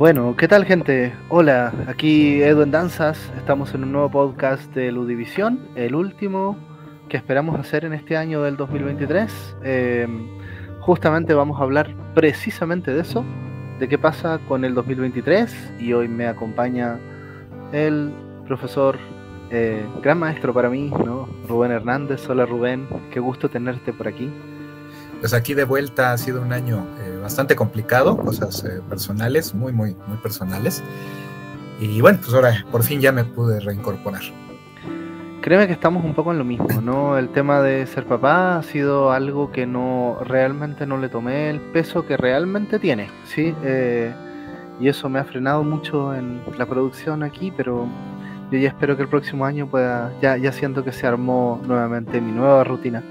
Bueno, ¿qué tal gente? Hola, aquí Edwin Danzas, estamos en un nuevo podcast de Ludivisión, el último que esperamos hacer en este año del 2023. Eh, justamente vamos a hablar precisamente de eso, de qué pasa con el 2023 y hoy me acompaña el profesor, eh, gran maestro para mí, ¿no? Rubén Hernández. Hola Rubén, qué gusto tenerte por aquí. Pues aquí de vuelta ha sido un año eh, bastante complicado, cosas eh, personales, muy, muy, muy personales. Y bueno, pues ahora por fin ya me pude reincorporar. Créeme que estamos un poco en lo mismo, ¿no? El tema de ser papá ha sido algo que no realmente no le tomé el peso que realmente tiene, ¿sí? Eh, y eso me ha frenado mucho en la producción aquí, pero yo ya espero que el próximo año pueda, ya, ya siento que se armó nuevamente mi nueva rutina.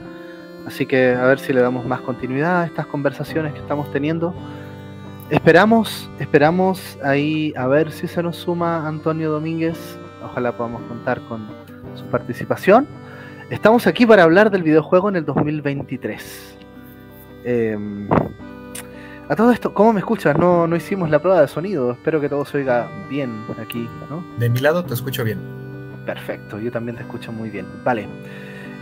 Así que a ver si le damos más continuidad a estas conversaciones que estamos teniendo. Esperamos, esperamos ahí a ver si se nos suma Antonio Domínguez. Ojalá podamos contar con su participación. Estamos aquí para hablar del videojuego en el 2023. Em, a todo esto, ¿cómo me escuchas? No, no hicimos la prueba de sonido. Espero que todo se oiga bien aquí, ¿no? De mi lado te escucho bien. Perfecto, yo también te escucho muy bien. Vale.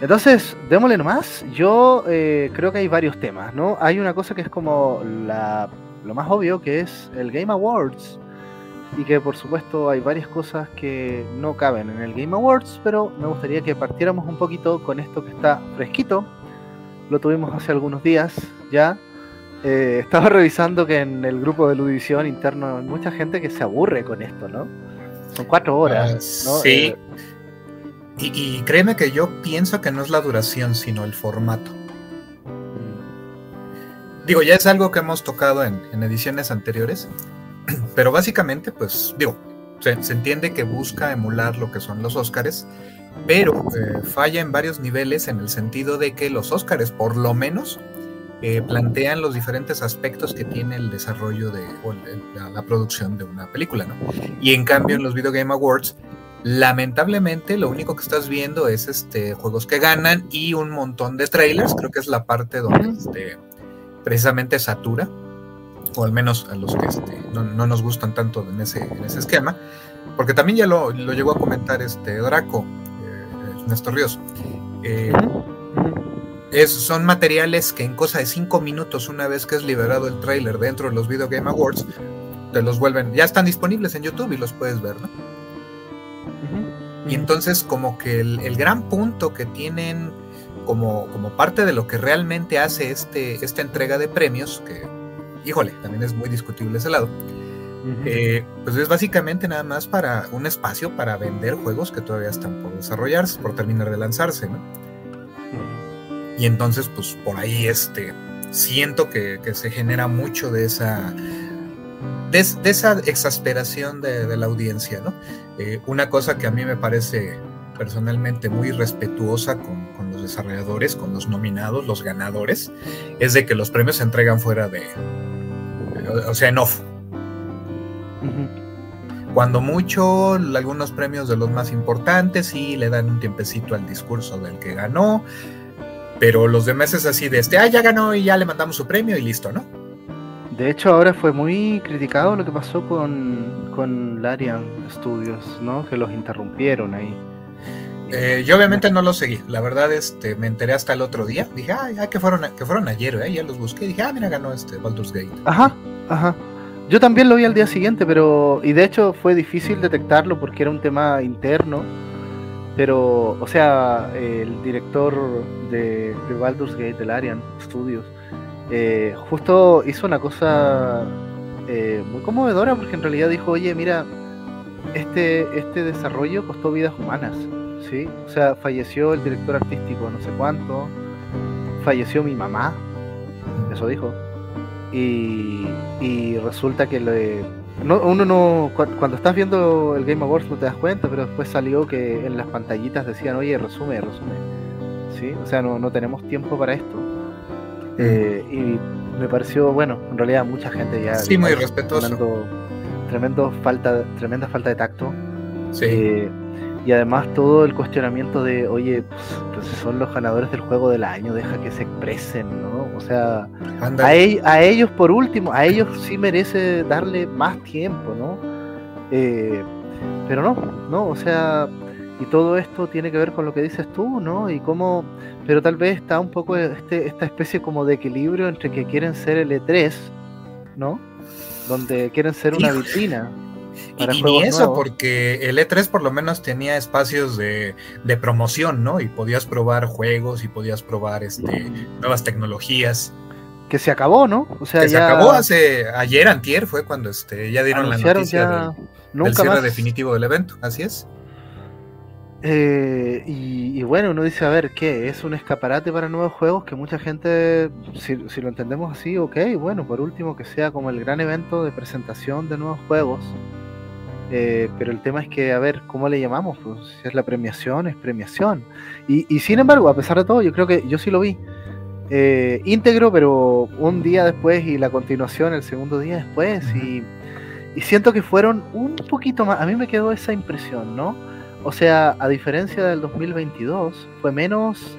Entonces, démosle nomás. Yo eh, creo que hay varios temas, ¿no? Hay una cosa que es como la, lo más obvio, que es el Game Awards y que por supuesto hay varias cosas que no caben en el Game Awards, pero me gustaría que partiéramos un poquito con esto que está fresquito. Lo tuvimos hace algunos días ya. Eh, estaba revisando que en el grupo de Ludivisión interno hay mucha gente que se aburre con esto, ¿no? Son cuatro horas. ¿no? Sí. Eh, y, créeme que yo pienso que no es la duración, sino el formato. Digo, ya es algo que hemos tocado en, en ediciones anteriores pero básicamente, pues digo, se, entiende que busca emular lo que son los Óscares, pero eh, falla en varios niveles en el sentido de que los Óscares, por lo menos, eh, plantean los diferentes aspectos que tiene el desarrollo de o la, la, producción de una película, ¿no? Y en cambio en los Video Game Awards, lamentablemente lo único que estás viendo es este juegos que ganan y un montón de trailers, creo que es la parte donde este, precisamente satura o al menos a los que este, no, nos gustan tanto en ese, en ese esquema, porque también ya lo, lo llegó a comentar este Draco, eh, Néstor Ríos. Eh, es, son materiales que en cosa de cinco minutos, una vez que es liberado el trailer dentro de los Video Game Awards, te los vuelven, ya están disponibles en YouTube y los puedes ver, ¿no? Y entonces como que el, el, gran punto que tienen como, como parte de lo que realmente hace este, esta entrega de premios, que híjole, también es muy discutible ese lado. eh, pues es básicamente nada más para un espacio para vender juegos que todavía están por desarrollarse, por terminar de lanzarse, ¿no? Y entonces, pues por ahí este, siento que, que se genera mucho de esa, de, de esa exasperación de, de, la audiencia, ¿no? Eh, una cosa que a mí me parece personalmente muy respetuosa con, con, los desarrolladores, con los nominados, los ganadores, es de que los premios se entregan fuera de, o sea, en off. Uh -huh. Cuando mucho, algunos premios de los más importantes sí le dan un tiempecito al discurso del que ganó, pero los demás es así de este, ah, ya ganó y ya le mandamos su premio y listo, ¿no? De hecho, ahora fue muy criticado lo que pasó con, con Larian Studios, ¿no? Que los interrumpieron ahí. Eh, yo obviamente no los seguí, la verdad este, me enteré hasta el otro día, dije, ah, ya que fueron, que fueron ayer, ¿eh? ya los busqué, dije, ah, mira, ganó este Baldur's Gate. Ajá, ajá. Yo también lo vi al día siguiente, pero, y de hecho fue difícil detectarlo porque era un tema interno, pero, o sea, el director de, de Baldur's Gate, del Arian Studios, eh, justo hizo una cosa eh, muy conmovedora porque en realidad dijo, oye, mira, este, este desarrollo costó vidas humanas. ¿sí? O sea, falleció el director artístico no sé cuánto, falleció mi mamá, eso dijo. Y, y resulta que le, no, uno no, cuando estás viendo el Game Awards no te das cuenta, pero después salió que en las pantallitas decían, oye, resume, resume. ¿Sí? O sea, no, no tenemos tiempo para esto. Eh, y me pareció, bueno, en realidad mucha gente ya... Sí, muy respetuoso. Tremendo, tremendo falta, tremenda falta de tacto. Sí. Eh, y además todo el cuestionamiento de, oye, pues, pues son los ganadores del juego del año, deja que se expresen, ¿no? O sea, a, a, ellos por último, a ellos sí merece darle más tiempo, ¿no? Eh, pero no, no, o sea, y todo esto tiene que ver con lo que dices tú, ¿no? Y cómo, pero tal vez está un poco este, esta especie como de equilibrio entre que quieren ser el E3, ¿no? Donde quieren ser una vitrina. Para y, ni eso, porque el E3 por lo menos tenía espacios de, de, promoción, ¿no? Y podías probar juegos y podías probar este, nuevas tecnologías. Que se acabó, ¿no? O sea, que se acabó hace ayer, antier, fue cuando este, ya dieron la noticia del, cierre definitivo del evento, así es. Eh, y, bueno, uno dice, a ver, ¿qué? ¿Es un escaparate para nuevos juegos? Que mucha gente, si, lo entendemos así, ok, bueno, por último que sea como el gran evento de presentación de nuevos juegos. Eh, pero el tema es que, a ver, ¿cómo le llamamos? Pues, si es la premiación, es premiación. Y, sin embargo, a pesar de todo, yo creo que yo sí lo vi. Eh, íntegro, pero un día después y la continuación el segundo día después. Y, y siento que fueron un poquito más, a mí me quedó esa impresión, ¿no? O sea, a diferencia del 2022, fue menos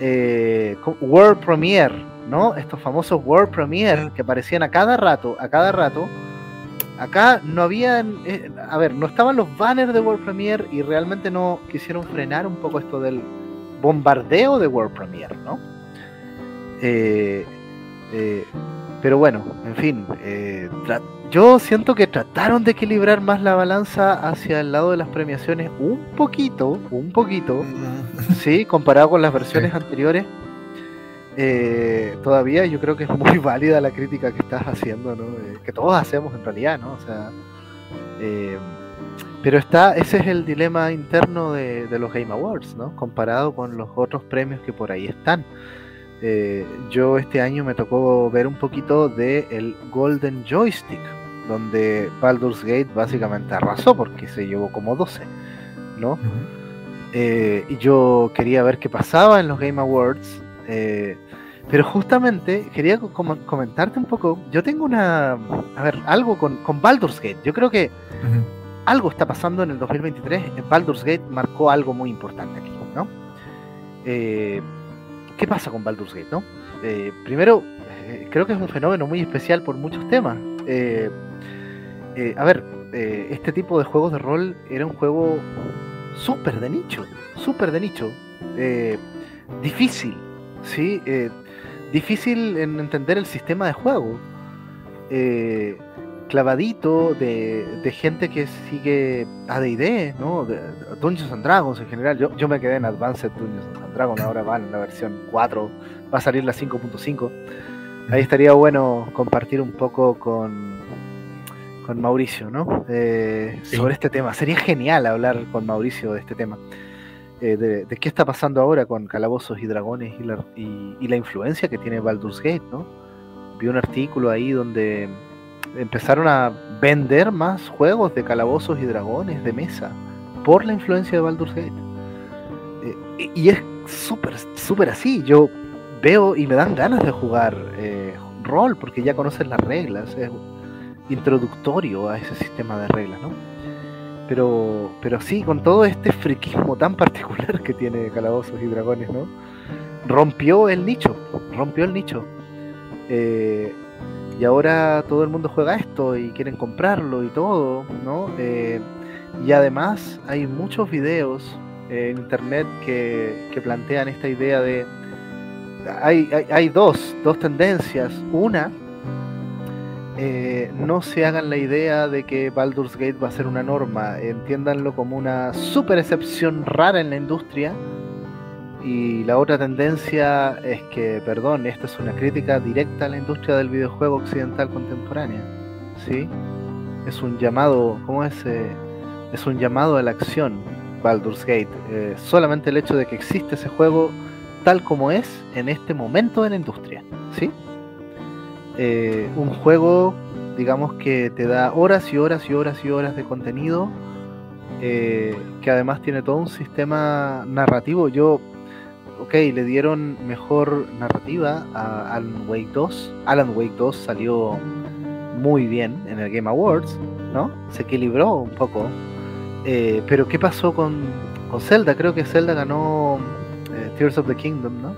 eh, World Premiere, ¿no? Estos famosos World Premiere que aparecían a cada rato, a cada rato. Acá no habían, eh, a ver, no estaban los banners de World Premiere y realmente no quisieron frenar un poco esto del bombardeo de World Premiere, ¿no? Eh, pero bueno, en fin, yo siento que trataron de equilibrar más la balanza hacia el lado de las premiaciones un poquito, un poquito, sí, comparado con las versiones anteriores. Eh, todavía yo creo que es muy válida la crítica que estás haciendo, ¿no? Eh, que todos hacemos en realidad, ¿no? O sea, eh, pero está, ese es el dilema interno de, de, los Game Awards, ¿no? Comparado con los otros premios que por ahí están. yo este año me tocó ver un poquito de el Golden Joystick, donde Baldur's Gate básicamente arrasó porque se llevó como 12, ¿no? Eh, y yo quería ver qué pasaba en los Game Awards, eh, pero justamente quería comentarte un poco, yo tengo una, a ver, algo con, con Baldur's Gate, yo creo que algo está pasando en el 2023, en Baldur's Gate marcó algo muy importante aquí, ¿no? Eh, ¿Qué pasa con Baldur's Gate, no? primero, creo que es un fenómeno muy especial por muchos temas. Eh, a ver, eh, este tipo de juegos de rol era un juego súper de nicho, súper de nicho, eh, difícil, ¿sí? difícil en entender el sistema de juego, clavadito de, gente que sigue AD&D, ¿no? De, Dungeons and Dragons en general, yo, yo me quedé en Advanced Dungeons and Dragons, ahora van en la versión 4, va a salir la 5.5, ahí estaría bueno compartir un poco con con Mauricio, ¿no? Eh, sobre este tema. Sería genial hablar con Mauricio de este tema. Eh, de, qué está pasando ahora con Calabozos y Dragones y la, y, la, influencia que tiene Baldur's Gate, ¿no? Vi un artículo ahí donde empezaron a vender más juegos de Calabozos y Dragones de mesa por la influencia de Baldur's Gate. Eh, y es súper, súper así. Yo veo y me dan ganas de jugar rol porque ya conocen las reglas introductorio a ese sistema de reglas, ¿no? Pero, pero sí, con todo este friquismo tan particular que tiene Calabozos y Dragones, ¿no? Rompió el nicho, rompió el nicho. Eh, y ahora todo el mundo juega esto y quieren comprarlo y todo, ¿no? Eh, y además hay muchos videos en internet que, que plantean esta idea de... Hay, hay, hay dos, dos tendencias. Una eh, no se hagan la idea de que Baldur's Gate va a ser una norma, entiéndanlo como una super excepción rara en la industria. Y la otra tendencia es que, perdón, esta es una crítica directa a la industria del videojuego occidental contemporánea. ¿Sí? Es un llamado, ¿cómo es? Eh, es un llamado a la acción, Baldur's Gate. Eh, solamente el hecho de que existe ese juego tal como es en este momento en la industria. ¿Sí? Eh, un juego, digamos, que te da horas y horas y horas y horas de contenido, eh, que además tiene todo un sistema narrativo. Yo, ok, le dieron mejor narrativa a Alan Wake 2. Alan Wake 2 salió muy bien en el Game Awards, ¿no? Se equilibró un poco. Eh, pero ¿qué pasó con, con Zelda? Creo que Zelda ganó eh, Tears of the Kingdom, ¿no?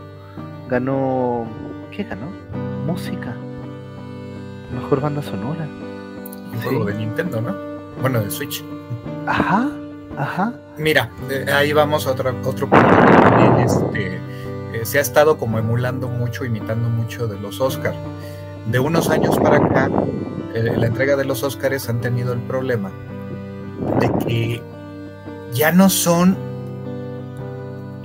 Ganó... ¿Qué ganó? Música. Mejor banda sonora. Un juego de Nintendo, ¿no? Bueno, de Switch. Ajá, ajá. Mira, eh, ahí vamos a otro, otro punto que también este, eh, se ha estado como emulando mucho, imitando mucho de los Oscar. De unos años para acá, eh, la entrega de los Oscars han tenido el problema de que ya no son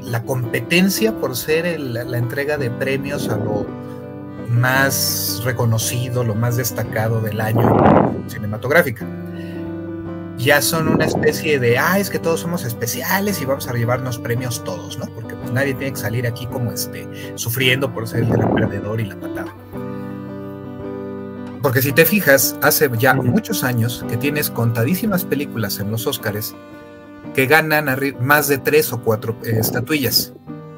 la competencia por ser el- la entrega de premios a lo más reconocido, lo más destacado del año cinematográfica. Ya son una especie de, ah, es que todos somos especiales y vamos a llevarnos premios todos, ¿no? Porque pues nadie tiene que salir aquí como este, sufriendo por ser el gran perdedor y la patada. Porque si te fijas, hace ya muchos años que tienes contadísimas películas en los Oscars que ganan más de tres o cuatro eh, estatuillas.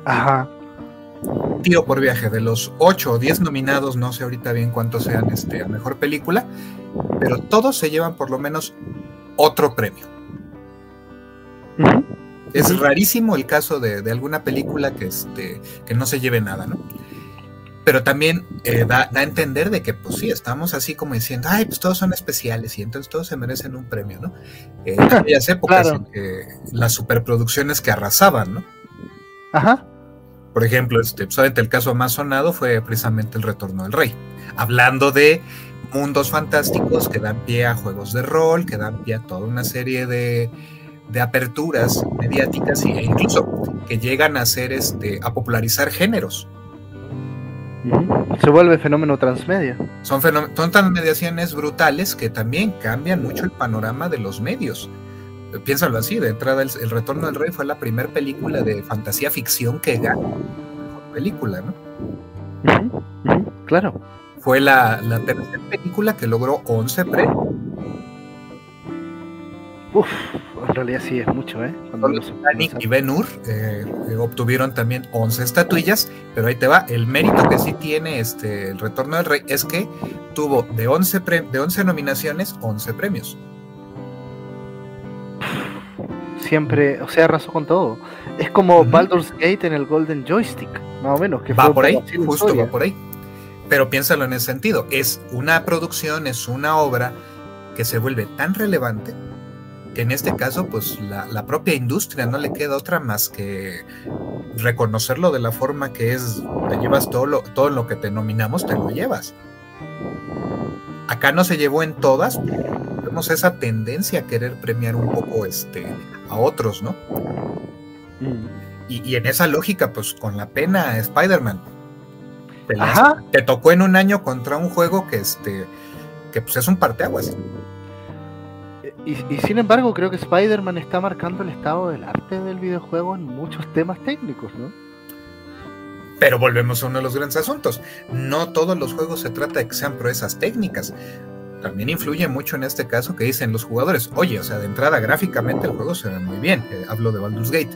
Ajá. Tiro por viaje, de los 8 o 10 nominados, no sé ahorita bien cuántos sean este, a mejor película, pero todos se llevan por lo menos otro premio. Es rarísimo el caso de, de alguna película que, este, que no se lleve nada, ¿no? Pero también eh, da, da a entender de que, pues sí, estamos así como diciendo, ay, pues todos son especiales y entonces todos se merecen un premio, ¿no? Eh, en aquellas épocas Claro. en que las superproducciones que arrasaban, ¿no? Ajá. Por ejemplo, este, pues, obviamente el caso más sonado fue precisamente El Retorno del Rey. Hablando de mundos fantásticos que dan pie a juegos de rol, que dan pie a toda una serie de, de aperturas mediáticas e incluso que llegan a ser este, a popularizar géneros. Se vuelve fenómeno transmedia. Son, fenó- son tan mediaciones brutales que también cambian mucho el panorama de los medios. Piénsalo así, de entrada el, El Retorno del Rey fue la primera película de fantasía ficción que ganó mejor película, ¿no? Claro. Fue la, la tercera película que logró 11 premios. Uf, en realidad sí es mucho, ¿eh? Cuando Titanic y Ben Hur eh, eh, obtuvieron también 11 estatuillas, pero ahí te va, el mérito que sí tiene este, el Retorno del Rey es que tuvo de 11, pre- de 11 nominaciones, 11 premios. Siempre, o sea, arrasó con todo. Es como. Baldur's Gate en el Golden Joystick, más o menos. Que va fue por ahí, justo historia. va por ahí. Pero piénsalo en ese sentido, es una producción, es una obra que se vuelve tan relevante que en este caso, pues la, la propia industria no le queda otra más que reconocerlo de la forma que es, te llevas todo lo, todo lo que te nominamos, te lo llevas. Acá no se llevó en todas, vemos esa tendencia a querer premiar un poco este, a otros, ¿no? Mm. Y, y en esa lógica, pues con la pena Spider-Man. Te tocó en un año contra un juego que este que pues es un parteaguas. Y, y sin embargo, creo que Spider-Man está marcando el estado del arte del videojuego en muchos temas técnicos, ¿no? Pero volvemos a uno de los grandes asuntos. No todos los juegos se trata de que sean proezas técnicas. También influye mucho en este caso que dicen los jugadores, oye, o sea, de entrada gráficamente el juego se ve muy bien. Eh, hablo de Baldur's Gate.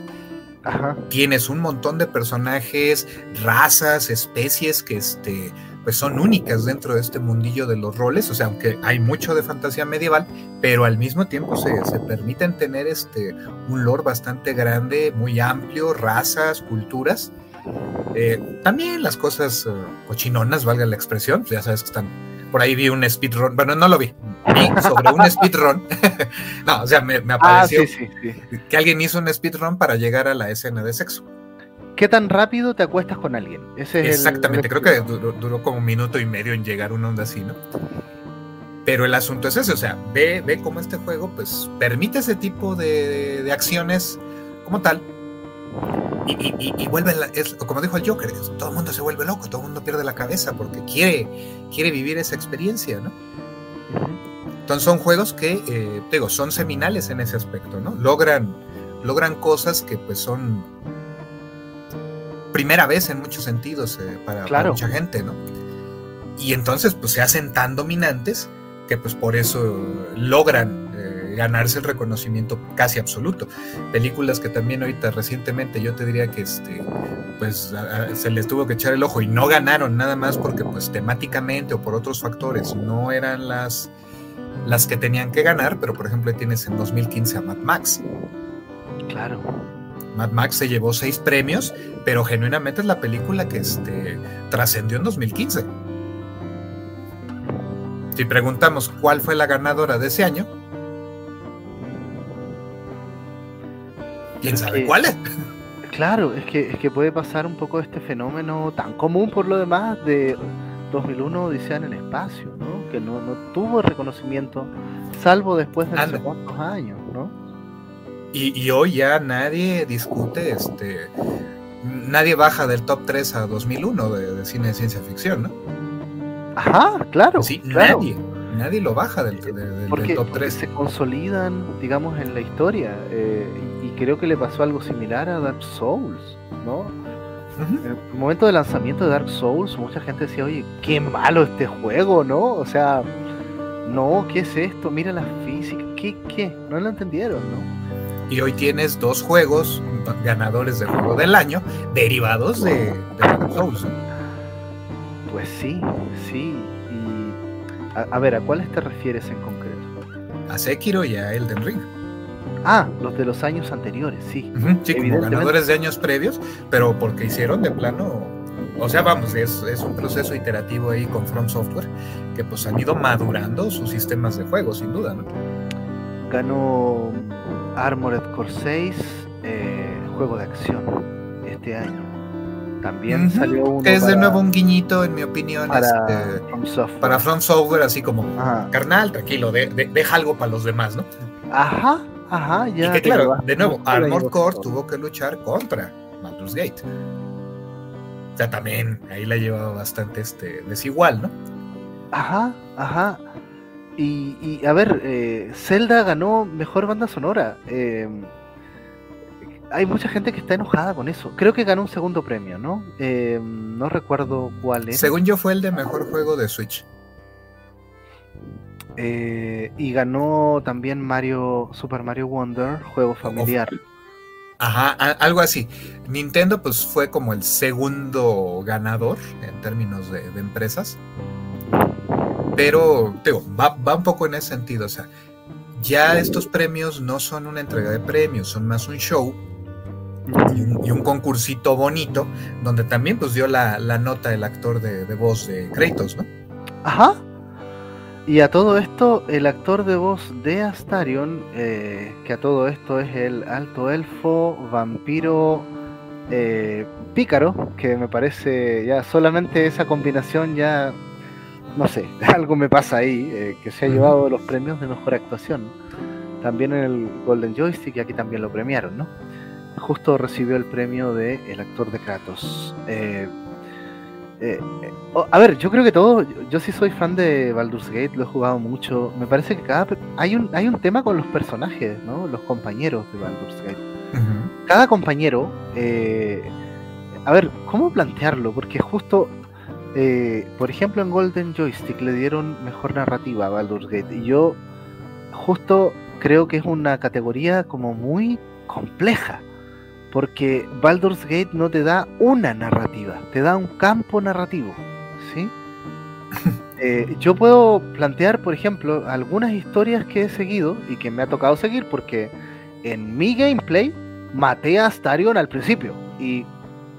Ajá. Tienes un montón de personajes, razas, especies que este, pues son únicas dentro de este mundillo de los roles. O sea, aunque hay mucho de fantasía medieval, pero al mismo tiempo se, se permiten tener este, un lore bastante grande, muy amplio, razas, culturas. Eh, también las cosas eh, cochinonas, valga la expresión, ya sabes que están. Por ahí vi un speedrun, bueno, no lo vi, vi sobre un speedrun. no, o sea, me, me Ah, apareció sí, sí, sí. que alguien hizo un speedrun para llegar a la escena de sexo. ¿Qué tan rápido te acuestas con alguien? Ese es Exactamente, el- creo que duró, duró como un minuto y medio en llegar una onda así, ¿no? Pero el asunto es ese, o sea, ve, ve cómo este juego pues permite ese tipo de, de acciones como tal. Y, y- vuelve, la- es, como dijo el Joker, es- todo el mundo se vuelve loco, todo el mundo pierde la cabeza porque quiere, quiere vivir esa experiencia, ¿no? Entonces son juegos que, eh, te digo, son seminales en ese aspecto, ¿no? Logran, logran cosas que pues son primera vez en muchos sentidos eh, para, para mucha gente, ¿no? Y entonces pues se hacen tan dominantes que pues por eso logran ganarse el reconocimiento casi absoluto. Películas que también ahorita recientemente yo te diría que este pues a- se les tuvo que echar el ojo y no ganaron nada más porque pues temáticamente o por otros factores no eran las las que tenían que ganar, pero por ejemplo tienes en 2015 a Mad Max. Claro. Mad Max se llevó seis premios, pero genuinamente es la película que este, trascendió en 2015. Si preguntamos cuál fue la ganadora de ese año, ¿quién sabe cuál es? Claro, es que, es que puede pasar un poco este fenómeno tan común por lo demás de 2001 Odisea en el espacio, ¿no? Que no, no tuvo reconocimiento, salvo después de cuántos años, ¿no? Y, y, hoy ya nadie discute, este, nadie baja del top 3 a 2001 de, de cine de ciencia ficción, ¿no? Ajá, claro. Sí, claro. nadie. Nadie lo baja del, del, del top 3. se consolidan, digamos, en la historia. Eh, creo que le pasó algo similar a Dark Souls, ¿no? Uh -huh. En el momento de lanzamiento de Dark Souls, mucha gente decía, oye, qué malo este juego, ¿no? O sea, no, ¿qué es esto? Mira la física, ¿qué? ¿Qué? No lo entendieron, ¿no? Y hoy tienes dos juegos ganadores del juego del año derivados de, de Dark Souls. Pues sí, sí. Y a, a, ver, ¿a cuáles te refieres en concreto? A Sekiro y a Elden Ring. Ah, los de los años anteriores, sí. Uh -huh, sí, como ganadores de años previos, pero porque hicieron de plano. O sea, vamos, es, es, un proceso iterativo ahí con From Software que pues han ido madurando sus sistemas de juego, sin duda, ¿no? Ganó Armored Core 6, eh, juego de acción, este año. También uh -huh. salió uno. Es para, de nuevo un guiñito, en mi opinión, para, este, From Software. para From Software, así como, Ajá. carnal, tranquilo, de, de, deja algo para los demás, ¿no? Ajá, ajá, ya. Y que claro, de nuevo, Armored Core tuvo que luchar contra Baldur's Gate. O sea, también ahí la llevaba bastante este, desigual, ¿no? Ajá, ajá. Y, y a ver, eh, Zelda ganó mejor banda sonora. Eh, hay mucha gente que está enojada con eso. Creo que ganó un segundo premio, ¿no? Eh, no recuerdo cuál es. Según yo fue el de mejor juego de Switch. Eh, y ganó también Mario Super Mario Wonder, juego familiar. Ajá, algo así. Nintendo pues fue como el segundo ganador en términos de, de empresas. Pero, digo, va, va un poco en ese sentido. O sea, ya estos premios no son una entrega de premios, son más un show y un, y un, concursito bonito, donde también pues dio la, la nota el actor de, de, voz de Kratos, ¿no? Ajá. Y a todo esto, el actor de voz de Astarion, eh, que a todo esto es el alto elfo, vampiro, eh, pícaro, que me parece ya solamente esa combinación ya, no sé, algo me pasa ahí, eh, que se ha llevado los premios de mejor actuación. También en el Golden Joystick, y aquí también lo premiaron, ¿no? justo recibió el premio de el actor de Kratos. Eh, eh, oh, a ver, yo creo que todo, yo sí soy fan de Baldur's Gate, lo he jugado mucho. Me parece que cada hay un hay un tema con los personajes, ¿no? Los compañeros de Baldur's Gate. Uh -huh. Cada compañero, eh, a ver, ¿cómo plantearlo? Porque justo, eh, por ejemplo, en Golden Joystick le dieron mejor narrativa a Baldur's Gate y yo justo creo que es una categoría como muy compleja porque Baldur's Gate no te da una narrativa, te da un campo narrativo, ¿sí? eh, yo puedo plantear, por ejemplo, algunas historias que he seguido y que me ha tocado seguir porque en mi gameplay maté a Astarion al principio y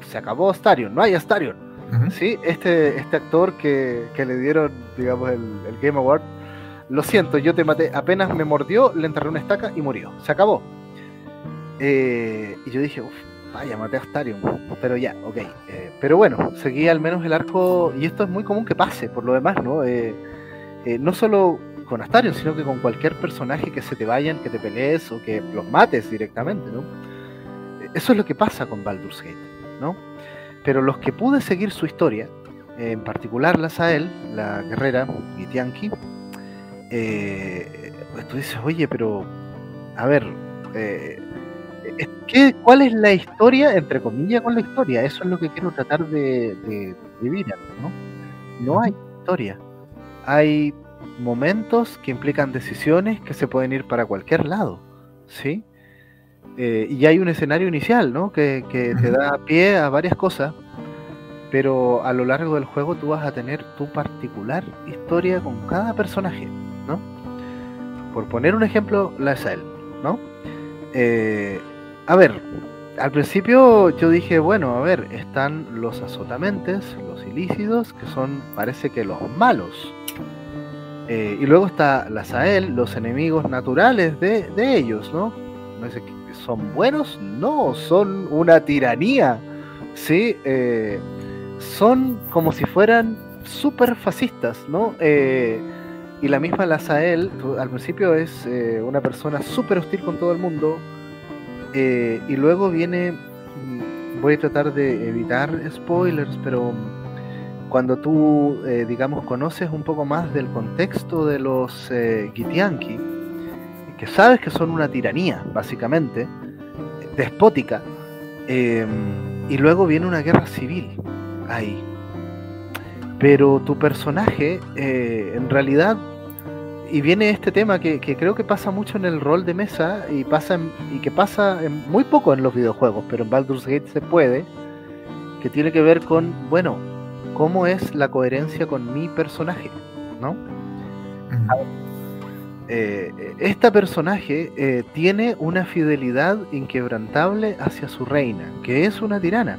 se acabó Astarion, no hay Astarion, uh -huh. ¿sí? Este, este actor que, que le dieron, digamos, el, el Game Award, lo siento, yo te maté, apenas me mordió, le enterré una estaca y murió, se acabó eh, y yo dije, uff, vaya, maté a Astarion. Pero ya, ok. Eh, pero bueno, seguí al menos el arco. Y esto es muy común que pase, por lo demás, ¿no? Eh, no solo con Astarion, sino que con cualquier personaje que se te vayan, que te pelees o que los mates directamente, ¿no? Eso es lo que pasa con Baldur's Gate, ¿no? Pero los que pude seguir su historia, en particular la Sael, la guerrera Gitianki, pues tú dices, oye, pero, a ver, ¿Qué, ¿Cuál es la historia, entre comillas, con la historia? Eso es lo que quiero tratar de, de, de vivir, ¿no? No hay historia. Hay momentos que implican decisiones que se pueden ir para cualquier lado, ¿sí? Eh, y hay un escenario inicial, ¿no? Que, que te da pie a varias cosas, pero a lo largo del juego tú vas a tener tu particular historia con cada personaje, ¿no? por poner un ejemplo, la Sael, ¿no? Eh, a ver, al principio yo dije, bueno, a ver, están los azotamentes, los ilícitos, que son, parece que los malos. Eh, y luego está la Sael, los enemigos naturales de, ellos, ¿no? No sé, ¿Son buenos? No, son una tiranía. Sí, eh, son como si fueran súper fascistas, ¿no? Eh, y la misma la Sael, al principio es una persona súper hostil con todo el mundo. Y luego viene, mm, voy a tratar de evitar spoilers, pero cuando tú, eh, digamos, conoces un poco más del contexto de los eh, Gitianki, que sabes que son una tiranía, básicamente, despótica, em, y luego viene una guerra civil ahí. Pero tu personaje, eh, en realidad, y viene este tema que, creo que pasa mucho en el rol de mesa y pasa y que pasa muy poco en los videojuegos, pero en Baldur's Gate se puede, que tiene que ver con, bueno, cómo es la coherencia con mi personaje, ¿no? Eh, esta personaje eh, tiene una fidelidad inquebrantable hacia su reina, que es una tirana.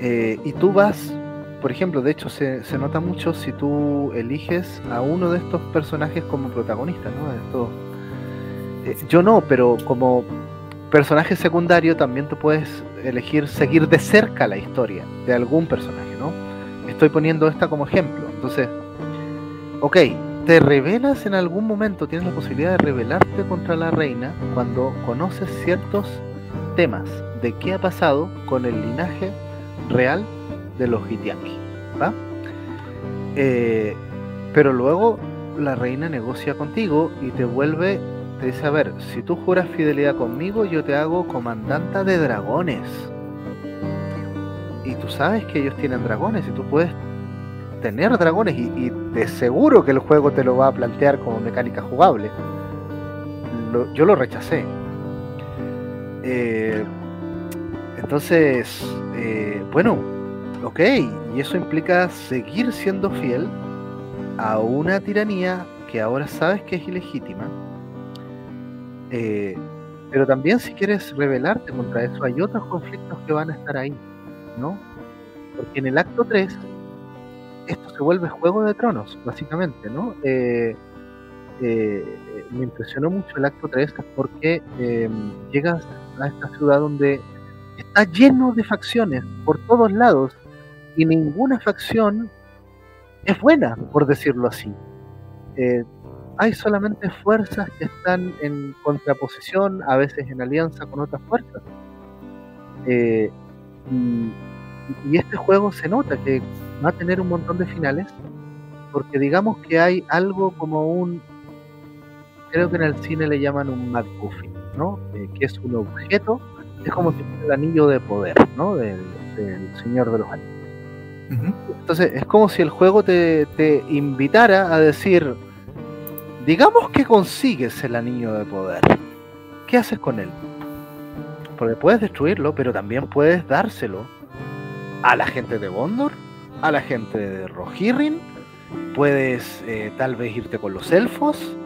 Eh, y tú vas, por ejemplo, de hecho se, nota mucho si tú eliges a uno de estos personajes como protagonista, ¿no? yo no, pero como personaje secundario también tú puedes elegir seguir de cerca la historia de algún personaje estoy poniendo esta como ejemplo. Entonces, ok, te revelas en algún momento, tienes la posibilidad de revelarte contra la reina cuando conoces ciertos temas de qué ha pasado con el linaje real de los Gitianki. ¿va? Eh, pero luego la reina negocia contigo y te vuelve, te dice, a ver, si tú juras fidelidad conmigo, yo te hago comandanta de dragones y tú sabes que ellos tienen dragones y tú puedes tener dragones y, de seguro que el juego te lo va a plantear como mecánica jugable. yo lo rechacé. Eh, entonces, eh, bueno, ok, y eso implica seguir siendo fiel a una tiranía que ahora sabes que es ilegítima. Eh, pero también si quieres rebelarte contra eso, hay otros conflictos que van a estar ahí. ¿no? Porque en el acto 3 esto se vuelve Juego de Tronos, básicamente, ¿no? Eh, eh, me impresionó mucho el acto 3 porque em, llegas a esta ciudad donde está lleno de facciones por todos lados y ninguna facción es buena, por decirlo así. Eh, hay solamente fuerzas que están en contraposición, a veces en alianza con otras fuerzas. y y este juego se nota que va a tener un montón de finales, porque digamos que hay algo como un, creo que en el cine le llaman un MacGuffin, ¿no? Eh, que es un objeto, es como si fuera el anillo de poder, ¿no? Del, Señor de los Anillos. Entonces es como si el juego te, invitara a decir, digamos que consigues el anillo de poder, ¿qué haces con él? Porque puedes destruirlo, pero también puedes dárselo a la gente de Gondor, a la gente de Rohirrim, puedes eh, tal vez irte con los elfos,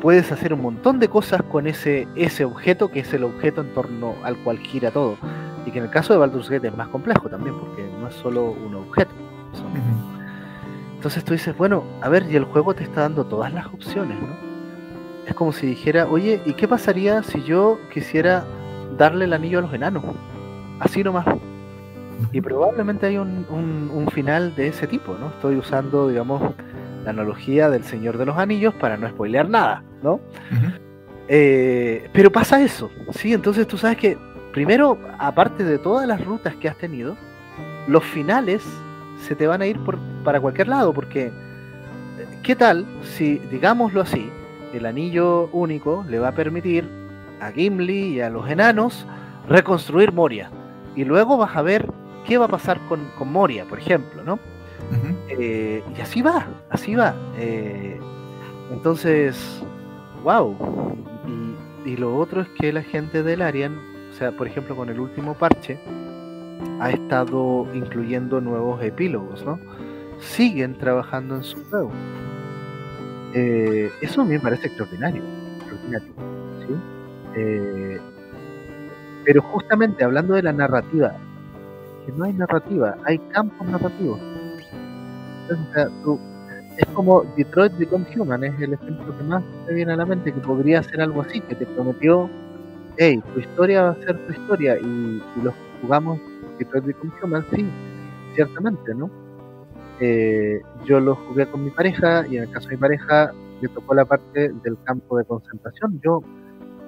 puedes hacer un montón de cosas con ese, ese objeto que es el objeto en torno al cual gira todo. Y que en el caso de Baldur's Gate es más complejo también, porque no es solo un objeto. Entonces tú dices, bueno, a ver, y el juego te está dando todas las opciones, ¿no? Es como si dijera, oye, ¿y qué pasaría si yo quisiera darle el anillo a los enanos? Así nomás. Y probablemente hay un, un, final de ese tipo, ¿no? Estoy usando, digamos, la analogía del Señor de los Anillos para no spoilear nada, ¿no? Eh, pero pasa eso, ¿sí? Entonces tú sabes que, primero, aparte de todas las rutas que has tenido, los finales se te van a ir por, para cualquier lado, porque, ¿qué tal si, digámoslo así, el anillo único le va a permitir a Gimli y a los enanos reconstruir Moria? Y luego vas a ver qué va a pasar con, Moria, por ejemplo, ¿no? Eh, y así va, así va. Eh, entonces, wow. Y, lo otro es que la gente del Arian, sea, por ejemplo, con el último parche, ha estado incluyendo nuevos epílogos, ¿no? Siguen trabajando en su juego. eh, eso a mí me parece extraordinario. extraordinario ¿sí? Eh, pero justamente hablando de la narrativa, que no hay narrativa, hay campos narrativos. es como Detroit Become Human, es el ejemplo que más me viene a la mente, que podría ser algo así, que te prometió, hey, tu historia va a ser tu historia, y, y los jugamos Detroit Become Human, sí, ciertamente, ¿no? Eh, yo lo jugué con mi pareja y en el caso de mi pareja me tocó la parte del campo de concentración. Yo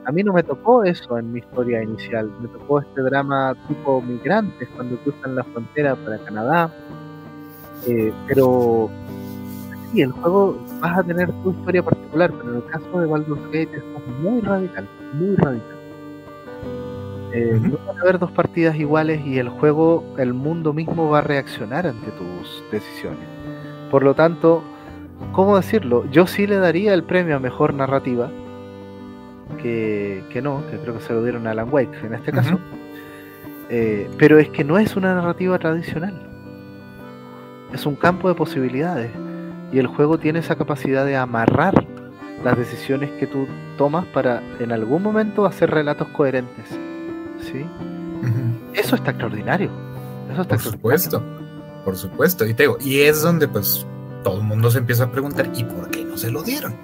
a mí no me tocó eso en mi historia inicial, me tocó este drama tipo migrantes cuando cruzan la frontera para Canadá, eh, pero sí, el juego vas a tener tu historia particular, pero en el caso de Baldur's Gate es muy radical, muy radical. Eh, no van a haber dos partidas iguales y el juego, el mundo mismo va a reaccionar ante tus decisiones. Por lo tanto, ¿cómo decirlo? Yo sí le daría el premio a mejor narrativa, que, no, que creo que se lo dieron a Alan Wake en este caso. Eh, pero es que no es una narrativa tradicional. Es un campo de posibilidades. Y el juego tiene esa capacidad de amarrar las decisiones que tú tomas para en algún momento hacer relatos coherentes. ¿Sí? Eso está extraordinario. Eso está por supuesto, por supuesto. Y te digo, y es donde pues todo el mundo se empieza a preguntar, ¿y por qué no se lo dieron?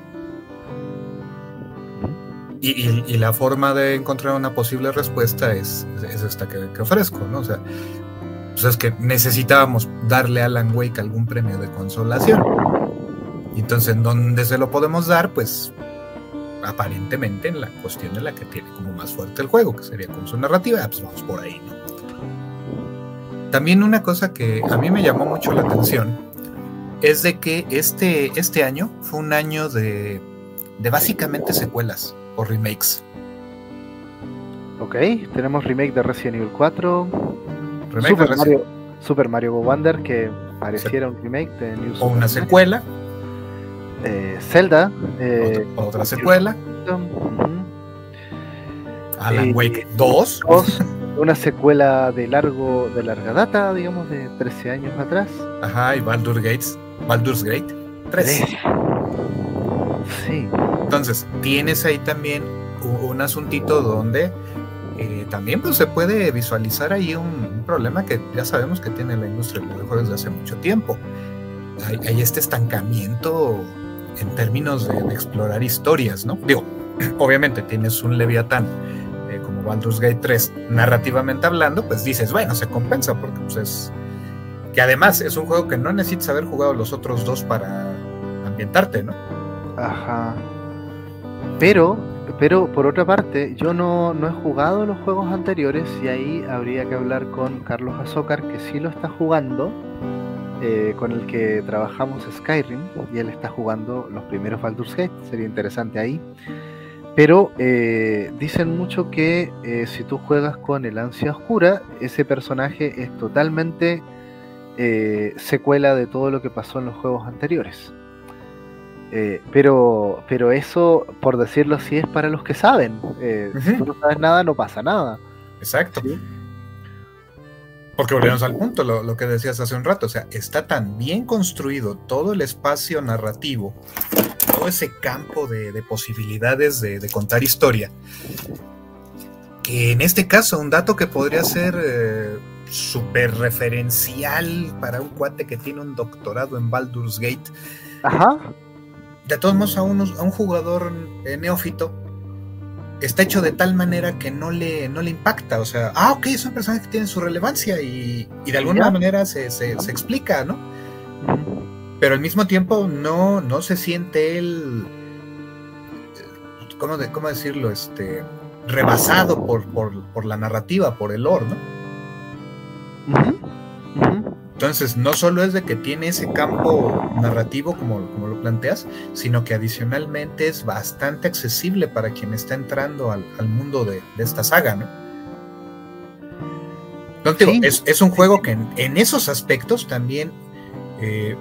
Y, la forma de encontrar una posible respuesta es, es esta que, ofrezco, ¿no? O sea, pues es que necesitábamos darle a Alan Wake algún premio de consolación. Y entonces, ¿en dónde se lo podemos dar? Pues aparentemente en la cuestión en la que tiene como más fuerte el juego, que sería con su narrativa, pues vamos por ahí, ¿no? También una cosa que a mí me llamó mucho la atención es de que este, este año fue un año de, de básicamente secuelas o remakes. Ok, tenemos remake de Resident Evil 4. Remake Super, de Mario, Super Mario Wonder, que pareciera un remake de New O una secuela. Eh, Zelda. Eh, otra, secuela. Alan Wake 2. Una secuela de largo, de larga data, digamos, de 13 años atrás. Ajá, y Baldur's Gates. Baldur's Gate 3. Sí. Entonces, tienes ahí también un, asuntito donde eh, también pues, se puede visualizar ahí un, problema que ya sabemos que tiene la industria del videojuegos desde hace mucho tiempo. Hay, este estancamiento en términos de, explorar historias, ¿no? Digo, obviamente tienes un Leviatán eh, como Baldur's Gate 3, narrativamente hablando, pues dices, bueno, se compensa porque pues es... Que además es un juego que no necesitas haber jugado los otros dos para ambientarte, ¿no? Ajá. Pero, pero por otra parte, yo no, he jugado los juegos anteriores y ahí habría que hablar con Carlos Azócar, que sí lo está jugando, eh, con el que trabajamos Skyrim, y él está jugando los primeros Baldur's Gate, sería interesante ahí. Pero eh, dicen mucho que eh, si tú juegas con el ansia oscura, ese personaje es totalmente secuela de todo lo que pasó en los juegos anteriores. Pero, pero eso, por decirlo así, es para los que saben. Si tú no sabes nada, no pasa nada. Exacto. Porque volvemos al punto, lo, que decías hace un rato, o sea, está tan bien construido todo el espacio narrativo, todo ese campo de, posibilidades de, contar historia, que en este caso un dato que podría ser eh, súper referencial para un cuate que tiene un doctorado en Baldur's Gate, Ajá. de todos modos a, un jugador eh, neófito está hecho de tal manera que no le, no le impacta. O sea, ah, ok, es un personaje que tiene su relevancia y, de alguna manera se, explica, ¿no? Pero al mismo tiempo no, no se siente él, ¿cómo, de, cómo decirlo? Este, rebasado por, por, la narrativa, por el lore, ¿no? Entonces, no solo es de que tiene ese campo narrativo como, como lo planteas, sino que adicionalmente es bastante accesible para quien está entrando al, mundo de, esta saga, ¿no? es, un juego que en, esos aspectos también, eh,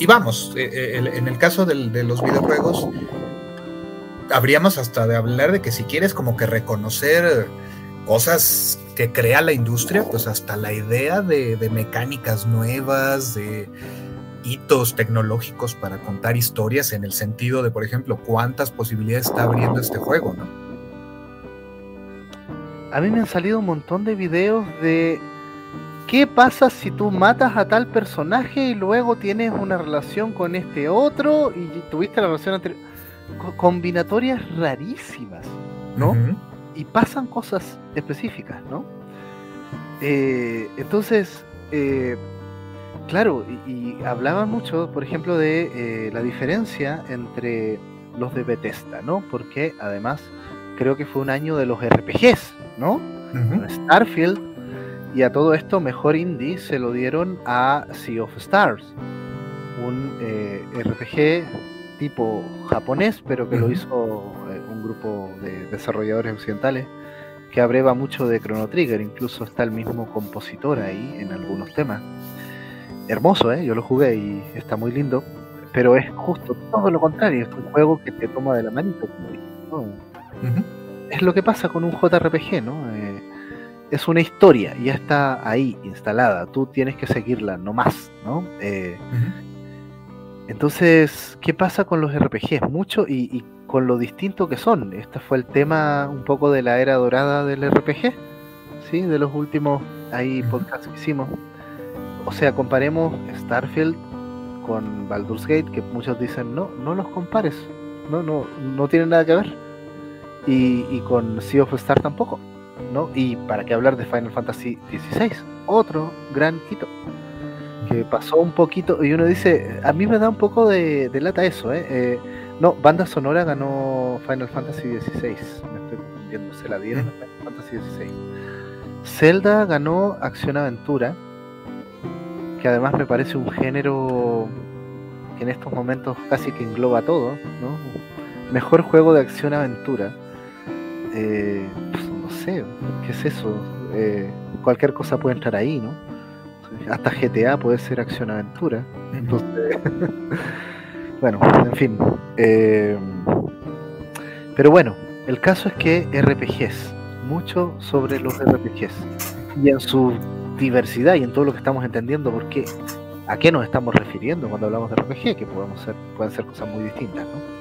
y vamos, eh, eh, en el caso de los videojuegos, habríamos hasta de hablar de que si quieres como que reconocer cosas que crea la industria, pues hasta la idea de, mecánicas nuevas, de hitos tecnológicos para contar historias en el sentido de, por ejemplo, cuántas posibilidades está abriendo este juego, ¿no? A mí me han salido un montón de videos de qué pasa si tú matas a tal personaje y luego tienes una relación con este otro y tuviste la relación anterior. Combinatorias rarísimas, ¿no? Y pasan cosas específicas, ¿no? Eh, entonces, eh, Claro, y, hablaban mucho, por ejemplo, de eh, la diferencia entre los de Bethesda, ¿no? Porque además creo que fue un año de los RPGs, ¿no? Starfield y a todo esto mejor indie se lo dieron a Sea of Stars, un eh, RPG tipo japonés, pero que lo hizo grupo de desarrolladores occidentales que abreva mucho de Chrono Trigger, incluso está el mismo compositor ahí en algunos temas hermoso, ¿eh? yo lo jugué y está muy lindo, pero es justo todo lo contrario, es un juego que te toma de la manito, Es lo que pasa con un JRPG, ¿no? Eh, es una historia, ya está ahí instalada, tú tienes que seguirla, no más, ¿no? Eh, entonces, ¿qué pasa con los RPGs? Mucho y, con lo distinto que son. Este fue el tema un poco de la era dorada del RPG, ¿sí? De los últimos ahí podcasts que hicimos o sea, comparemos Starfield con Baldur's Gate, que muchos dicen, no, no los compares, no, no, no tienen nada que ver. Y, con Sea of Star tampoco, ¿no? Y para qué hablar de Final Fantasy XVI, otro gran hito, que pasó un poquito, y uno dice, a mí me da un poco de, lata eso, ¿eh? ¿eh? No, banda sonora ganó Final Fantasy XVI, me estoy confundiendo, se la dieron a Final Fantasy XVI. Zelda ganó Acción Aventura, que además me parece un género que en estos momentos casi que engloba todo, ¿no? Mejor juego de acción-aventura. Eh, pues, no sé, ¿qué es eso? Eh, cualquier cosa puede entrar ahí, ¿no? Hasta GTA puede ser acción-aventura. Entonces, bueno, en fin. Eh, pero bueno, el caso es que RPGs, mucho sobre los RPGs. Y en su diversidad y en todo lo que estamos entendiendo, porque a qué nos estamos refiriendo cuando hablamos de RPG, que podemos ser, pueden ser cosas muy distintas, ¿no?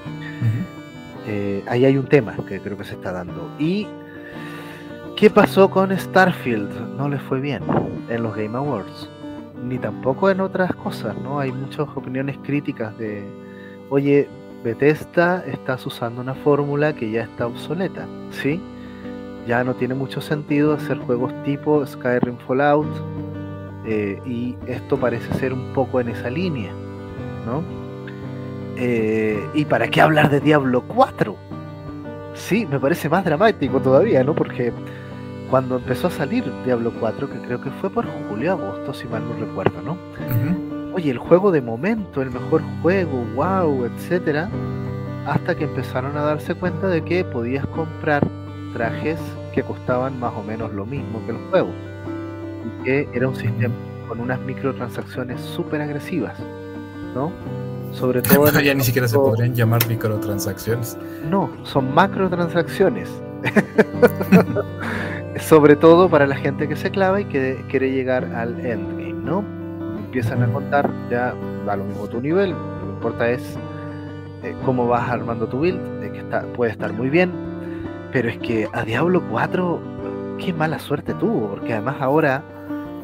Eh, ahí hay un tema que creo que se está dando. ¿Y qué pasó con Starfield? No le fue bien en los Game Awards, ni tampoco en otras cosas, ¿no? Hay muchas opiniones críticas de, oye, Bethesda estás usando una fórmula que ya está obsoleta, ¿sí? ya no tiene mucho sentido hacer juegos tipo Skyrim Fallout eh, y esto parece ser un poco en esa línea, ¿no? Eh, ¿Y para qué hablar de Diablo 4? Sí, me parece más dramático todavía, ¿no? Porque cuando empezó a salir Diablo 4, que creo que fue por julio, agosto, si mal no recuerdo, ¿no? Oye, el juego de momento, el mejor juego, wow, etcétera, hasta que empezaron a darse cuenta de que podías comprar trajes que costaban más o menos lo mismo que el juego. Y que era un sistema con unas microtransacciones súper agresivas, ¿no? Sobre todo. ya ni siquiera se podrían llamar microtransacciones. No, son macrotransacciones. Sobre todo para la gente que se clava y que quiere llegar al endgame, ¿no? Empiezan a contar, ya da lo mismo tu nivel, lo que importa es eh, cómo vas armando tu build, de que puede estar muy bien, pero es que a Diablo 4, qué mala suerte tuvo, porque además ahora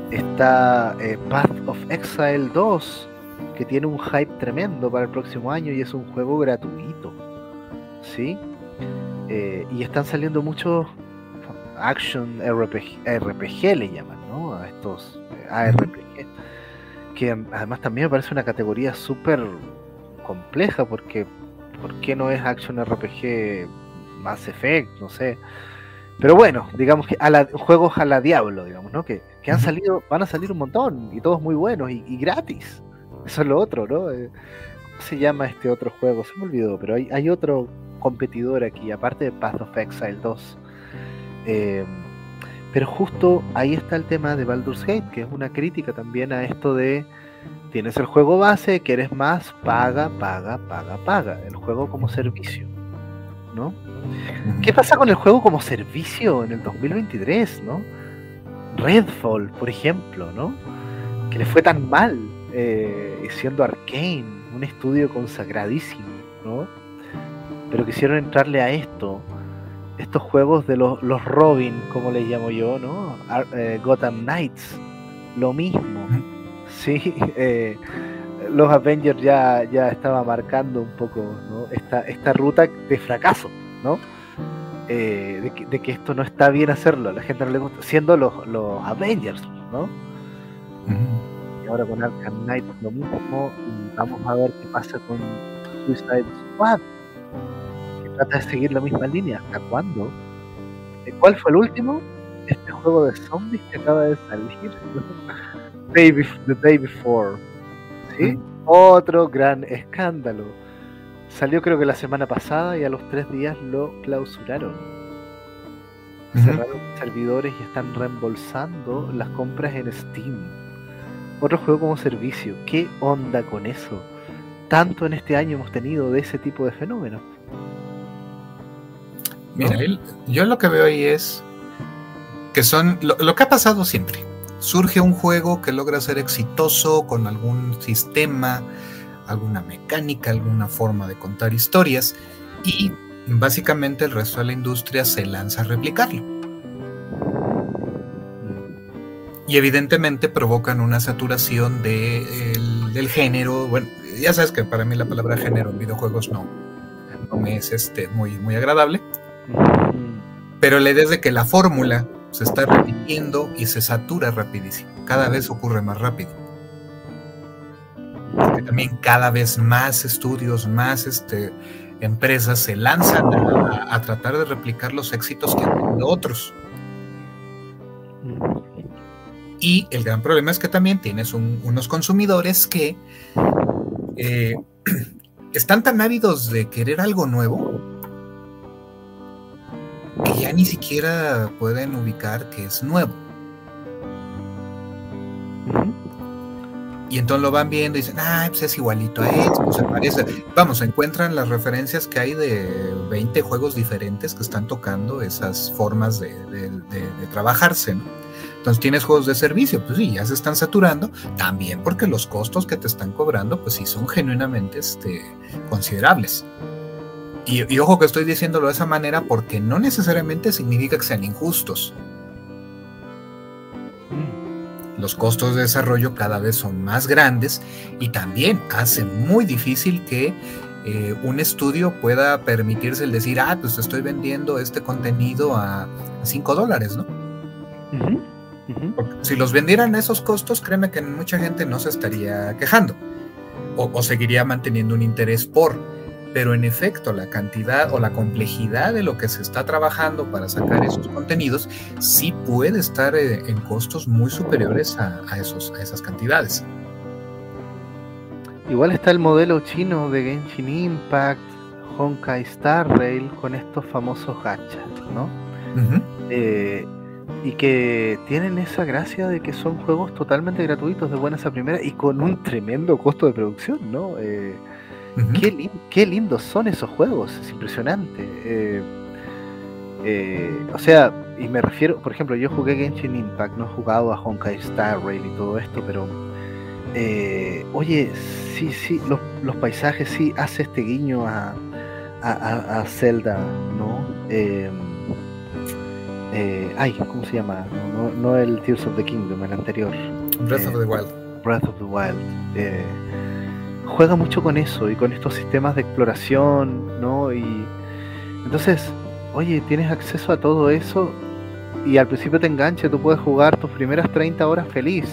está eh, Path of Exile 2, que tiene un hype tremendo para el próximo año y es un juego gratuito. ¿Sí? Eh, y están saliendo muchos action RPG, RPG le llaman, ¿no? A estos eh, ARPG. Que además también me parece una categoría súper compleja porque ¿por qué no es action RPG Mass Effect, no sé. Pero bueno, digamos que a la, juegos a la Diablo, digamos, ¿no? Que, han salido, van a salir un montón, y todos muy buenos, y, gratis. Eso es lo otro, ¿no? Eh, ¿Cómo se llama este otro juego? Se me olvidó, pero hay, hay otro competidor aquí, aparte de Path of Exile 2. Eh, pero justo ahí está el tema de Baldur's Gate, que es una crítica también a esto de tienes el juego base, quieres más, paga, paga, paga, paga. El juego como servicio, ¿no? ¿Qué pasa con el juego como servicio en el 2023, no? Redfall, por ejemplo, ¿no? Que le fue tan mal, eh, siendo Arkane, un estudio consagradísimo, ¿no? Pero quisieron entrarle a esto, estos juegos de los, los Robin, como les llamo yo, ¿no? Eh, Gotham Knights, lo mismo, sí. Eh, los Avengers ya, ya estaba marcando un poco esta, esta ruta de fracaso, ¿no? de, que, esto no está bien hacerlo, a la gente no le gusta, siendo los, los Avengers, ¿no? ahora con Arkham Knight lo mismo y vamos a ver qué pasa con Suicide Squad trata de seguir la misma línea ¿hasta cuándo? ¿cuál fue el último? este juego de zombies que acaba de salir The Day Before ¿sí? otro gran escándalo salió creo que la semana pasada y a los tres días lo clausuraron cerraron servidores y están reembolsando las compras en Steam otro juego como servicio. ¿Qué onda con eso? Tanto en este año hemos tenido de ese tipo de fenómenos. Mira, yo lo que veo ahí es que son lo, que ha pasado siempre. Surge un juego que logra ser exitoso con algún sistema, alguna mecánica, alguna forma de contar historias y básicamente el resto de la industria se lanza a replicarlo. y evidentemente provocan una saturación de del género. Bueno, ya sabes que para mí la palabra género en videojuegos no, no me es este, muy, muy agradable. Pero la idea es de que la fórmula se está repitiendo y se satura rapidísimo. Cada vez ocurre más rápido. Porque también cada vez más estudios, más este, empresas se lanzan a, tratar de replicar los éxitos que han tenido otros. Y el gran problema es que también tienes unos consumidores que eh, están tan ávidos de querer algo nuevo que ya ni siquiera pueden ubicar que es nuevo. Y entonces lo van viendo y dicen, ah, pues es igualito a esto, se parece. Vamos, encuentran las referencias que hay de 20 juegos diferentes que están tocando esas formas de, de trabajarse, ¿no? Entonces tienes juegos de servicio, pues sí, ya se están saturando, también porque los costos que te están cobrando, pues sí, son genuinamente este, considerables. Y, ojo que estoy diciéndolo de esa manera porque no necesariamente significa que sean injustos. Los costos de desarrollo cada vez son más grandes y también hace muy difícil que eh, un estudio pueda permitirse el decir, ah, pues estoy vendiendo este contenido a 5 dólares, ¿no? Si los vendieran a esos costos, créeme que mucha gente no se estaría quejando o, seguiría manteniendo un interés por. Pero en efecto, la cantidad o la complejidad de lo que se está trabajando para sacar esos contenidos sí puede estar eh, en costos muy superiores a, esos, a esas cantidades. Igual está el modelo chino de Genshin Impact, Honkai Star Rail con estos famosos gachas, ¿no? y que tienen esa gracia de que son juegos totalmente gratuitos de buenas a primeras y con un tremendo costo de producción, ¿no? Eh, qué, lindos son esos juegos, es impresionante. Eh, eh, o sea, y me refiero, por ejemplo, yo jugué Genshin Impact, no he jugado a Honkai Star Rail y todo esto, pero oye, sí, sí, los, paisajes sí hace este guiño a, a, a Zelda, ¿no? Eh, ay, ¿cómo se llama? No, el Tears of the Kingdom, el anterior. Breath of the Wild. Breath of the Wild. Juega mucho con eso y con estos sistemas de exploración, ¿no? Y entonces, oye, tienes acceso a todo eso y al principio te engancha, tú puedes jugar tus primeras 30 horas feliz.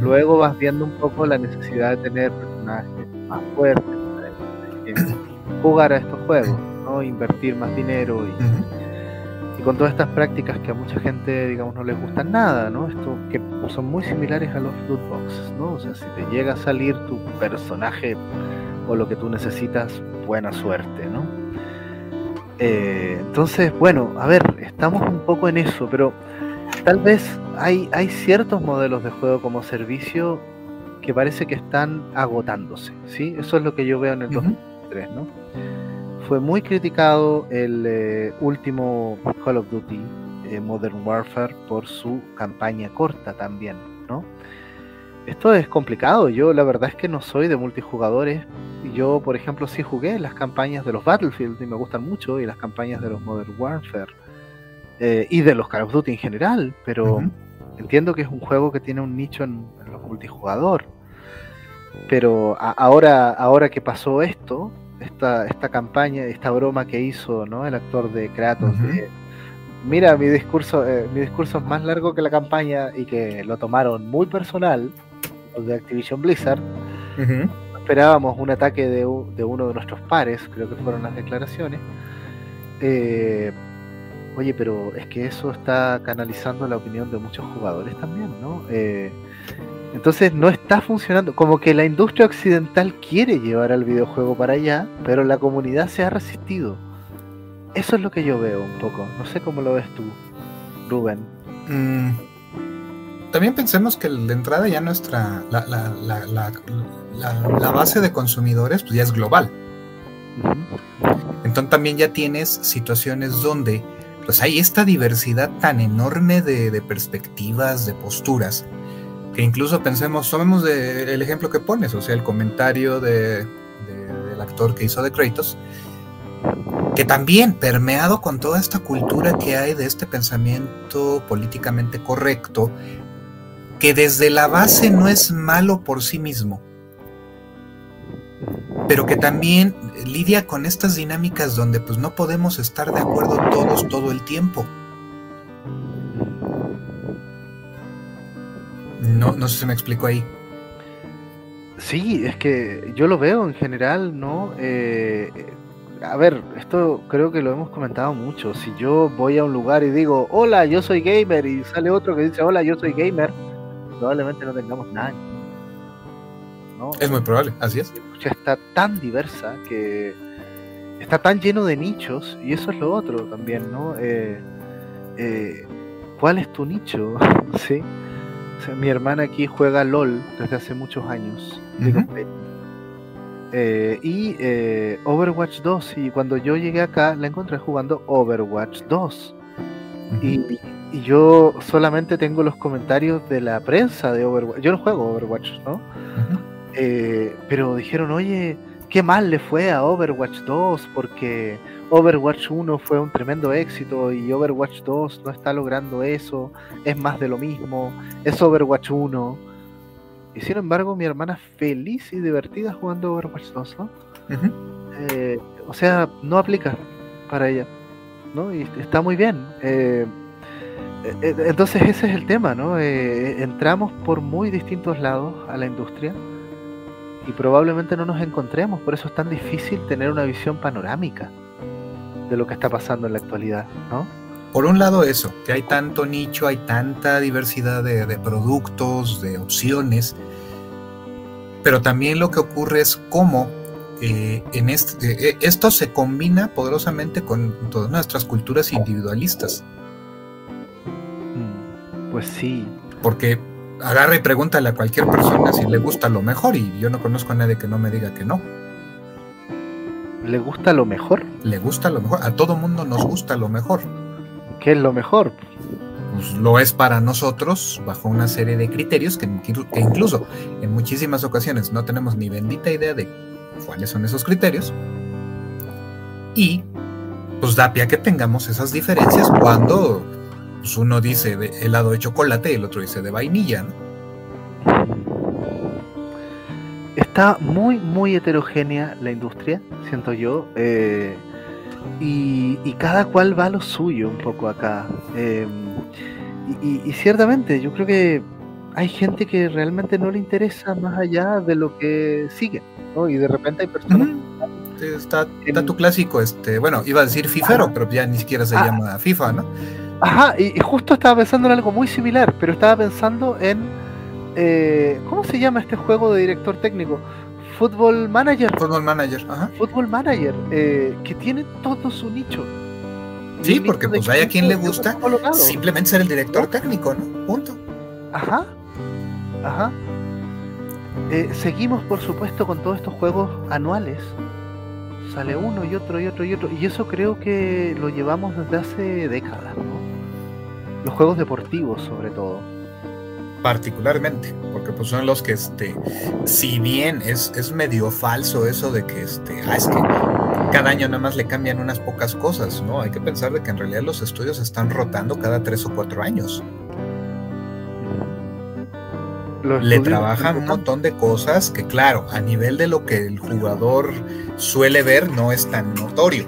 Luego vas viendo un poco la necesidad de tener personajes más fuertes jugar a estos juegos, ¿no? Invertir más dinero y con todas estas prácticas que a mucha gente, digamos, no les gustan nada, ¿no? Esto que son muy similares a los loot boxes, ¿no? O sea, si te llega a salir tu personaje o lo que tú necesitas, buena suerte, ¿no? Eh, entonces, bueno, a ver, estamos un poco en eso, pero tal vez hay, hay ciertos modelos de juego como servicio que parece que están agotándose, ¿sí? Eso es lo que yo veo en el 2003, ¿no? Fue muy criticado el eh, último Call of Duty eh, Modern Warfare por su campaña corta también, ¿no? esto es complicado. Yo la verdad es que no soy de multijugadores. Yo, por ejemplo, sí jugué las campañas de los Battlefield y me gustan mucho, y las campañas de los Modern Warfare eh, y de los Call of Duty en general, pero entiendo que es un juego que tiene un nicho en, los multijugador. Pero ahora, ahora que pasó esto, esta, esta campaña, esta broma que hizo ¿no? el actor de Kratos, mira, mi discurso, eh, mi discurso es más largo que la campaña y que lo tomaron muy personal, los de Activision Blizzard. Esperábamos un ataque de, de, uno de nuestros pares, creo que fueron las declaraciones. Eh, Oye, pero es que eso está canalizando la opinión de muchos jugadores también, ¿no? Eh, entonces no está funcionando. Como que la industria occidental quiere llevar al videojuego para allá, pero la comunidad se ha resistido. Eso es lo que yo veo un poco. No sé cómo lo ves tú, Rubén. Mm, también pensemos que de entrada ya nuestra. La, la, base de consumidores pues ya es global. Entonces también ya tienes situaciones donde pues hay esta diversidad tan enorme de, perspectivas, de posturas, que incluso pensemos, tomemos el ejemplo que pones, o sea, el comentario de, del actor que hizo de Kratos, que también permeado con toda esta cultura que hay de este pensamiento políticamente correcto, que desde la base no es malo por sí mismo, pero que también lidia con estas dinámicas donde pues no podemos estar de acuerdo todos todo el tiempo. No, no sé si me explico ahí. Sí, es que yo lo veo en general, ¿no? Eh, a ver, esto creo que lo hemos comentado mucho. Si yo voy a un lugar y digo, hola, yo soy gamer, y sale otro que dice, hola, yo soy gamer, probablemente no tengamos nada es muy probable, así es. La está tan diversa que está tan lleno de nichos y eso es lo otro también, ¿no? Eh, eh, ¿Cuál es tu nicho? ¿Sí? Mi hermana aquí juega LOL desde hace muchos años. Eh, y Overwatch 2, y cuando yo llegué acá la encontré jugando Overwatch 2. y, yo solamente tengo los comentarios de la prensa de Overwatch. Yo no juego Overwatch, ¿no? Eh, pero dijeron, oye, qué mal le fue a Overwatch 2 porque Overwatch 1 fue un tremendo éxito y Overwatch 2 no está logrando eso, es más de lo mismo, es Overwatch 1. Y sin embargo, mi hermana feliz y divertida jugando Overwatch 2, ¿no? Eh, o sea, no aplica para ella, ¿no? Y está muy bien. Eh, entonces ese es el tema, ¿no? entramos por muy distintos lados a la industria y probablemente no nos encontremos, por eso es tan difícil tener una visión panorámica de lo que está pasando en la actualidad, ¿no? Por un lado eso, que hay tanto nicho, hay tanta diversidad de, productos, de opciones, pero también lo que ocurre es cómo eh, en este, eh, esto se combina poderosamente con todas nuestras culturas individualistas. Mm, pues sí. Porque agarra y pregúntale a cualquier persona si le gusta lo mejor y yo no conozco a nadie que no me diga que no. ¿Le gusta lo mejor? Le gusta lo mejor. A todo mundo nos gusta lo mejor. ¿Qué es lo mejor? Pues lo es para nosotros bajo una serie de criterios que, que incluso en muchísimas ocasiones no tenemos ni bendita idea de cuáles son esos criterios. Y pues da pie a que tengamos esas diferencias cuando pues uno dice de helado de chocolate y el otro dice de vainilla, Está muy, muy heterogénea la industria, siento yo. Eh, y, cada cual va a lo suyo un poco acá. Em, y, ciertamente, yo creo que hay gente que realmente no le interesa más allá de lo que sigue, ¿no? Y de repente hay personas... está, tu clásico, este, bueno, iba a decir FIFero, pero ya ni siquiera se ah. llama FIFA, ¿no? Ajá, y, justo estaba pensando en algo muy similar, pero estaba pensando en. Eh, ¿Cómo se llama este juego de director técnico? Football Manager. Football Manager, ajá. Football Manager, eh, que tiene todo su nicho. Sí, porque pues hay a quien le gusta simplemente ser el director técnico, ¿no? Punto. Ajá, ajá. Eh, seguimos, por supuesto, con todos estos juegos anuales sale uno y otro y otro y otro. Y eso creo que lo llevamos desde hace décadas, ¿no? Los juegos deportivos sobre todo. Particularmente, porque pues son los que, este, si bien es, es medio falso eso de que, este, ah, es que cada año nada más le cambian unas pocas cosas, ¿no? Hay que pensar de que en realidad los estudios están rotando cada tres o cuatro años. le trabajan un montón de cosas que, claro, a nivel de lo que el jugador suele ver, no es tan notorio.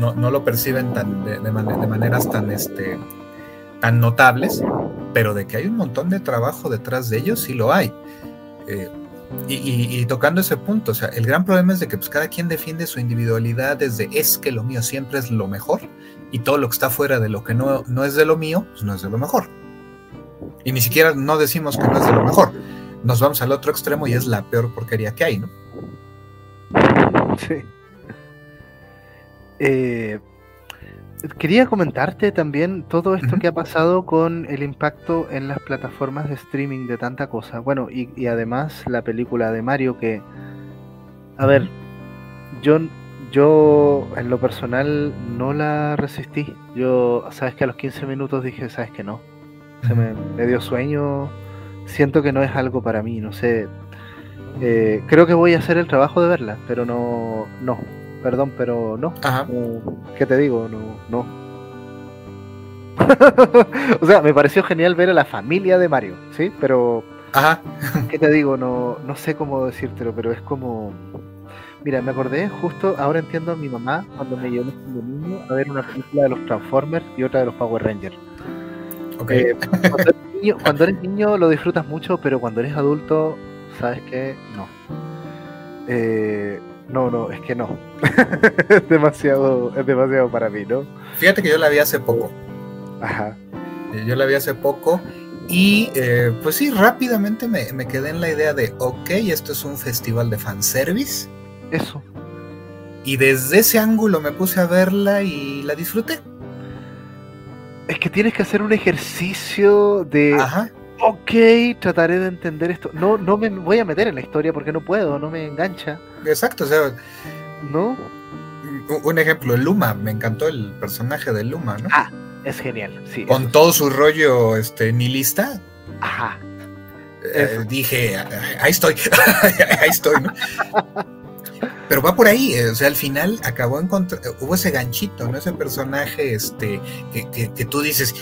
No, no, lo perciben tan de, de, maneras tan, este, tan notables, pero de que hay un montón de trabajo detrás de ellos, sí lo hay. Eh, y, tocando ese punto, o sea, el gran problema es de que pues, cada quien defiende su individualidad desde es que lo mío siempre es lo mejor y todo lo que está fuera de lo que no, no es de lo mío, pues no es de lo mejor. Y ni siquiera no decimos que no es de lo mejor. Nos vamos al otro extremo y es la peor porquería que hay, ¿no? Sí. Eh, quería comentarte también todo esto que ha pasado con el impacto en las plataformas de streaming de tanta cosa. Bueno, y, además la película de Mario que, a ver, yo, yo en lo personal no la resistí. Yo, sabes que a los 15 minutos dije, sabes que no. Se me, dio sueño. Siento que no es algo para mí, no sé. Eh, creo que voy a hacer el trabajo de verla, pero no, no, perdón, pero no. Ajá. ¿Qué te digo? No, no. o sea, me pareció genial ver a la familia de Mario, ¿sí? Pero. Ajá. ¿Qué te digo? No, no sé cómo decírtelo, pero es como. Mira, me acordé justo, ahora entiendo a mi mamá cuando me llevó como niño a ver una película de los Transformers y otra de los Power Rangers. Okay. Eh, cuando, eres niño, lo disfrutas mucho, pero cuando eres adulto, ¿sabes qué? No. Eh, no, no, es que no. es demasiado, es demasiado para mí, ¿no? Fíjate que yo la vi hace poco. Ajá. Eh, yo la vi hace poco y eh, pues sí, rápidamente me, me, quedé en la idea de, ok, esto es un festival de fanservice. Eso. Y desde ese ángulo me puse a verla y la disfruté. Es que tienes que hacer un ejercicio de... Ajá ok, trataré de entender esto. No, no me voy a meter en la historia porque no puedo, no me engancha. Exacto, o sea. ¿No? Un ejemplo, Luma, me encantó el personaje de Luma, ¿no? Ah, es genial, sí. Con todo su rollo este, nihilista. Ajá. Eh, dije, ahí estoy, ahí estoy, ¿no? Pero va por ahí, eh, o sea, al final acabó encontrando, hubo ese ganchito, ¿no? Ese personaje este, que, que tú dices,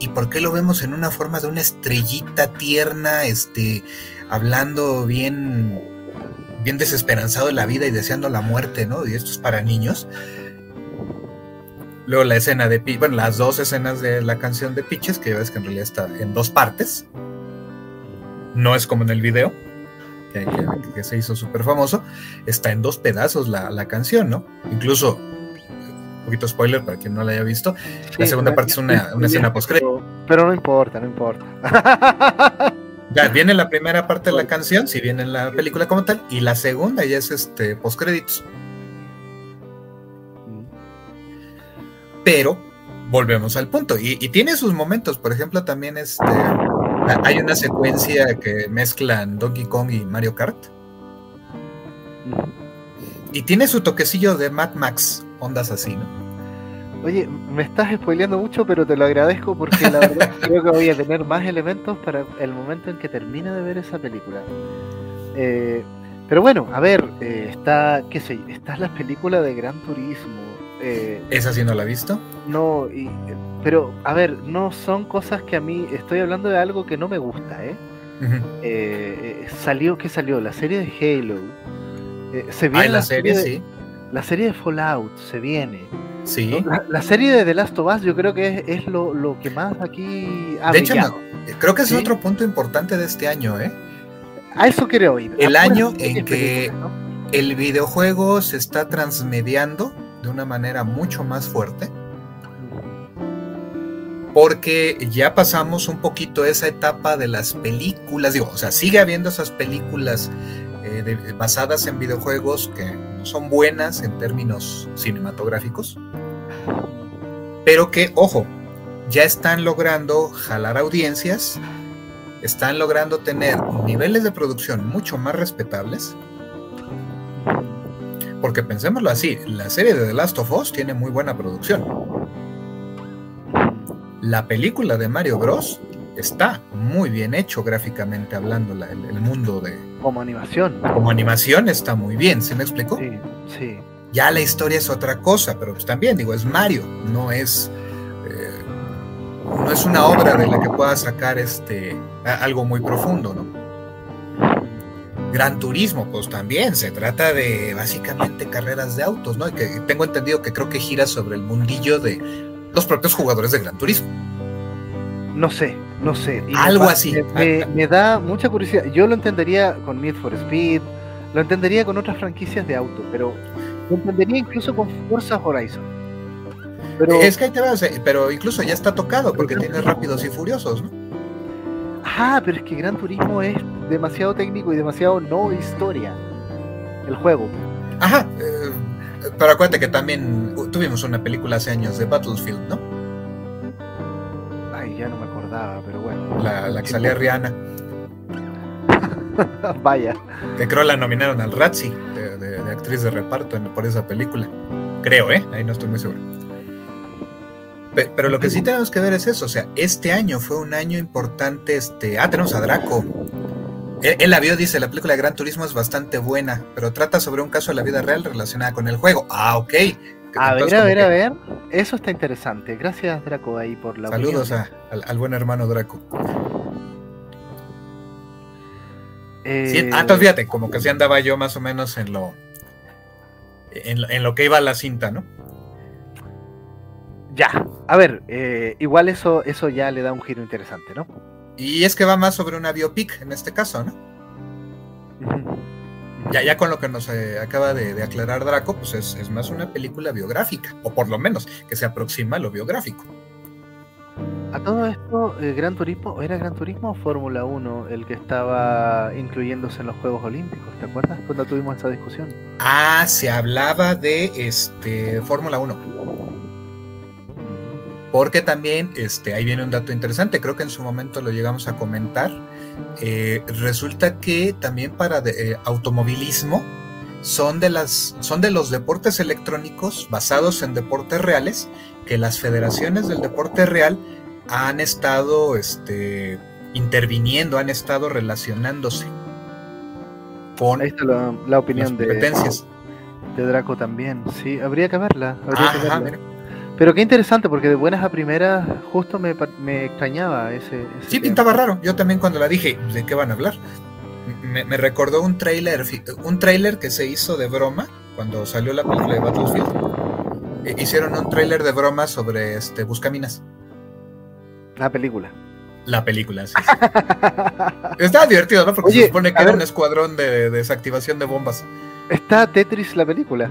¿Y por qué lo vemos en una forma de una estrellita tierna, este, hablando bien, bien desesperanzado de la vida y deseando la muerte, ¿no? Y esto es para niños. Luego la escena de, bueno, las dos escenas de la canción de Pitches, que ya ves que en realidad está en dos partes. No es como en el video, que, se hizo súper famoso. Está en dos pedazos la, la canción, ¿no? Incluso poquito spoiler para quien no la haya visto. la segunda parte es una, escena post pero no importa, no importa. Ya viene la primera parte de la canción, si viene en la película como tal, y la segunda ya es este post créditos. Pero volvemos al punto. Y, tiene sus momentos. Por ejemplo, también este, hay una secuencia que mezclan Donkey Kong y Mario Kart. Y tiene su toquecillo de Mad Max, ondas así, ¿no? Oye, me estás spoileando mucho, pero te lo agradezco porque la verdad creo que voy a tener más elementos para el momento en que termine de ver esa película. Eh, pero bueno, a ver, eh, está, qué sé, está la película de Gran Turismo. Eh, ¿Esa sí no la ha visto? No, y, pero a ver, no son cosas que a mí, estoy hablando de algo que no me gusta, ¿eh? salió, ¿qué salió? La serie de Halo. se viene la, serie, sí. La serie de Fallout se viene. Sí. La, serie de The Last of Us yo creo que es, lo, que más aquí ha De hecho, creo que es otro punto importante de este año, ¿eh? A eso quiero ir. El año en que el videojuego se está transmediando de una manera mucho más fuerte. Porque ya pasamos un poquito esa etapa de las películas, digo, o sea, sigue habiendo esas películas eh, basadas en videojuegos que son buenas en términos cinematográficos, pero que, ojo, ya están logrando jalar audiencias, están logrando tener niveles de producción mucho más respetables. Porque pensémoslo así, la serie de The Last of Us tiene muy buena producción. la película de Mario Bros está muy bien hecho gráficamente hablando, el, mundo de... Como animación. Como animación está muy bien, ¿se me explicó? Sí, sí. Ya la historia es otra cosa, pero pues también digo, es Mario, no es... Eh, no es una obra de la que pueda sacar este algo muy profundo, ¿no? Gran Turismo, pues también se trata de básicamente carreras de autos, ¿no? Y que tengo entendido que creo que gira sobre el mundillo de los propios jugadores de Gran Turismo. No sé, no sé. Algo así. Me, da mucha curiosidad. Yo lo entendería con Need for Speed, lo entendería con otras franquicias de auto, pero lo entendería incluso con Forza Horizon. Pero, es que ahí te vas, pero incluso ya está tocado porque tiene rápidos y furiosos, ¿no? Ah, pero es que Gran Turismo es demasiado técnico y demasiado no historia. El juego. Ajá. Eh, pero acuérdate que también tuvimos una película hace años de Battlefield, ¿no? Ay, ya no me acordaba, pero bueno. La, que salía Rihanna. Vaya. Que creo la nominaron al Razzie de, actriz de reparto por esa película. Creo, ¿eh? Ahí no estoy muy seguro. Pero lo que sí tenemos que ver es eso, o sea, este año fue un año importante, este, ah, tenemos a Draco. Él, la vio, dice, la película de Gran Turismo es bastante buena, pero trata sobre un caso de la vida real relacionada con el juego. Ah, ok. A ver, a ver, a ver. Eso está interesante. Gracias, Draco, ahí por la Saludos al, buen hermano Draco. Eh... ah, entonces fíjate, como que sí andaba yo más o menos en lo, en lo que iba la cinta, ¿no? Ya, a ver, eh, igual eso, eso ya le da un giro interesante, ¿no? Y es que va más sobre una biopic en este caso, ¿no? Ya, ya con lo que nos eh, acaba de, aclarar Draco, pues es, más una película biográfica, o por lo menos que se aproxima a lo biográfico. A todo esto, eh, ¿Gran Turismo era Gran Turismo o Fórmula 1 el que estaba incluyéndose en los Juegos Olímpicos? ¿Te acuerdas cuando tuvimos esa discusión? Ah, se hablaba de este Fórmula 1. Porque también, este, ahí viene un dato interesante, creo que en su momento lo llegamos a comentar. Eh, resulta que también para eh, automovilismo son de, las, son de los deportes electrónicos basados en deportes reales que las federaciones del deporte real han estado este, interviniendo, han estado relacionándose con Ahí está la, opinión competencias. De, de Draco también. Sí, habría que verla. Habría pero qué interesante, porque de buenas a primeras justo me, extrañaba ese, Sí, pintaba raro. Yo también cuando la dije, ¿de qué van a hablar? Me, recordó un trailer, un trailer que se hizo de broma cuando salió la película de Battlefield. E, hicieron un trailer de broma sobre este Buscaminas. La película. La película, sí. Estaba divertido, ¿no? Porque se supone que era un escuadrón de desactivación de bombas. Está Tetris la película.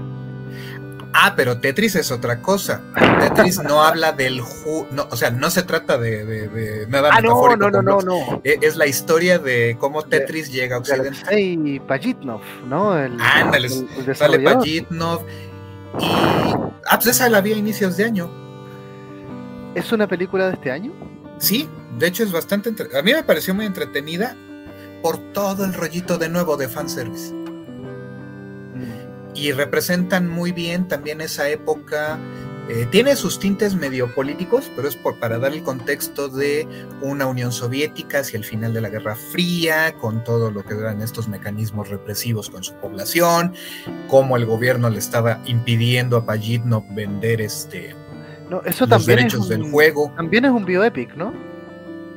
Ah, pero Tetris es otra cosa. Tetris no habla del ju no, o sea, no se trata de, nada ah, No, no, no, no, no, e, Es la historia de cómo Tetris llega a Occidente. Y Pajitnov, ¿no? Ándale, sale Pajitnov. Y. Ah, pues esa la vi a inicios de año. ¿Es una película de este año? Sí, de hecho es bastante. A mí me pareció muy entretenida por todo el rollito de nuevo de fanservice y representan muy bien también esa época. Eh, tiene sus tintes medio políticos, pero es por, para dar el contexto de una Unión Soviética hacia el final de la Guerra Fría, con todo lo que eran estos mecanismos represivos con su población, cómo el gobierno le estaba impidiendo a Pajitnov vender este, no, eso los derechos del juego. También es un bioepic, ¿no?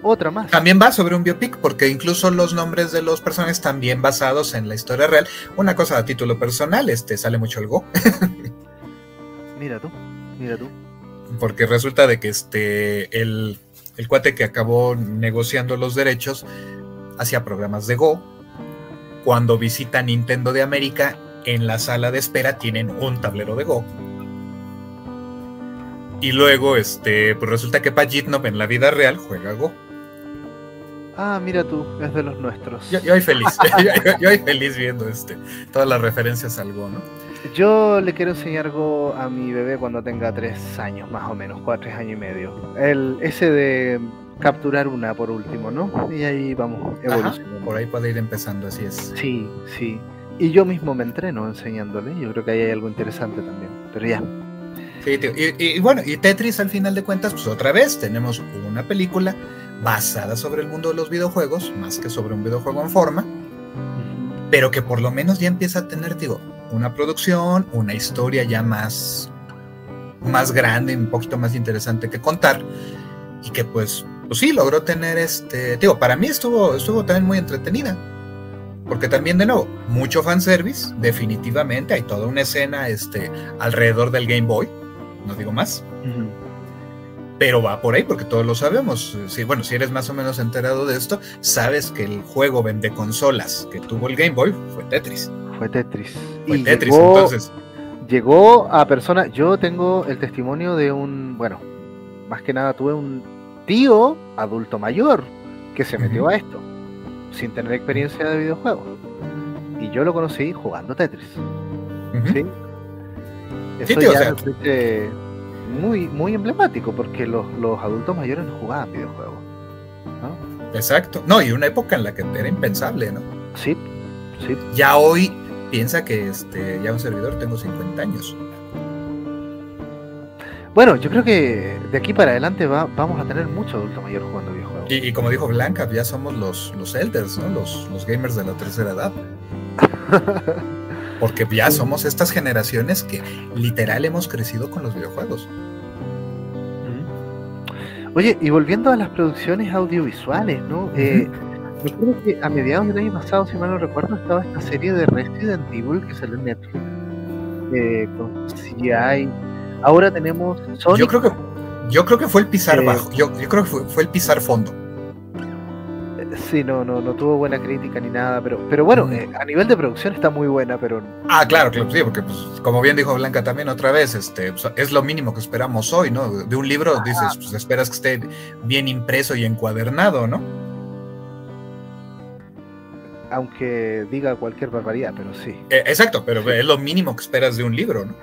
Otra más. También va sobre un biopic, porque incluso los nombres de los personajes también basados en la historia real. Una cosa a título personal, este sale mucho el Go. mira tú, mira tú. Porque resulta de que este el, el cuate que acabó negociando los derechos hacía programas de Go. Cuando visita Nintendo de América, en la sala de espera tienen un tablero de Go. Y luego, este, pues resulta que Pajitnov en la vida real juega Go. Ah, mira tú, es de los nuestros. Yo, yo feliz, yo, feliz viendo este, todas las referencias al Go, ¿no? Yo le quiero enseñar Go a mi bebé cuando tenga tres años, más o menos, cuatro años y medio. El, ese de capturar una por último, ¿no? Y ahí vamos evolucionando. por ahí puede ir empezando, así es. Sí, sí. Y yo mismo me entreno enseñándole, yo creo que ahí hay algo interesante también, pero ya. Sí, tío. Y, bueno, y Tetris al final de cuentas, pues otra vez tenemos una película basada sobre el mundo de los videojuegos, más que sobre un videojuego en forma, pero que por lo menos ya empieza a tener, digo, una producción, una historia ya más, más grande, un poquito más interesante que contar, y que pues, pues sí, logró tener este, digo, para mí estuvo, estuvo también muy entretenida. Porque también, de nuevo, mucho fanservice, definitivamente, hay toda una escena este, alrededor del Game Boy, no digo más. Pero va por ahí porque todos lo sabemos. Si, bueno, si eres más o menos enterado de esto, sabes que el juego vende consolas que tuvo el Game Boy fue Tetris. Fue Tetris. Fue Tetris, entonces. Llegó a personas. Yo tengo el testimonio de un. Bueno, más que nada tuve un tío adulto mayor que se metió a esto sin tener experiencia de videojuegos. Y yo lo conocí jugando Tetris. ¿Sí? Eso ya muy, muy emblemático porque los, adultos mayores no jugaban videojuegos. Exacto. No, y una época en la que era impensable, ¿no? Sí, sí. Ya hoy piensa que este, ya un servidor tengo 50 años. Bueno, yo creo que de aquí para adelante va, vamos a tener mucho adulto mayor jugando videojuegos. Y, como dijo Blanca, ya somos los, los elders, ¿no? Los, los gamers de la tercera edad. Porque ya somos estas generaciones que literal hemos crecido con los videojuegos. Oye, y volviendo a las producciones audiovisuales, ¿no? Eh, recuerdo que a mediados del año pasado, si mal no recuerdo, estaba esta serie de Resident Evil que salió en Netflix. Eh, con CGI. Ahora tenemos Sonic. Yo creo que, yo creo que fue el pisar eh, bajo. Yo, yo creo que fue, fue el pisar fondo. Sí, no, no, no tuvo buena crítica ni nada, pero, pero bueno, mm. eh, a nivel de producción está muy buena, pero. Ah, claro, claro, sí, porque pues, como bien dijo Blanca también otra vez, este, pues, es lo mínimo que esperamos hoy, ¿no? De un libro dices, pues esperas que esté bien impreso y encuadernado, ¿no? Aunque diga cualquier barbaridad, pero sí. Eh, exacto, pero es lo mínimo que esperas de un libro, ¿no?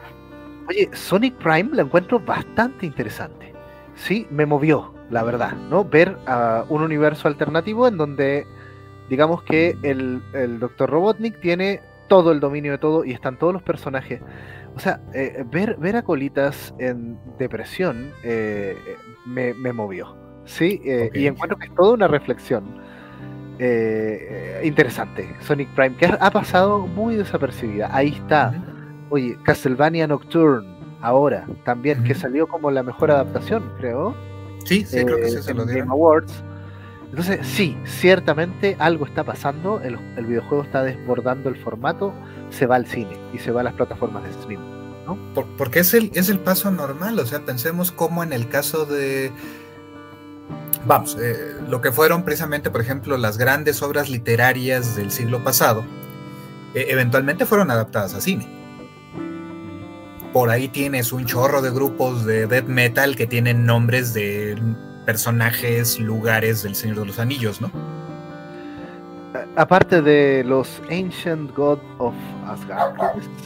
Oye, Sonic Prime la encuentro bastante interesante. Sí, me movió la verdad, ¿no? Ver a un universo alternativo en donde, digamos que el, el Dr. Robotnik tiene todo el dominio de todo y están todos los personajes. O sea, eh, ver, ver a Colitas en depresión eh, me, movió, ¿sí? Eh, y encuentro que es toda una reflexión interesante. Sonic Prime, que ha, pasado muy desapercibida. Ahí está. Oye, Castlevania Nocturne, ahora, también, que salió como la mejor adaptación, creo. Sí, sí, creo que sí se lo Game Awards. Entonces, sí, ciertamente algo está pasando, el, videojuego está desbordando el formato, se va al cine y se va a las plataformas de streaming. ¿no? porque es el, es el paso normal, o sea, pensemos como en el caso de, vamos, eh, lo que fueron precisamente, por ejemplo, las grandes obras literarias del siglo pasado, eh, eventualmente fueron adaptadas a cine por ahí tienes un chorro de grupos de death metal que tienen nombres de personajes, lugares del Señor de los Anillos, ¿no? Aparte de los Ancient God of Asgard,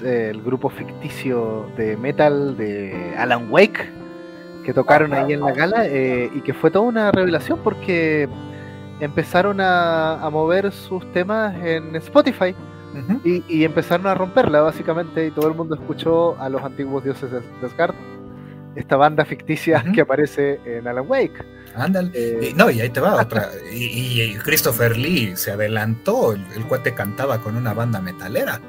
el grupo ficticio de metal de Alan Wake, que tocaron ahí en la gala eh, y que fue toda una revelación porque empezaron a mover sus temas en Spotify y, empezaron a romperla básicamente y todo el mundo escuchó a los antiguos dioses de, Asgard, esta banda ficticia que aparece en Alan Wake. Ándale. Eh, no, y ahí te va otra. Y, Christopher Lee se adelantó, el, cuate cantaba con una banda metalera.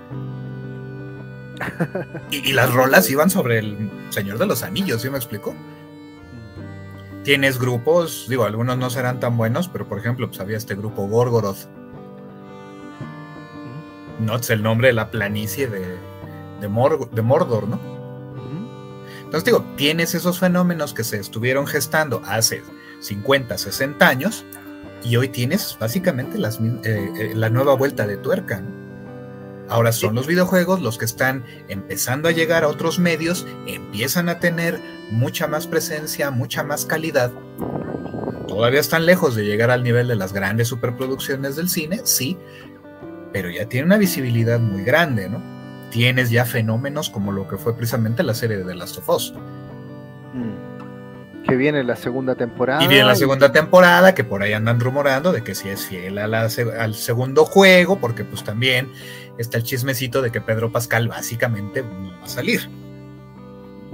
y, las rolas iban sobre el Señor de los Anillos, ¿sí me explicó? Tienes grupos, digo, algunos no serán tan buenos, pero por ejemplo, pues había este grupo Gorgoroth, no es el nombre de la planicie de, de, Mordor, ¿no? Entonces digo, tienes esos fenómenos que se estuvieron gestando hace 50, 60 años y hoy tienes básicamente las, eh, eh, la nueva vuelta de tuerca. Ahora son los videojuegos los que están empezando a llegar a otros medios, empiezan a tener mucha más presencia, mucha más calidad. Todavía están lejos de llegar al nivel de las grandes superproducciones del cine, sí, pero ya tiene una visibilidad muy grande, ¿no? Tienes ya fenómenos como lo que fue precisamente la serie de The Last of Us. Mm. Que viene la segunda temporada. Y viene la segunda temporada, que por ahí andan rumorando de que si es fiel al segundo juego, porque pues también está el chismecito de que Pedro Pascal básicamente no va a salir.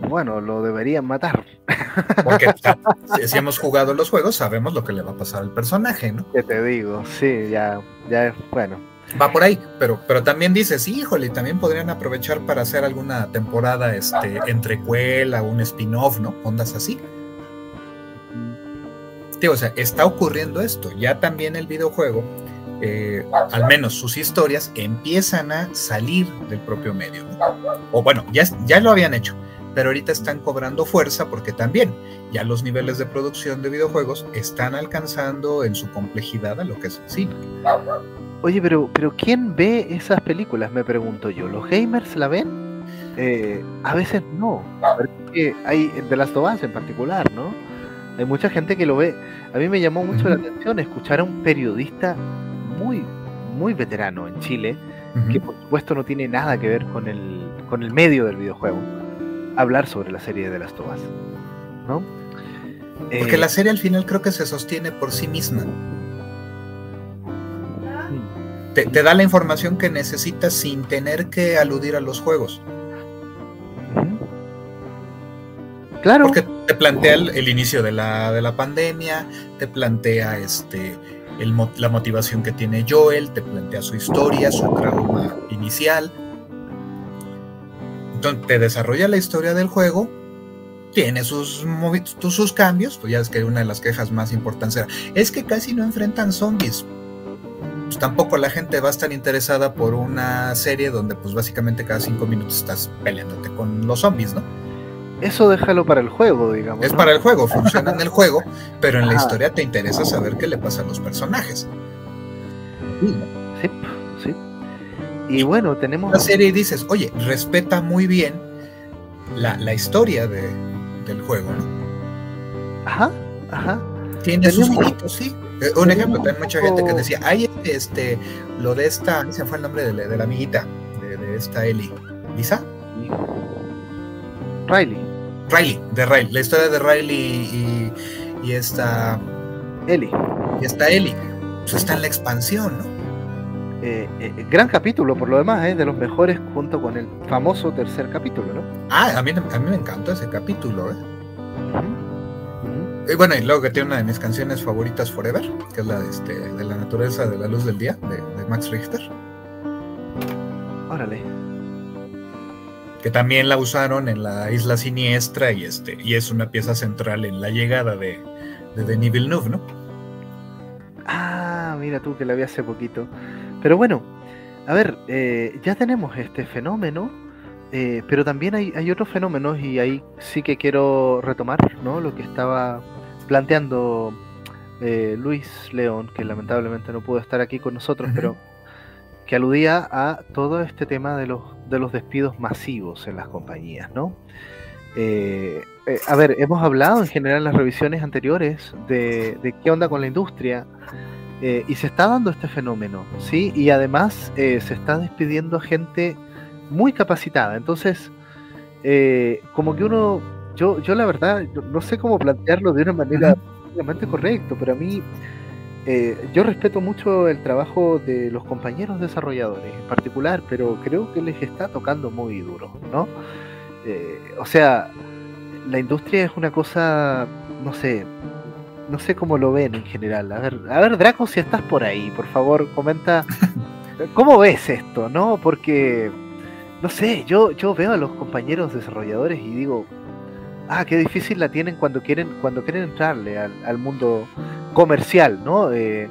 bueno, lo deberían matar. Porque si, hemos jugado los juegos, sabemos lo que le va a pasar al personaje, ¿no? ¿Qué te digo? Sí, ya, ya es bueno. Va por ahí, pero, pero también dices, híjole, también podrían aprovechar para hacer alguna temporada este, entrecuela, un spin-off, ¿no? Ondas así. o sea, está ocurriendo esto. Ya también el videojuego, eh, al menos sus historias, empiezan a salir del propio medio. O bueno, ya, ya lo habían hecho pero ahorita están cobrando fuerza porque también ya los niveles de producción de videojuegos están alcanzando en su complejidad a lo que es el cine. Oye, pero, pero ¿quién ve esas películas? Me pregunto yo. ¿Los gamers la ven? Eh, a veces no. Porque hay de las Us en particular, ¿no? Hay mucha gente que lo ve. A mí me llamó mucho la atención escuchar a un periodista muy, muy veterano en Chile, que por supuesto no tiene nada que ver con el, con el medio del videojuego hablar sobre la serie de las Tobas, ¿no? Porque la eh, serie al final creo que se sostiene por sí misma. Te, da la información que necesitas sin tener que aludir a los juegos. Claro. Porque te plantea el, inicio de la, de la, pandemia, te plantea este, la motivación que tiene Joel, te plantea su historia, su trauma inicial entonces te desarrolla la historia del juego, tiene sus, sus cambios, pues ya es que una de las quejas más importantes es que casi no enfrentan zombies. Pues tampoco la gente va a estar interesada por una serie donde pues básicamente cada cinco minutos estás peleándote con los zombies, ¿no? Eso déjalo para el juego, digamos. Es para el juego, funciona en el juego, pero en la historia te interesa saber qué le pasa a los personajes. Sí, sí. Y bueno, tenemos... La serie y dices, oye, respeta muy bien la, historia de, del juego, ¿no? Ajá, ajá. Tiene sus hijitos, sí. Eh, un ejemplo, hay mucha gente que decía, ay, este, lo de esta, se fue el nombre de la, de la amiguita, de, esta Ellie. ¿Lisa? Riley. Riley, de Riley. La historia de Riley y, y esta... Ellie. Y esta Ellie. Pues está en la expansión, ¿no? Eh, eh, gran capítulo, por lo demás, ¿eh? de los mejores junto con el famoso tercer capítulo, ¿no? Ah, a mí, a mí me encantó ese capítulo, ¿eh? Y bueno, y luego que tiene una de mis canciones favoritas Forever, que es la de, este, de la naturaleza de la luz del día, de, Max Richter. Órale. Que también la usaron en la Isla Siniestra y este y es una pieza central en la llegada de, de Denis Villeneuve, ¿no? Ah, mira tú que la vi hace poquito. Pero bueno, a ver, eh, ya tenemos este fenómeno, eh, pero también hay, hay, otros fenómenos y ahí sí que quiero retomar ¿no? lo que estaba planteando eh, Luis León, que lamentablemente no pudo estar aquí con nosotros, pero que aludía a todo este tema de los, de los despidos masivos en las compañías, ¿no? a ver, hemos hablado en general en las revisiones anteriores de, de qué onda con la industria, eh, y se está dando este fenómeno, ¿sí? Y además eh, se está despidiendo a gente muy capacitada. Entonces, eh, como que uno, yo, yo la verdad, no sé cómo plantearlo de una manera realmente correcta, pero a mí, yo respeto mucho el trabajo de los compañeros desarrolladores en particular, pero creo que les está tocando muy duro, ¿no? o sea, la industria es una cosa, no sé, no sé cómo lo ven en general. A ver, a ver, Draco, si estás por ahí, por favor, comenta cómo ves esto, ¿no? Porque, no sé, yo, yo veo a los compañeros desarrolladores y digo, ah, qué difícil la tienen cuando quieren, cuando quieren entrarle al, mundo comercial, ¿no? Eh,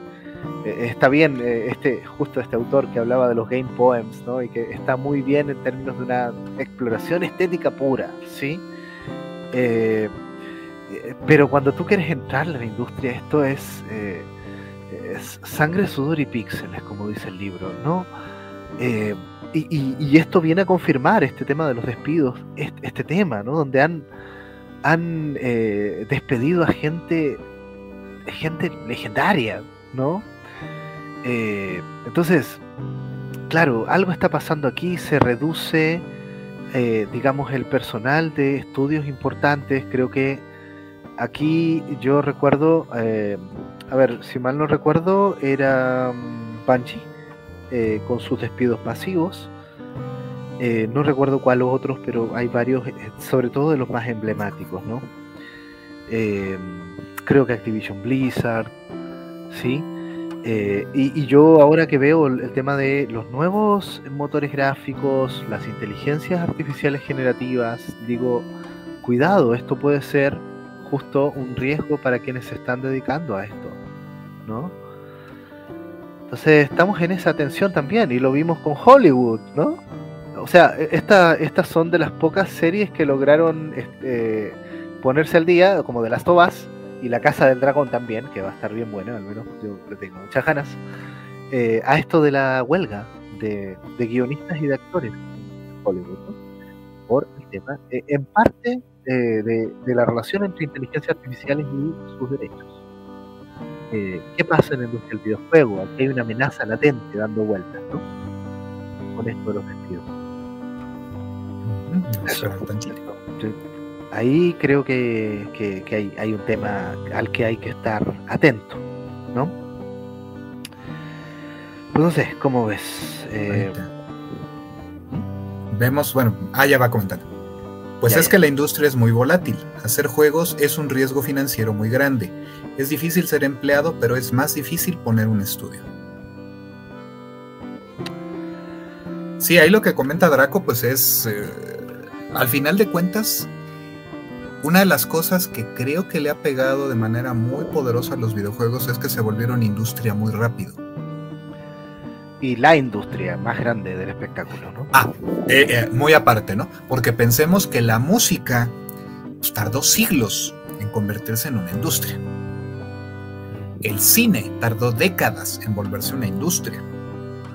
eh, está bien, eh, este, justo este autor que hablaba de los game poems, ¿no? Y que está muy bien en términos de una exploración estética pura, ¿sí? Eh, pero cuando tú quieres entrar en la industria, esto es, eh, sangre, sudor y píxeles, como dice el libro, ¿no? Eh, y, esto viene a confirmar este tema de los despidos, este, tema, ¿no? Donde han, han eh, despedido a gente, gente legendaria, ¿no? entonces, claro, algo está pasando aquí, se reduce, digamos, el personal de estudios importantes, creo que Aquí yo recuerdo, eh, a ver, si mal no recuerdo, era um, Banshee eh, con sus despidos masivos. Eh, no recuerdo cuál otros, pero hay varios, eh, sobre todo de los más emblemáticos, ¿no? Eh, creo que Activision Blizzard, ¿sí? y, yo ahora que veo el, tema de los nuevos motores gráficos, las inteligencias artificiales generativas, digo, cuidado, esto puede ser justo un riesgo para quienes se están dedicando a esto, ¿no? Entonces estamos en esa tensión también y lo vimos con Hollywood, ¿no? O sea, esta, estas son de las pocas series que lograron este, ponerse al día, como de las Tobas y La Casa del Dragón también, que va a estar bien bueno, al menos yo le tengo muchas ganas, eh, a esto de la huelga de, guionistas y de actores en Hollywood, ¿no? por el tema, eh, en parte eh, de, la relación entre inteligencia artificial y sus derechos. ¿Qué pasa en la industria del videojuego? Aquí hay una amenaza latente dando vueltas, ¿no? Con esto de los ahí creo que, hay, un tema al que hay que estar atento, ¿no? Pues no sé, ¿cómo ves? Eh, Vemos, bueno, ah, ya va comentando. Pues es que la industria es muy volátil. Hacer juegos es un riesgo financiero muy grande. Es difícil ser empleado, pero es más difícil poner un estudio. Sí, ahí lo que comenta Draco, pues es, eh, al final de cuentas, una de las cosas que creo que le ha pegado de manera muy poderosa a los videojuegos es que se volvieron industria muy rápido. Y la industria más grande del espectáculo, ¿no? Ah, eh, eh, muy aparte, ¿no? Porque pensemos que la música pues, tardó siglos en convertirse en una industria. El cine tardó décadas en volverse una industria.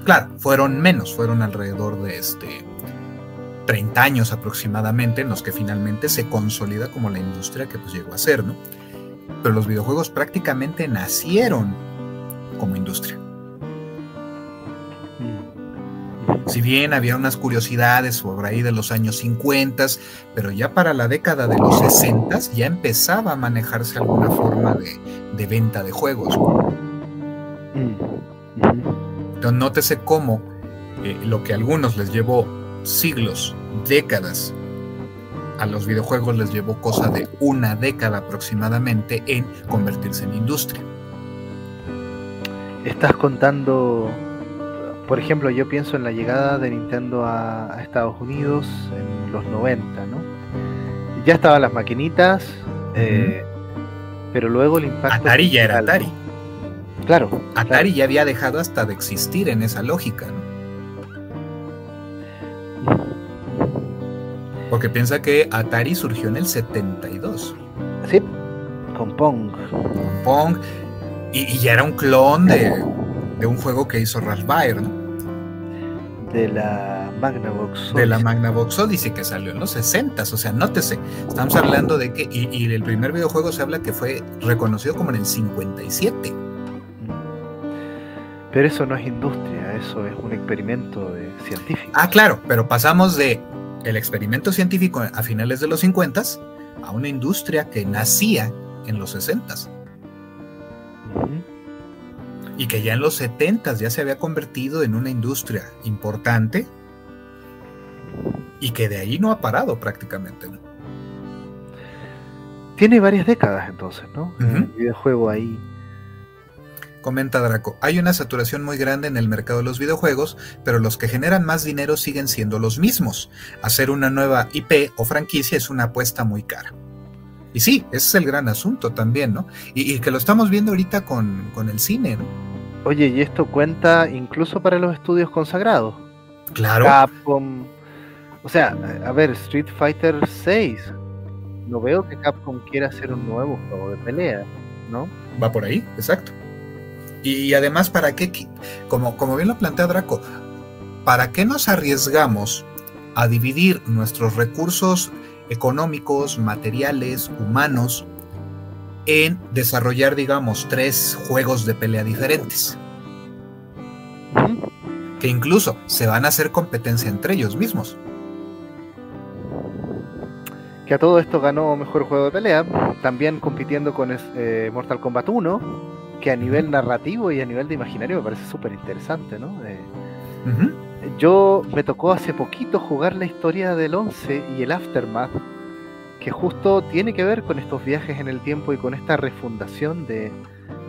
Claro, fueron menos, fueron alrededor de este 30 años aproximadamente en los que finalmente se consolida como la industria que pues llegó a ser, ¿no? Pero los videojuegos prácticamente nacieron como industria. Mm. Si bien había unas curiosidades sobre ahí de los años 50, pero ya para la década de los 60 ya empezaba a manejarse alguna forma de, venta de juegos. Mm. Entonces nótese cómo eh, lo que a algunos les llevó siglos, décadas. A los videojuegos les llevó cosa de una década aproximadamente en convertirse en industria. Estás contando, por ejemplo, yo pienso en la llegada de Nintendo a, Estados Unidos en los 90, ¿no? Ya estaban las maquinitas, eh, pero luego el impacto... Atari ya era Atari. Claro. Atari ya había dejado hasta de existir en esa lógica, ¿no? Porque piensa que Atari surgió en el 72. Sí, con Pong. Con Pong. Y, ya era un clon de, un juego que hizo Ralph Baer, ¿no? De la Magnavox De la Magnavox Odyssey que salió en los 60 O sea, nótese, estamos hablando de que. Y, y el primer videojuego se habla que fue reconocido como en el 57. Pero eso no es industria, eso es un experimento científico. Ah, claro, pero pasamos de el experimento científico a finales de los 50 a una industria que nacía en los 60 y que ya en los 70 ya se había convertido en una industria importante y que de ahí no ha parado prácticamente. Tiene varias décadas entonces, ¿no? El videojuego ahí Comenta Draco, hay una saturación muy grande en el mercado de los videojuegos, pero los que generan más dinero siguen siendo los mismos. Hacer una nueva IP o franquicia es una apuesta muy cara. Y sí, ese es el gran asunto también, ¿no? Y, que lo estamos viendo ahorita con, el cine, ¿no? Oye, y esto cuenta incluso para los estudios consagrados. Claro. Capcom. O sea, a ver, Street Fighter 6. No veo que Capcom quiera hacer un nuevo juego de pelea, ¿no? Va por ahí, exacto. Y además, ¿para qué? Como, como bien lo plantea Draco, ¿para qué nos arriesgamos a dividir nuestros recursos económicos, materiales, humanos, en desarrollar, digamos, tres juegos de pelea diferentes? Que incluso se van a hacer competencia entre ellos mismos. Que a todo esto ganó mejor juego de pelea, también compitiendo con eh, Mortal Kombat 1 que a nivel narrativo y a nivel de imaginario me parece súper interesante, ¿no? yo me tocó hace poquito jugar la historia del 11 y el Aftermath, que justo tiene que ver con estos viajes en el tiempo y con esta refundación de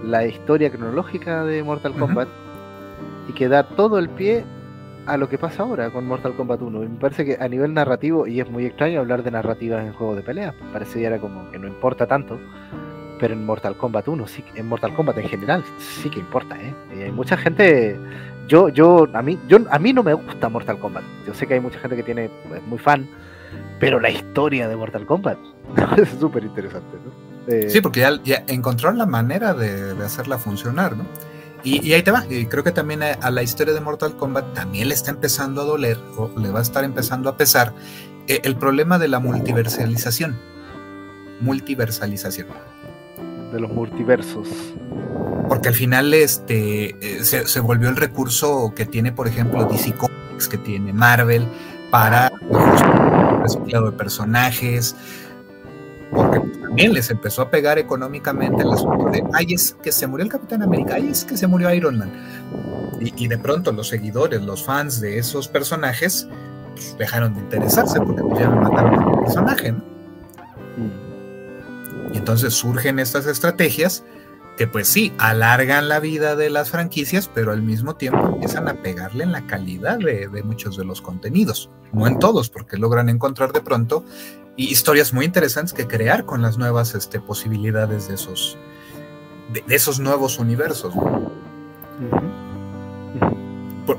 la historia cronológica de Mortal Kombat y que da todo el pie a lo que pasa ahora con Mortal Kombat 1. Y me parece que a nivel narrativo, y es muy extraño hablar de narrativas en juegos de pelea, parece como que no importa tanto, pero en Mortal Kombat 1, sí, en Mortal Kombat en general, sí que importa, ¿eh? Y hay mucha gente, yo, yo, a mí, yo, a mí no me gusta Mortal Kombat. Yo sé que hay mucha gente que tiene, es muy fan, pero la historia de Mortal Kombat es súper interesante, ¿no? Eh, sí, porque ya, encontró la manera de, de hacerla funcionar, ¿no? Y, ahí te va. Y creo que también a, la historia de Mortal Kombat también le está empezando a doler o le va a estar empezando a pesar eh, el problema de la multiversalización. Multiversalización. De los multiversos. Porque al final este, eh, se, volvió el recurso que tiene, por ejemplo, DC Comics, que tiene Marvel, para el reciclado de personajes, porque también les empezó a pegar económicamente el asunto de, ay, es que se murió el Capitán América, ay, es que se murió Iron Man. Y, de pronto los seguidores, los fans de esos personajes, pues, dejaron de interesarse porque ya me mataron al personaje, ¿no? Y entonces surgen estas estrategias que pues sí, alargan la vida de las franquicias, pero al mismo tiempo empiezan a pegarle en la calidad de, de muchos de los contenidos. No en todos, porque logran encontrar de pronto historias muy interesantes que crear con las nuevas este, posibilidades de esos, de, esos nuevos universos.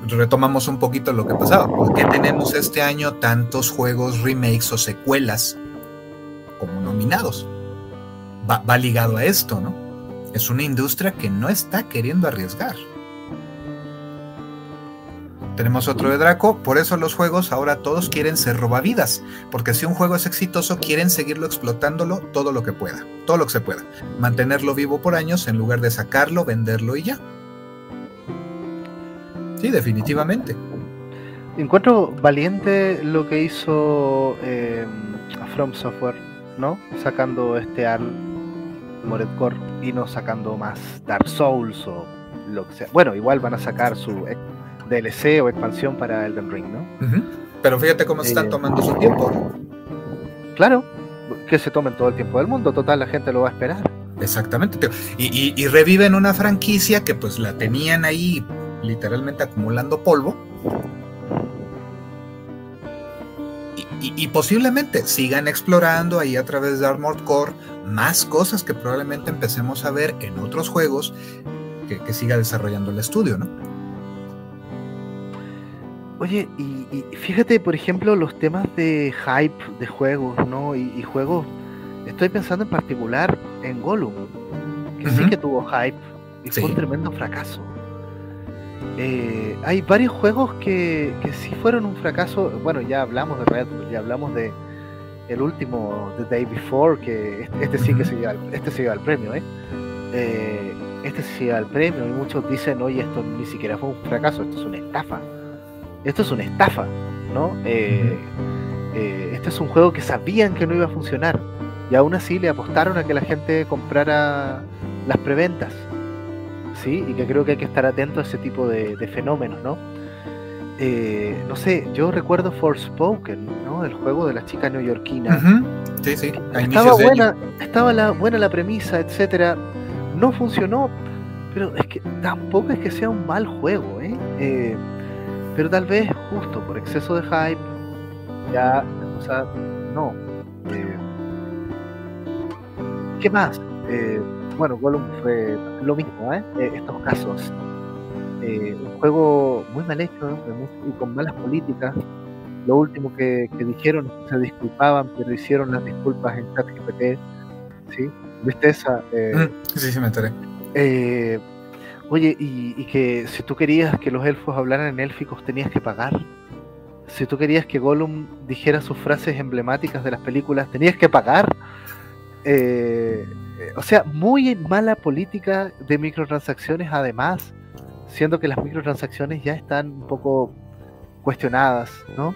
Retomamos un poquito lo que pasaba. ¿Por qué tenemos este año tantos juegos, remakes o secuelas como nominados? Va, ligado a esto, ¿no? Es una industria que no está queriendo arriesgar. Tenemos otro de Draco, por eso los juegos ahora todos quieren ser robavidas, porque si un juego es exitoso quieren seguirlo explotándolo todo lo que pueda, todo lo que se pueda, mantenerlo vivo por años en lugar de sacarlo, venderlo y ya. Sí, definitivamente. Encuentro valiente lo que hizo eh, From Software, ¿no? Sacando este Mored Core y no sacando más Dark Souls o lo que sea. Bueno, igual van a sacar su DLC o expansión para Elden Ring, ¿no? Pero fíjate cómo se están eh, tomando su tiempo. Claro, que se tomen todo el tiempo del mundo, total, la gente lo va a esperar. Exactamente, Y, reviven una franquicia que pues la tenían ahí literalmente acumulando polvo. Y, posiblemente sigan explorando ahí a través de Armored Core más cosas que probablemente empecemos a ver en otros juegos que, que siga desarrollando el estudio, ¿no? Oye, y, fíjate, por ejemplo, los temas de hype de juegos, ¿no? Y, juegos. Estoy pensando en particular en Gollum, que sí que tuvo hype y fue un tremendo fracaso. Eh, hay varios juegos que, que sí fueron un fracaso. Bueno, ya hablamos de Red ya hablamos de el último, The Day Before, que este, este sí que se lleva, este se lleva el premio, ¿eh? ¿eh? Este se lleva el premio y muchos dicen, oye, esto ni siquiera fue un fracaso, esto es una estafa esto es una estafa, ¿no? Eh, eh, este es un juego que sabían que no iba a funcionar y aún así le apostaron a que la gente comprara las preventas, Y que creo que hay que estar atento a ese tipo de, fenómenos, ¿no? Eh, no sé, yo recuerdo Forspoken, ¿no? El juego de la chica neoyorquina. Sí, sí. estaba buena, estaba la, buena la premisa, etcétera. No funcionó, pero es que tampoco es que sea un mal juego, ¿eh? eh pero tal vez justo por exceso de hype, ya o sea, no. Eh, ¿Qué más? Eh, bueno, Gollum fue lo mismo, ¿eh? eh estos casos. un juego muy mal hecho y con malas políticas. Lo último que, dijeron que se disculpaban, pero hicieron las disculpas en ChatGPT. ¿Sí? ¿Viste esa? Mm, sí, sí, me enteré. Oye, y, que si tú querías que los elfos hablaran en élficos tenías que pagar. Si tú querías que Gollum dijera sus frases emblemáticas de las películas, tenías que pagar. Eh, o sea, muy mala política de microtransacciones además, siendo que las microtransacciones ya están un poco cuestionadas, ¿no?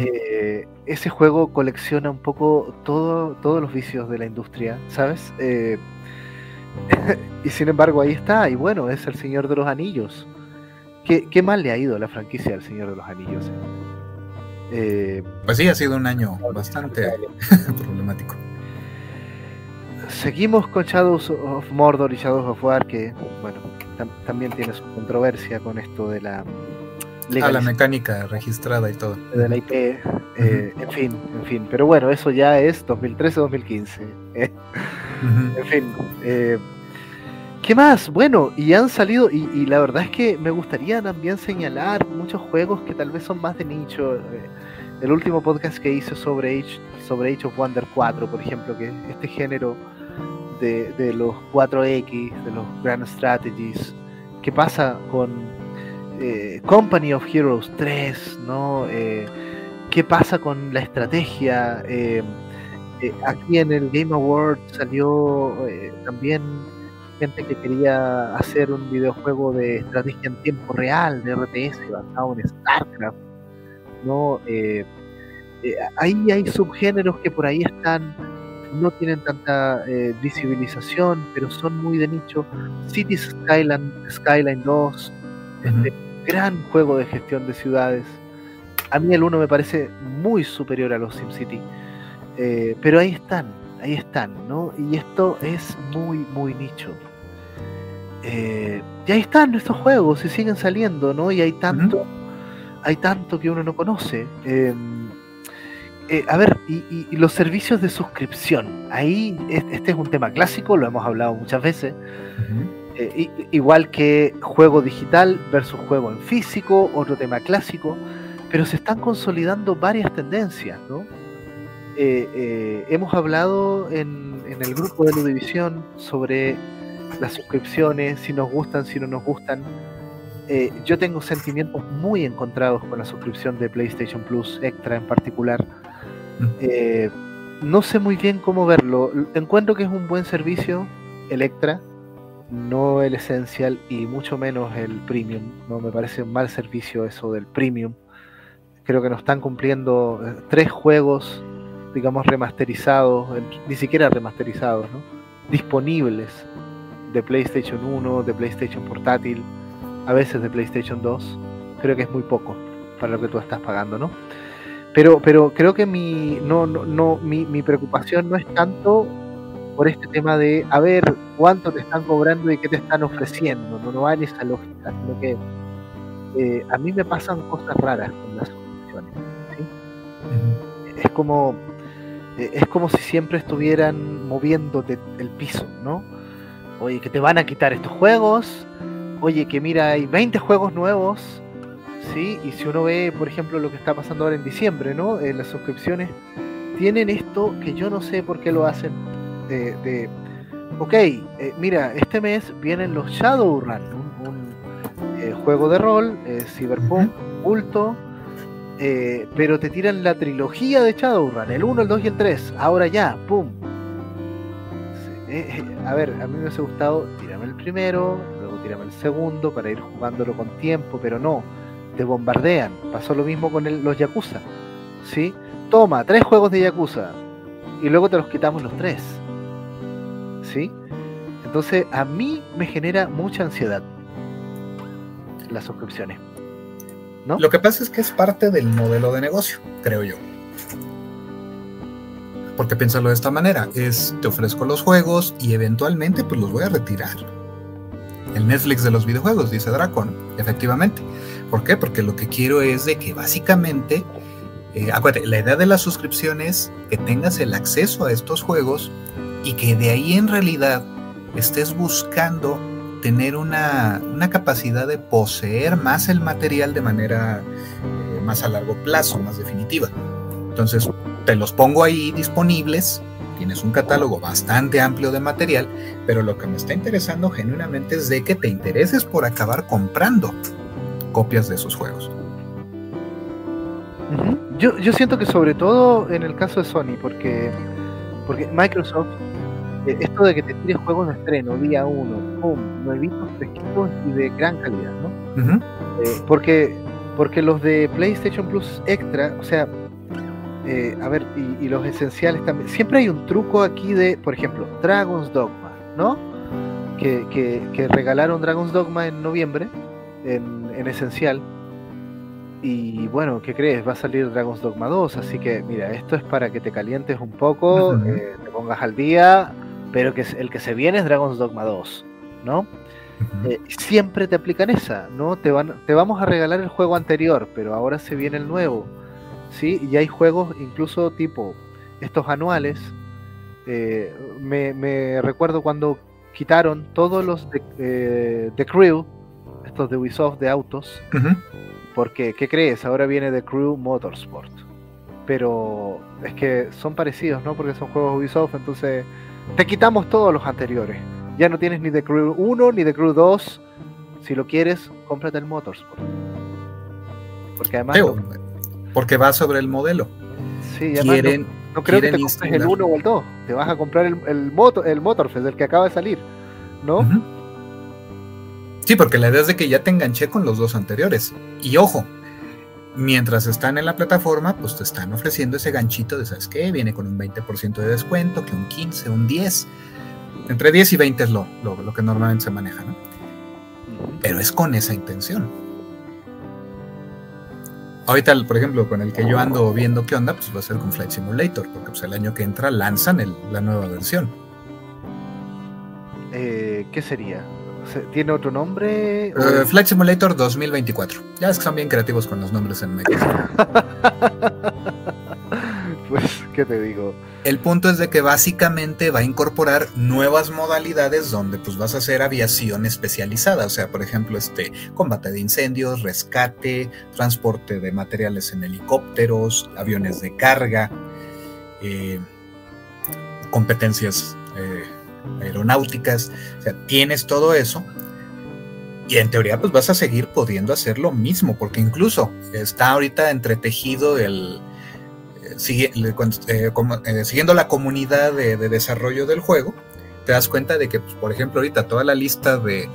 Eh, ese juego colecciona un poco todo, todos los vicios de la industria, ¿sabes? Eh, y sin embargo ahí está, y bueno, es el Señor de los Anillos, ¿qué, mal le ha ido a la franquicia del Señor de los Anillos? Eh, pues sí, ha sido un año bastante problemático. Seguimos con Shadows of Mordor y Shadows of War, que bueno, también tiene su controversia con esto de la a la mecánica registrada y todo. De la IP, eh, en fin, en fin. Pero bueno, eso ya es 2013-2015. Eh. En fin. Eh, ¿Qué más? Bueno, y han salido, y, la verdad es que me gustaría también señalar muchos juegos que tal vez son más de nicho. El último podcast que hice sobre Age, sobre Age of Wonder 4, por ejemplo, que este género de, los 4X, de los Grand Strategies, ¿qué pasa con eh, Company of Heroes 3, ¿no? Eh, ¿Qué pasa con la estrategia? Eh, aquí en el Game Award salió también gente que quería hacer un videojuego de estrategia en tiempo real, de RTS, basado en StarCraft, ¿no? ahí hay subgéneros que por ahí están, no tienen tanta visibilización, pero son muy de nicho. Cities Skyline, Skyline 2, gran juego de gestión de ciudades. A mí el 1 me parece muy superior a los SimCity. Eh, pero ahí están, ahí están, ¿no? Y esto es muy, muy nicho. Eh, y ahí están estos juegos y siguen saliendo, ¿no? Y hay tanto, hay tanto que uno no conoce. Eh, a ver, y, los servicios de suscripción. Ahí este es un tema clásico, lo hemos hablado muchas veces. Eh, igual que juego digital versus juego en físico, otro tema clásico, pero se están consolidando varias tendencias, ¿no? Eh, eh, hemos hablado en, el grupo de Ludivisión sobre las suscripciones, si nos gustan, si no nos gustan. yo tengo sentimientos muy encontrados con la suscripción de PlayStation Plus Extra en particular. No sé muy bien cómo verlo. Encuentro que es un buen servicio, Electra, no el esencial y mucho menos el premium. No me parece un mal servicio eso del premium. Creo que nos están cumpliendo eh, tres juegos, digamos, remasterizados, ni siquiera remasterizados, ¿no? disponibles de PlayStation 1, de PlayStation portátil, a veces de PlayStation 2. Creo que es muy poco para lo que tú estás pagando, ¿no? Pero, pero creo que mi, no, no, no, mi, mi preocupación no es tanto por este tema de a ver cuánto te están cobrando y qué te están ofreciendo. No, no va en esa lógica, sino que eh, a mí me pasan cosas raras con las suscripciones. Es como eh, es como si siempre estuvieran moviéndote el piso, ¿no? Oye, que te van a quitar estos juegos. Oye, que mira, hay 20 juegos nuevos. ¿Sí? Y si uno ve, por ejemplo, lo que está pasando ahora en diciembre, ¿no? En las suscripciones tienen esto que yo no sé por qué lo hacen de, ok, eh, mira, este mes vienen los Shadowrun, un, un eh, juego de rol, eh, Cyberpunk, culto, pero te tiran la trilogía de Shadowrun, el 1, el 2 y el 3, ahora ya, ¡pum! a ver, a mí me hubiese gustado, tirame el primero, luego tirame el segundo para ir jugándolo con tiempo, pero no, te bombardean. Pasó lo mismo con los Yakuza, ¿sí? Toma, tres juegos de Yakuza, y luego te los quitamos los tres. ¿sí? Entonces a mí me genera mucha ansiedad las suscripciones. ¿no? Lo que pasa es que es parte del modelo de negocio, creo yo. Porque piénsalo de esta manera, es te ofrezco los juegos y eventualmente pues los voy a retirar. El Netflix de los videojuegos, dice Dracon, efectivamente. ¿Por qué? Porque lo que quiero es de que básicamente, eh, acuérdate, la idea de la suscripción es que tengas el acceso a estos juegos y que de ahí en realidad estés buscando tener una, capacidad de poseer más el material de manera eh, más a largo plazo, más definitiva. Entonces, te los pongo ahí disponibles, tienes un catálogo bastante amplio de material, pero lo que me está interesando genuinamente es de que te intereses por acabar comprando copias de esos juegos. yo, yo siento que sobre todo en el caso de Sony, porque, porque Microsoft eh, esto de que te tires juegos de estreno, día uno, pum, nuevitos, fresquitos y de gran calidad, ¿no? Eh, porque, porque los de PlayStation Plus Extra, o sea, eh, a ver, y, los esenciales también, siempre hay un truco aquí de, por ejemplo, Dragon's Dogma, ¿no? Que, que, regalaron Dragon's Dogma en noviembre, en, en esencial. Y bueno, ¿qué crees? Va a salir Dragon's Dogma 2, así que mira, esto es para que te calientes un poco, eh, te pongas al día, pero que el que se viene es Dragon's Dogma 2, ¿no? Eh, siempre te aplican esa, ¿no? Te, van, te vamos a regalar el juego anterior, pero ahora se viene el nuevo, ¿sí? Y hay juegos incluso tipo estos anuales. Eh, me, recuerdo cuando quitaron todos los de, The Crew, estos de Ubisoft de autos, porque, ¿qué crees? Ahora viene The Crew Motorsport. Pero es que son parecidos, ¿no? Porque son juegos Ubisoft, entonces te quitamos todos los anteriores. Ya no tienes ni The Crew 1 ni The Crew 2. Si lo quieres, cómprate el Motorsport. Porque además. porque va sobre el modelo. Sí, quieren, no, creo que te compres el 1 o el 2. Te vas a comprar el, el, motor, el Motorfest, el que acaba de salir. ¿No? Sí, porque la idea es de que ya te enganché con los dos anteriores. Y ojo, mientras están en la plataforma, pues te están ofreciendo ese ganchito de, ¿sabes qué? Viene con un 20% de descuento, que un 15, un 10. Entre 10 y 20 es lo, lo, que normalmente se maneja, ¿no? Pero es con esa intención. Ahorita, por ejemplo, con el que yo ando viendo qué onda, pues va a ser con Flight Simulator, porque pues, el año que entra lanzan la nueva versión. Eh, ¿Qué sería? ¿Tiene otro nombre? Eh, Flight Simulator 2024. Ya es que son bien creativos con los nombres en México. pues, ¿qué te digo? El punto es de que básicamente va a incorporar nuevas modalidades donde pues vas a hacer aviación especializada, o sea, por ejemplo, este combate de incendios, rescate, transporte de materiales en helicópteros, aviones de carga, eh, competencias eh, aeronáuticas, o sea, tienes todo eso y en teoría pues vas a seguir pudiendo hacer lo mismo, porque incluso está ahorita entretejido el, eh, eh, eh, siguiendo la comunidad de, desarrollo del juego, te das cuenta de que, pues, por ejemplo, ahorita toda la lista de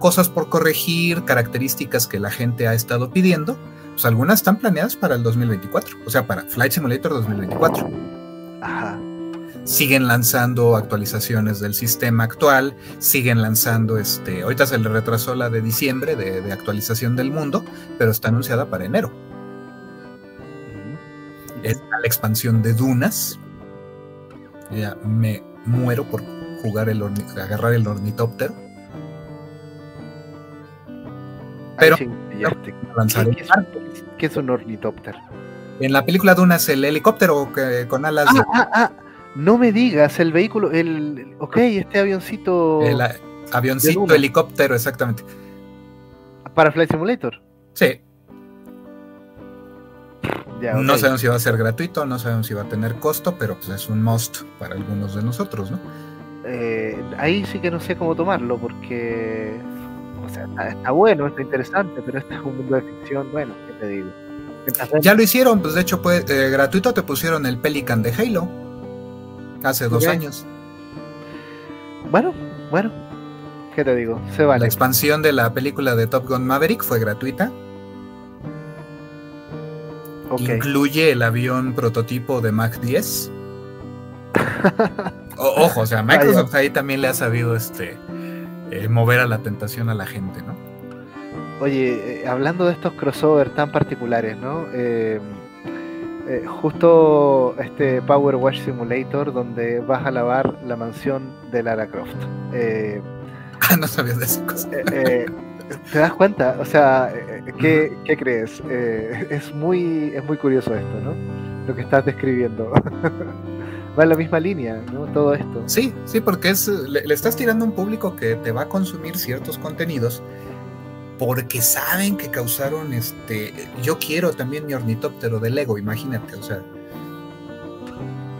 cosas por corregir, características que la gente ha estado pidiendo, pues algunas están planeadas para el 2024, o sea, para Flight Simulator 2024. Ajá siguen lanzando actualizaciones del sistema actual, siguen lanzando, este, ahorita se le retrasó la de diciembre de, actualización del mundo, pero está anunciada para enero. Está la expansión de Dunas. Ya me muero por jugar el agarrar el ornitóptero. Pero ¿Qué, es un ornitóptero? En la película Dunas el helicóptero con alas ah, ah, ah. No me digas, el vehículo, el. Ok, este avioncito. El avioncito, helicóptero, exactamente. ¿Para Flight Simulator? Sí. No sabemos si va a ser gratuito, no sabemos si va a tener costo, pero pues es un must para algunos de nosotros, ¿no? Eh, ahí sí que no sé cómo tomarlo, porque. O sea, está, bueno, está interesante, pero este es un mundo de ficción, bueno, ¿qué te digo? Ya lo hicieron, pues de hecho, pues, gratuito te pusieron el Pelican de Halo hace dos años. Bueno, bueno, ¿qué te digo? Se vale. La expansión de la película de Top Gun Maverick fue gratuita. Incluye el avión prototipo de Mac 10. ojo, o sea, Microsoft ahí también le ha sabido este eh, mover a la tentación a la gente, ¿no? Oye, eh, hablando de estos crossovers tan particulares, ¿no? Eh, eh, justo este Power Wash Simulator donde vas a lavar la mansión de Lara Croft. Eh, no sabías de esa cosa. Eh, ¿Te das cuenta? O sea, ¿qué, ¿qué crees? es, muy, es muy curioso esto, ¿no? Lo que estás describiendo. va en la misma línea, ¿no? Todo esto. Sí, sí, porque es, le, le, estás tirando a un público que te va a consumir ciertos contenidos porque saben que causaron este. Yo quiero también mi ornitóptero de Lego, imagínate, o sea.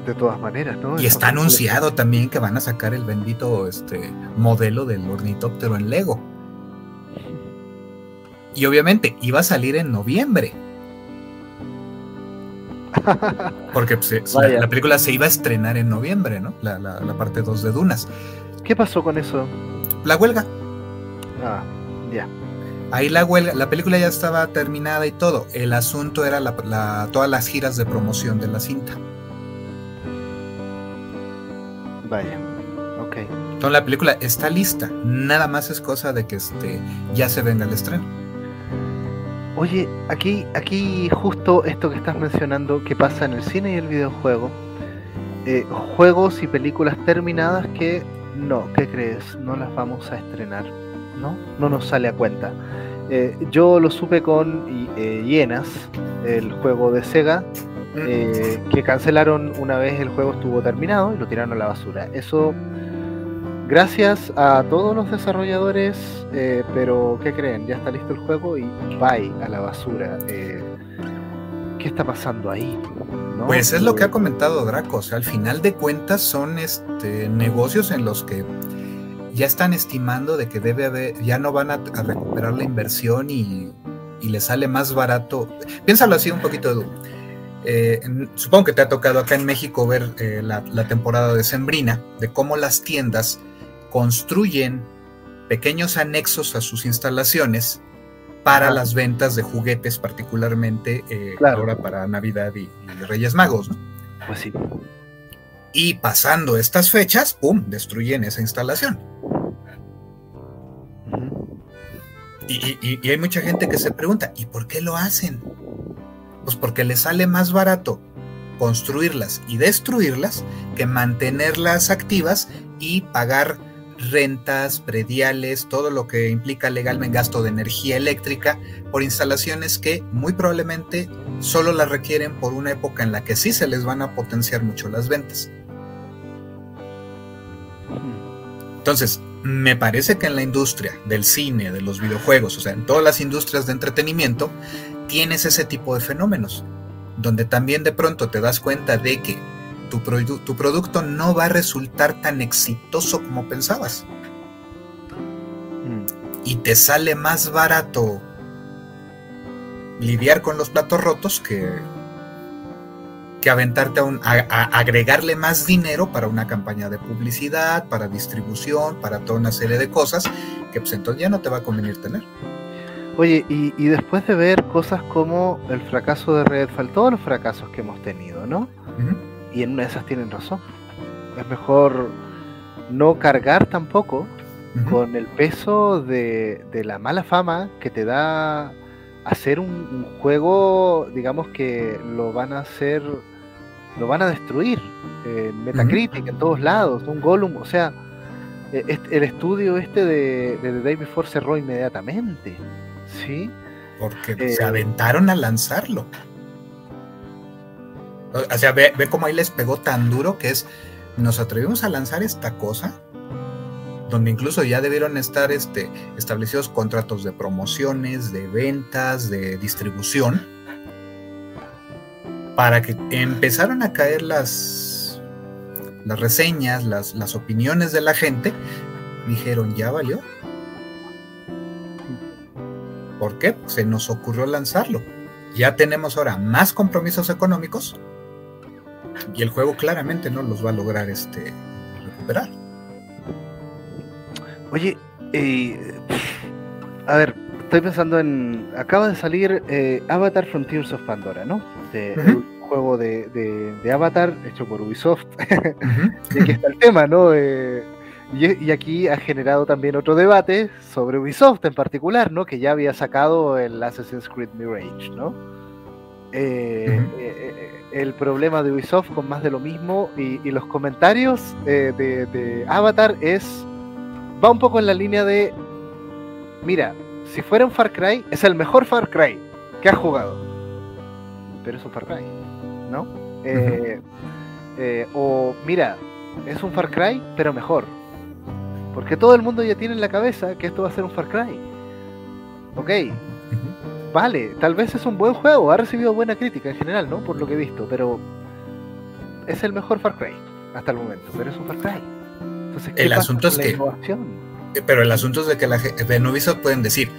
De todas maneras, ¿no? Y está anunciado también que van a sacar el bendito este, modelo del ornitóptero en Lego. Y obviamente iba a salir en noviembre. Porque pues, la, película se iba a estrenar en noviembre, ¿no? La, la parte 2 de Dunas. ¿Qué pasó con eso? La huelga. Ah, ya. Ahí la huelga, la película ya estaba terminada y todo. El asunto era todas las giras de promoción de la cinta. Vaya, ok. Entonces la película está lista. Nada más es cosa de que este, ya se venga el estreno. Oye, aquí, aquí justo esto que estás mencionando que pasa en el cine y el videojuego. Eh, juegos y películas terminadas que no, ¿qué crees? No las vamos a estrenar. No, no nos sale a cuenta. Eh, yo lo supe con eh, Hienas, el juego de Sega, que cancelaron una vez el juego estuvo terminado y lo tiraron a la basura. Eso gracias a todos los desarrolladores, eh, pero ¿qué creen? Ya está listo el juego y bye a la basura. Eh, ¿Qué está pasando ahí? Pues es lo que ha comentado Draco, o sea, al final de cuentas son este, negocios en los que ya están estimando de que debe haber, ya no van a, recuperar la inversión y, y les sale más barato. Piénsalo así un poquito, Edu. Eh, supongo que te ha tocado acá en México ver la, la, temporada de Sembrina, de cómo las tiendas construyen pequeños anexos a sus instalaciones para las ventas de juguetes, particularmente eh, ahora para Navidad y, Reyes Magos. Pues sí. Y pasando estas fechas, ¡pum!, destruyen esa instalación. y, y, hay mucha gente que se pregunta, ¿y por qué lo hacen? Pues porque les sale más barato construirlas y destruirlas que mantenerlas activas y pagar rentas, prediales, todo lo que implica legalmente gasto de energía eléctrica por instalaciones que muy probablemente solo las requieren por una época en la que sí se les van a potenciar mucho las ventas. Entonces, me parece que en la industria del cine, de los videojuegos, o sea, en todas las industrias de entretenimiento, tienes ese tipo de fenómenos, donde también de pronto te das cuenta de que tu, producto no va a resultar tan exitoso como pensabas. Mm. Y te sale más barato lidiar con los platos rotos que, que aventarte a, a, agregarle más dinero para una campaña de publicidad, para distribución, para toda una serie de cosas que pues entonces ya no te va a convenir tener. Oye, y, después de ver cosas como el fracaso de Redfall, todos los fracasos que hemos tenido, ¿no? y en una de esas tienen razón. Es mejor no cargar tampoco con el peso de, la mala fama que te da hacer un, juego, digamos que lo van a hacer, lo van a destruir. en Metacritic, en todos lados, un Gollum, o sea, e, el estudio este de, de The Day Before cerró inmediatamente. ¿Sí? Porque se eh, aventaron a lanzarlo. O sea, ve, cómo ahí les pegó tan duro que es, nos atrevimos a lanzar esta cosa, donde incluso ya debieron estar este, establecidos contratos de promociones, de ventas, de distribución, para que empezaron a caer las, las reseñas, las, las opiniones de la gente, dijeron, ya valió. ¿Por qué? Se nos ocurrió lanzarlo. Ya tenemos ahora más compromisos económicos y el juego claramente no los va a lograr este recuperar. Oye, a ver, estoy pensando en. Acaba de salir eh, Avatar Frontiers of Pandora, ¿no? De, Un juego de, Avatar hecho por Ubisoft. y aquí está el tema, ¿no? Eh, y, aquí ha generado también otro debate sobre Ubisoft en particular, ¿no? Que ya había sacado el Assassin's Creed Mirage, ¿no? eh, el problema de Ubisoft con más de lo mismo y, los comentarios eh, de, Avatar es va un poco en la línea de mira si fuera un Far Cry es el mejor Far Cry que has jugado pero es un Far Cry no eh, eh, o mira es un Far Cry pero mejor porque todo el mundo ya tiene en la cabeza que esto va a ser un Far Cry ok vale, tal vez es un buen juego, ha recibido buena crítica en general, ¿no? Por lo que he visto, pero es el mejor Far Cry hasta el momento, pero es un Far Cry. Entonces, el asunto es que eh, pero el asunto es de que la de Ubisoft pueden decir,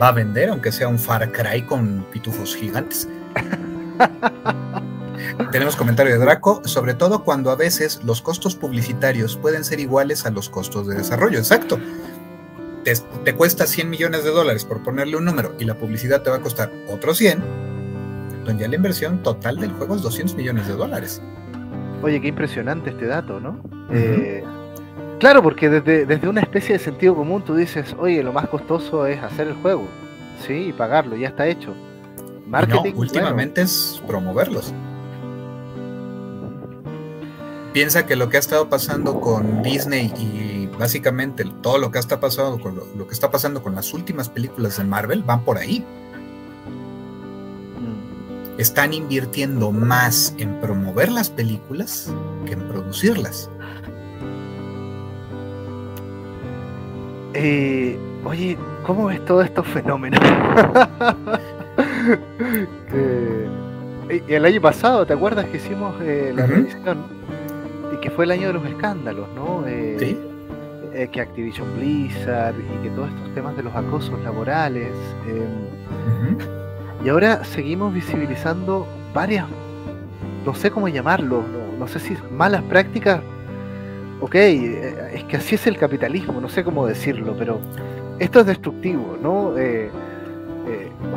va a vender aunque sea un Far Cry con pitufos gigantes. Tenemos comentario de Draco, sobre todo cuando a veces los costos publicitarios pueden ser iguales a los costos de desarrollo. Exacto te, cuesta 100 millones de dólares por ponerle un número y la publicidad te va a costar otros 100, donde ya la inversión total del juego es 200 millones de dólares. Oye, qué impresionante este dato, ¿no? Eh, claro, porque desde, desde, una especie de sentido común tú dices, oye, lo más costoso es hacer el juego. sí, y pagarlo, ya está hecho. Marketing. últimamente es promoverlos. Piensa que lo que ha estado pasando con Disney y básicamente todo lo que está pasando con lo, que está pasando con las últimas películas de Marvel van por ahí. Mm. Están invirtiendo más en promover las películas que en producirlas. Eh, oye, ¿cómo ves todos estos fenómenos? el año pasado, ¿te acuerdas que hicimos eh, la revisión? Y que fue el año de los escándalos, ¿no? Eh, sí. Eh, que Activision Blizzard y que todos estos temas de los acosos laborales. Em, y ahora seguimos visibilizando varias, no sé cómo llamarlo, no, no sé si malas prácticas. Ok, es que así es el capitalismo, no sé cómo decirlo, pero esto es destructivo, ¿no? Eh,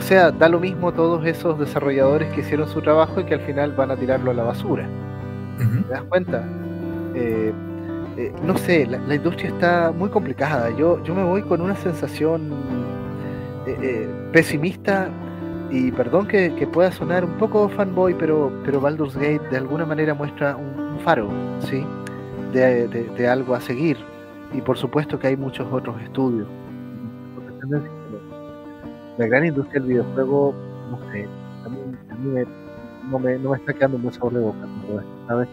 o sea, da lo mismo todos esos desarrolladores que hicieron su trabajo y que al final van a tirarlo a la basura. ¿Te das cuenta? Eh, eh, no sé, la, industria está muy complicada. Yo, yo me voy con una sensación pesimista y perdón que, pueda sonar un poco fanboy, pero, pero Baldur's Gate de alguna manera muestra un, faro, ¿sí? De, algo a seguir. Y por supuesto que hay muchos otros estudios la gran industria del videojuego, no sé, a mí, no, me, no, me, está quedando muy sabor de boca ¿sabes?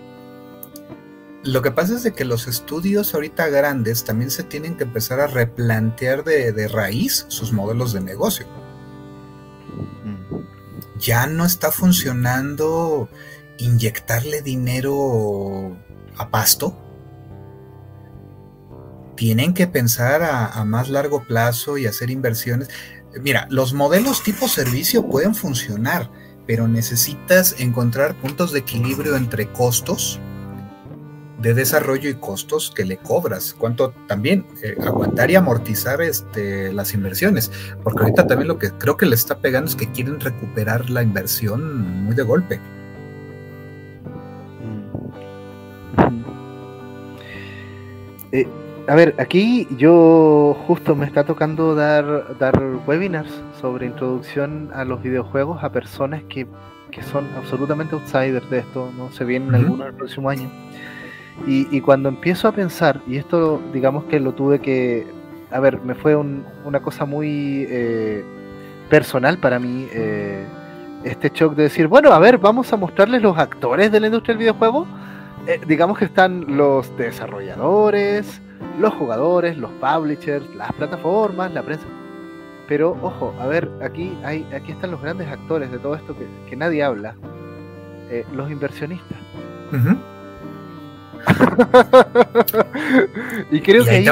Lo que pasa es de que los estudios ahorita grandes también se tienen que empezar a replantear de, de raíz sus modelos de negocio. Mm. Ya no está funcionando inyectarle dinero a pasto. Tienen que pensar a, a más largo plazo y hacer inversiones. Mira, los modelos tipo servicio pueden funcionar, pero necesitas encontrar puntos de equilibrio entre costos de desarrollo y costos que le cobras, cuánto también eh, aguantar y amortizar este, las inversiones, porque ahorita también lo que creo que le está pegando es que quieren recuperar la inversión muy de golpe. Eh, a ver, aquí yo justo me está tocando dar, dar webinars sobre introducción a los videojuegos a personas que, son absolutamente outsiders de esto, no se vienen algunos el próximo año. Y, cuando empiezo a pensar, y esto digamos que lo tuve que, a ver, me fue una cosa muy eh, personal para mí, eh, este shock de decir, bueno, a ver, vamos a mostrarles los actores de la industria del videojuego. Eh, digamos que están los desarrolladores, los jugadores, los publishers, las plataformas, la prensa. Pero ojo, a ver, aquí hay, aquí están los grandes actores de todo esto que, nadie habla. Eh, los inversionistas. y creo que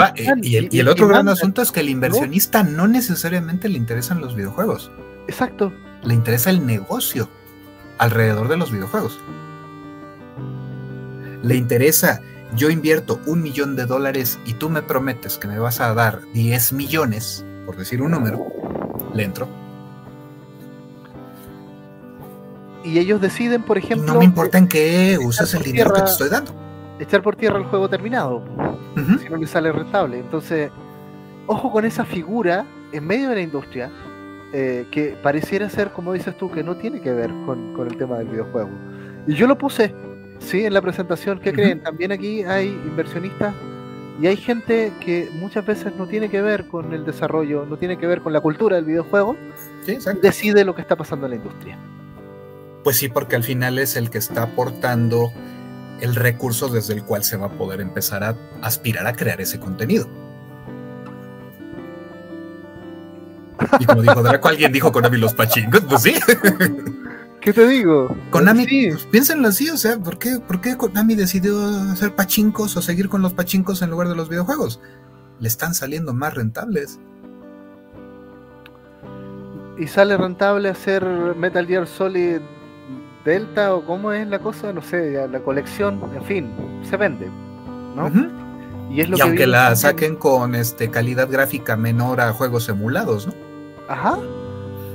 y, el, otro gran asunto es que el inversionista ¿no? necesariamente le interesan los videojuegos. Exacto. Le interesa el negocio alrededor de los videojuegos. Le interesa yo invierto un millón de dólares y tú me prometes que me vas a dar 10 millones, por decir un número, le entro. Y ellos deciden, por ejemplo. No me importa en qué usas el dinero que te estoy dando. Echar por tierra el juego terminado, si no le sale rentable. Entonces, ojo con esa figura en medio de la industria eh, que pareciera ser, como dices tú, que no tiene que ver con, con el tema del videojuego. Y yo lo puse Sí, en la presentación, ¿qué creen? También aquí hay inversionistas y hay gente que muchas veces no tiene que ver con el desarrollo, no tiene que ver con la cultura del videojuego, sí, decide lo que está pasando en la industria. Pues sí, porque al final es el que está aportando el recurso desde el cual se va a poder empezar a aspirar a crear ese contenido. Y como dijo Draco, alguien dijo con los pachingos, pues sí. ¿Qué te digo? Konami, pues, piénsenlo así, o sea, ¿por qué, ¿por qué Konami decidió hacer pachincos o seguir con los pachincos en lugar de los videojuegos? Le están saliendo más rentables. ¿Y sale rentable hacer Metal Gear Solid Delta o cómo es la cosa? No sé, la colección, en fin, se vende, ¿no? Y, es lo aunque la saquen con este calidad gráfica menor a juegos emulados, ¿no? Ajá.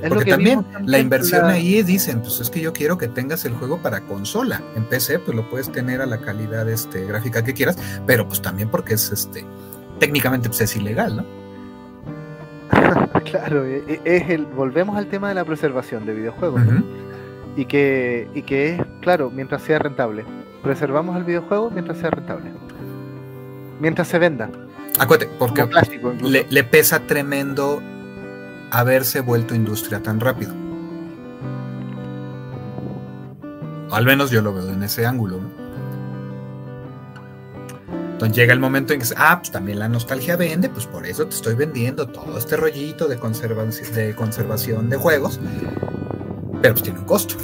Porque también la inversión ahí dicen, pues es que yo quiero que tengas el juego para consola. En PC, pues lo puedes tener a la calidad este, gráfica que quieras, pero pues también porque es este técnicamente pues, es ilegal, ¿no? Claro, e, e, es el, volvemos al tema de la preservación de videojuegos. Y que, y que es, claro, mientras sea rentable. Preservamos el videojuego mientras sea rentable. Mientras se venda. Acuérdate, porque le, le, pesa tremendo haberse vuelto industria tan rápido. al menos yo lo veo en ese ángulo. Entonces llega el momento en que, ah, pues también la nostalgia vende, pues por eso te estoy vendiendo todo este rollito de, de, conservación de juegos, pero pues tiene un costo.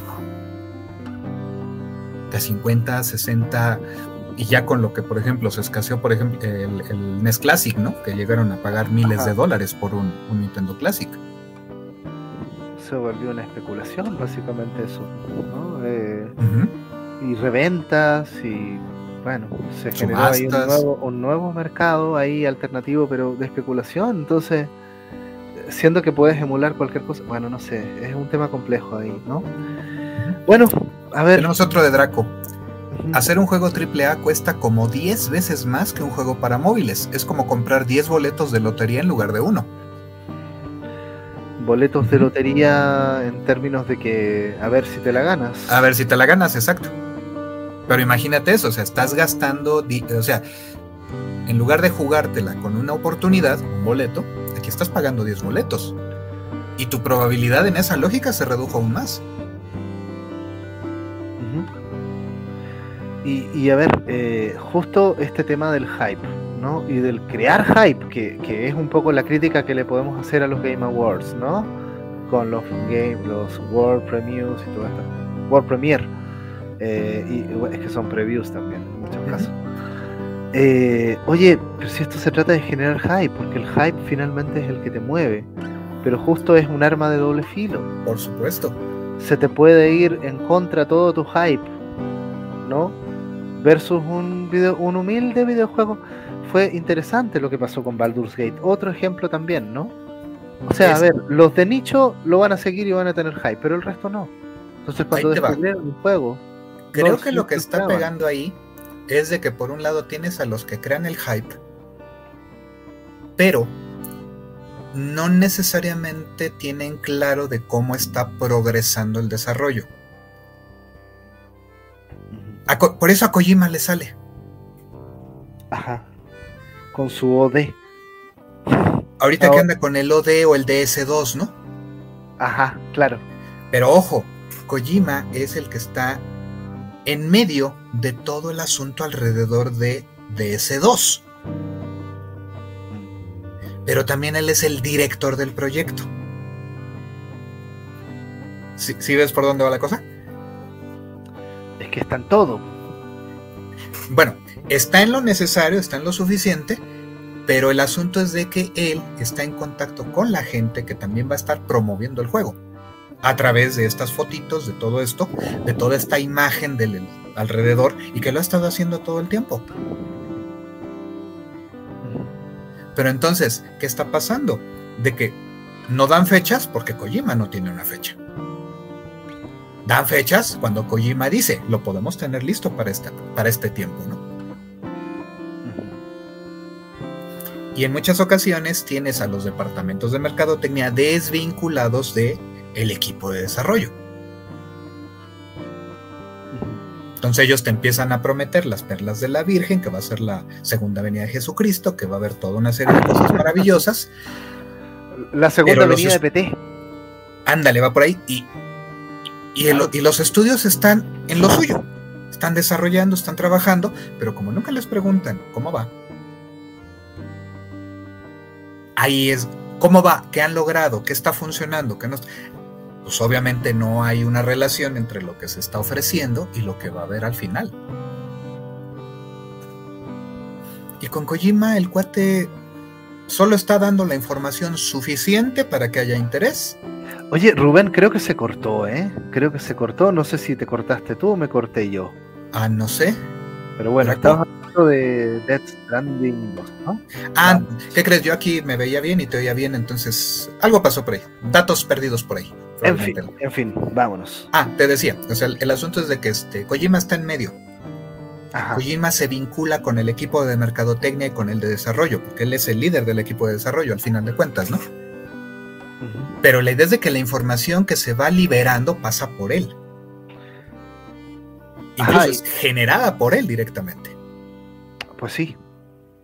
De 50, 60, y ya con lo que, por ejemplo, se escaseó, por ejemplo, el, NES Classic, ¿no? Que llegaron a pagar miles de dólares por un, Nintendo Classic. Se volvió una especulación, básicamente eso, ¿no? Eh, y reventas y bueno, se generó ahí un nuevo, un nuevo mercado ahí alternativo, pero de especulación. Entonces, siendo que puedes emular cualquier cosa, bueno, no sé, es un tema complejo ahí, ¿no? Bueno, a ver. Tenemos otro de Draco. Hacer un juego AAA cuesta como 10 veces más que un juego para móviles. Es como comprar 10 boletos de lotería en lugar de uno. Boletos de lotería en términos de que a ver si te la ganas. A ver si te la ganas, exacto. Pero imagínate eso, o sea, estás gastando, o sea, en lugar de jugártela con una oportunidad, un boleto, aquí estás pagando 10 boletos. Y tu probabilidad en esa lógica se redujo aún más. Y, a ver, eh, justo este tema del hype, ¿no? Y del crear hype, que, que, es un poco la crítica que le podemos hacer a los Game Awards, ¿no? Con los game, los World Premiers y todo esto. World Premiere eh, y es que son previews también, en muchos casos. Eh, oye, pero si esto se trata de generar hype, porque el hype finalmente es el que te mueve, pero justo es un arma de doble filo. Por supuesto. Se te puede ir en contra todo tu hype, ¿no? Versus un, video, un humilde videojuego. Fue interesante lo que pasó con Baldur's Gate. Otro ejemplo también, ¿no? O sea, a ver, los de nicho lo van a seguir y van a tener hype, pero el resto no. Entonces cuando descubren un juego Creo que lo que está pegando ahí es de que por un lado tienes a los que crean el hype, pero no necesariamente tienen claro de cómo está progresando el desarrollo. Por eso a Kojima le sale. Ajá. Con su OD. Ahorita que anda con el OD o el DS2, ¿no? Ajá, claro. Pero ojo, Kojima es el que está en medio de todo el asunto alrededor de DS2. Pero también él es el director del proyecto. ¿Sí, ves por dónde va la cosa? Es que está en todo. Bueno, está en lo necesario, está en lo suficiente, pero el asunto es de que él está en contacto con la gente que también va a estar promoviendo el juego a través de estas fotitos, de todo esto, de toda esta imagen del alrededor y que lo ha estado haciendo todo el tiempo. Pero entonces, ¿qué está pasando? De que no dan fechas porque Kojima no tiene una fecha. Dan fechas cuando Kojima dice, lo podemos tener listo para, esta, para este tiempo, ¿no? Y en muchas ocasiones tienes a los departamentos de mercadotecnia desvinculados de el equipo de desarrollo. Entonces ellos te empiezan a prometer las perlas de la Virgen, que va a ser la segunda venida de Jesucristo, que va a haber toda una serie de cosas maravillosas. La segunda venida de PT. Ándale, va por ahí. Y, y, los estudios están en lo suyo. Están desarrollando, están trabajando, pero como nunca les preguntan cómo va, ahí es cómo va, qué han logrado, qué está funcionando, qué no pues obviamente no hay una relación entre lo que se está ofreciendo y lo que va a haber al final. Y con Kojima el cuate solo está dando la información suficiente para que haya interés. Oye, Rubén, creo que se cortó, ¿eh? Creo que se cortó. No sé si te cortaste tú o me corté yo. Ah, no sé. Pero bueno, estamos hablando de Death Stranding ¿no? Ah, ¿qué crees? Yo aquí me veía bien y te oía bien, entonces algo pasó por ahí. Datos perdidos por ahí. En fin, en fin, vámonos. Ah, te decía, o sea, el, asunto es de que este, Kojima está en medio. Kojima se vincula con el equipo de mercadotecnia y con el de desarrollo, porque él es el líder del equipo de desarrollo, al final de cuentas, ¿no? Pero la idea es de que la información que se va liberando pasa por él. Incluso es generada por él directamente. Pues sí.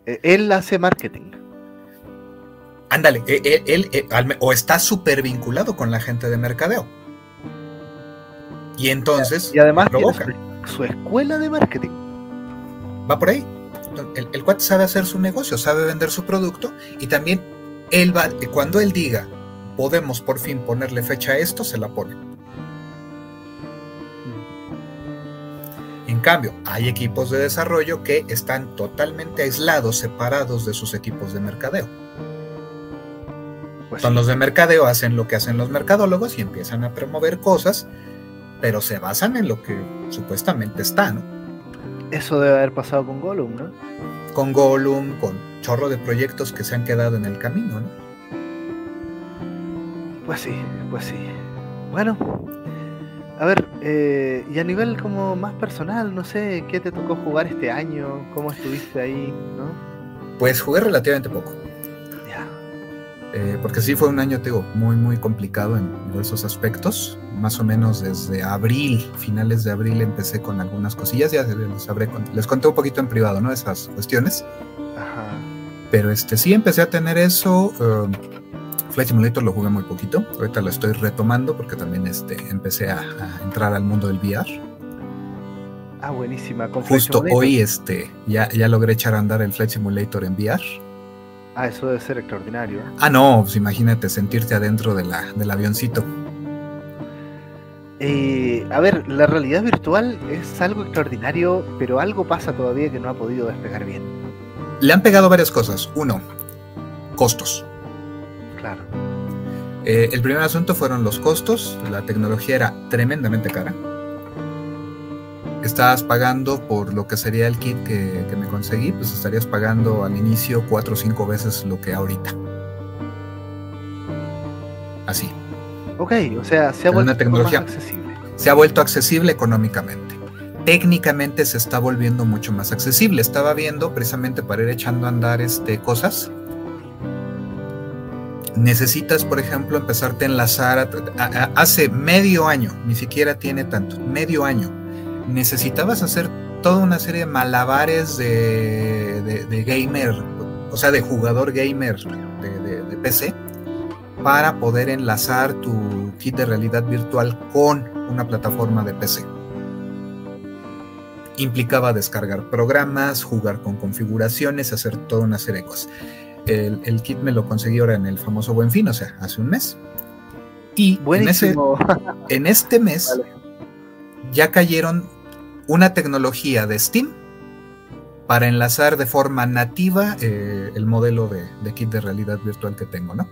E, él hace marketing. Ándale, e, e, él, o está súper vinculado con la gente de mercadeo. Y entonces. Y además su escuela de marketing. Va por ahí. El, el cuate sabe hacer su negocio, sabe vender su producto y también él va, cuando él diga podemos por fin ponerle fecha a esto, se la pone. En cambio, hay equipos de desarrollo que están totalmente aislados, separados de sus equipos de mercadeo. Pues Son los de mercadeo, hacen lo que hacen los mercadólogos y empiezan a promover cosas, pero se basan en lo que supuestamente está, ¿no? Eso debe haber pasado con Gollum, ¿no? Con Gollum, con chorro de proyectos que se han quedado en el camino, ¿no? Pues sí, pues sí. Bueno, a ver, eh, y a nivel como más personal, no sé, ¿qué te tocó jugar este año? ¿Cómo estuviste ahí? ¿no? Pues jugué relativamente poco. Ya. Eh, porque sí fue un año, te digo, muy, muy complicado en diversos aspectos. Más o menos desde abril, finales de abril, empecé con algunas cosillas. Ya les, habré, les conté un poquito en privado, ¿no? Esas cuestiones. Ajá. Pero este sí empecé a tener eso. Eh, Flight Simulator lo jugué muy poquito. Ahorita lo estoy retomando porque también este, empecé a, entrar al mundo del VR. Ah, buenísima. Justo hoy este, ya, ya logré echar a andar el Flight Simulator en VR. Ah, eso debe ser extraordinario. ¿eh? Ah, no, pues imagínate sentirte adentro de la, del avioncito. Eh, a ver, la realidad virtual es algo extraordinario, pero algo pasa todavía que no ha podido despegar bien. Le han pegado varias cosas. Uno, costos. Eh, el primer asunto fueron los costos. La tecnología era tremendamente cara. Estabas pagando por lo que sería el kit que, me conseguí, pues estarías pagando al inicio cuatro o cinco veces lo que ahorita. Así. Ok, o sea, se ha vuelto accesible. Se ha vuelto accesible económicamente. Técnicamente se está volviendo mucho más accesible. Estaba viendo precisamente para ir echando a andar este, cosas necesitas, por ejemplo, empezarte a enlazar hace medio año, ni siquiera tiene tanto, medio año, necesitabas hacer toda una serie de malabares de, gamer, o sea, de jugador gamer de, PC, para poder enlazar tu kit de realidad virtual con una plataforma de PC. Implicaba descargar programas, jugar con configuraciones, hacer toda una serie de cosas. El, kit me lo conseguí ahora en el famoso Buen Fin, o sea, hace un mes. Y en, en, este mes ya cayeron una tecnología de Steam para enlazar de forma nativa eh, el modelo de, kit de realidad virtual que tengo, ¿no?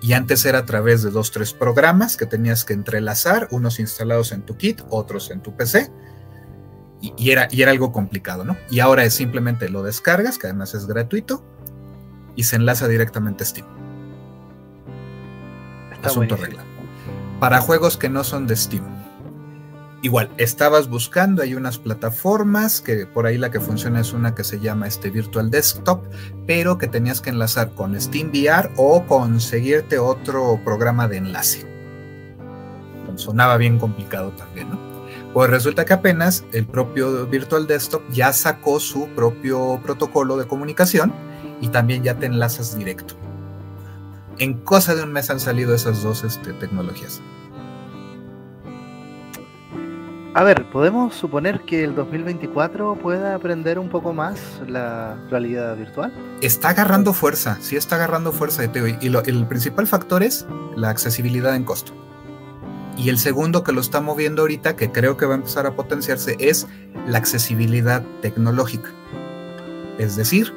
Y antes era a través de dos, tres programas que tenías que entrelazar, unos instalados en tu kit, otros en tu PC. Y, era, y era algo complicado, ¿no? Y ahora es simplemente lo descargas, que además es gratuito, y se enlaza directamente a Steam. Asunto regla. Para juegos que no son de Steam. Igual, estabas buscando, hay unas plataformas, que por ahí la que funciona es una que se llama este Virtual Desktop, pero que tenías que enlazar con Steam VR o conseguirte otro programa de enlace. Sonaba bien complicado también, ¿no? Pues resulta que apenas el propio Virtual Desktop ya sacó su propio protocolo de comunicación y también ya te enlazas directo. En cosa de un mes han salido esas dos este, tecnologías. A ver, ¿podemos suponer que el 2024 pueda aprender un poco más la realidad virtual? Está agarrando fuerza, sí está agarrando fuerza. Y el principal factor es la accesibilidad en costo. Y el segundo que lo está moviendo ahorita, que creo que va a empezar a potenciarse, es la accesibilidad tecnológica. Es decir,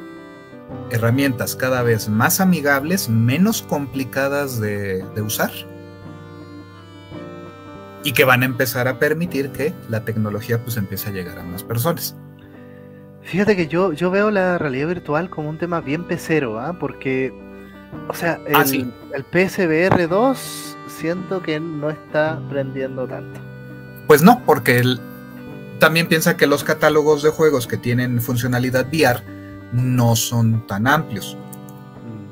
herramientas cada vez más amigables, menos complicadas de, usar y que van a empezar a permitir que la tecnología pues empiece a llegar a más personas. Fíjate que yo, yo veo la realidad virtual como un tema bien pecero, ¿ah? porque, o sea, ah, el, el PSVR 2 siento que no está prendiendo tanto. Pues no, porque él también piensa que los catálogos de juegos que tienen funcionalidad VR no son tan amplios.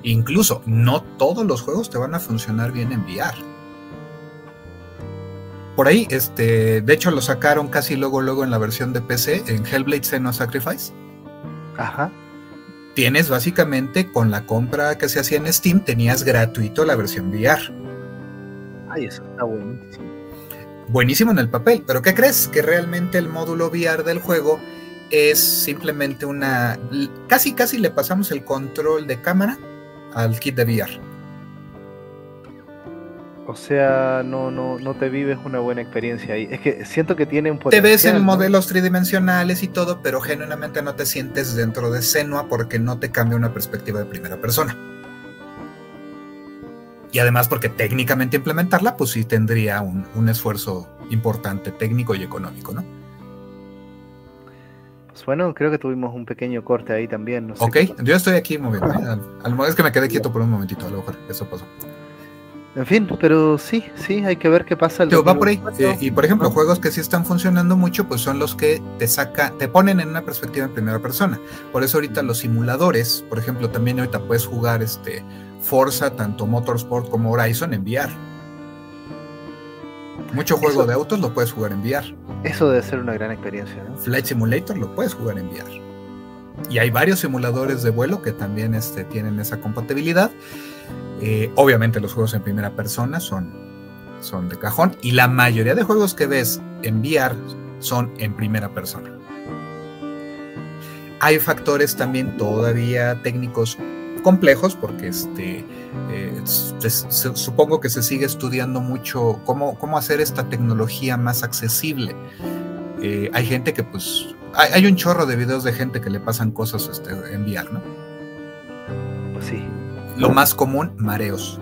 Incluso no todos los juegos te van a funcionar bien en VR. Por ahí, este, de hecho lo sacaron casi luego luego en la versión de PC en Hellblade Senua Sacrifice. Ajá. Tienes básicamente con la compra que se hacía en Steam tenías gratuito la versión VR. Ay, eso está buenísimo. Buenísimo en el papel, pero ¿qué crees? Que realmente el módulo VR del juego es simplemente una casi casi le pasamos el control de cámara al kit de VR. O sea, no, no, no te vives una buena experiencia ahí. Es que siento que tiene un potencial. Te ves en ¿no? modelos tridimensionales y todo, pero genuinamente no te sientes dentro de Senua porque no te cambia una perspectiva de primera persona. Y además porque técnicamente implementarla, pues sí tendría un, un esfuerzo importante técnico y económico, ¿no? Bueno, creo que tuvimos un pequeño corte ahí también. No sé Ok, qué- yo estoy aquí moviendo. ¿eh? Al- al- es que me quedé quieto por un momentito, a lo mejor eso pasó. En fin, pero sí, sí, hay que ver qué pasa. el va por ahí. 2024. Eh, y por ejemplo, juegos que sí están funcionando mucho, pues son los que te saca, te ponen en una perspectiva en primera persona. Por eso ahorita los simuladores, por ejemplo, también ahorita puedes jugar este Forza, tanto Motorsport como Horizon en VR. Mucho juego Eso- de autos lo puedes jugar en VR. Eso debe ser una gran experiencia, ¿no? Flight Simulator lo puedes jugar en VR. Y hay varios simuladores de vuelo que también este, tienen esa compatibilidad. Eh, obviamente los juegos en primera persona son, son de cajón y la mayoría de juegos que ves en VR son en primera persona. Hay factores también todavía técnicos complejos porque este, eh, se- se- supongo que se sigue estudiando mucho cómo, cómo hacer esta tecnología más accesible. Eh, hay gente que pues hay, hay un chorro de videos de gente que le pasan cosas este, en VR, ¿no? Pues sí. Lo más común, mareos.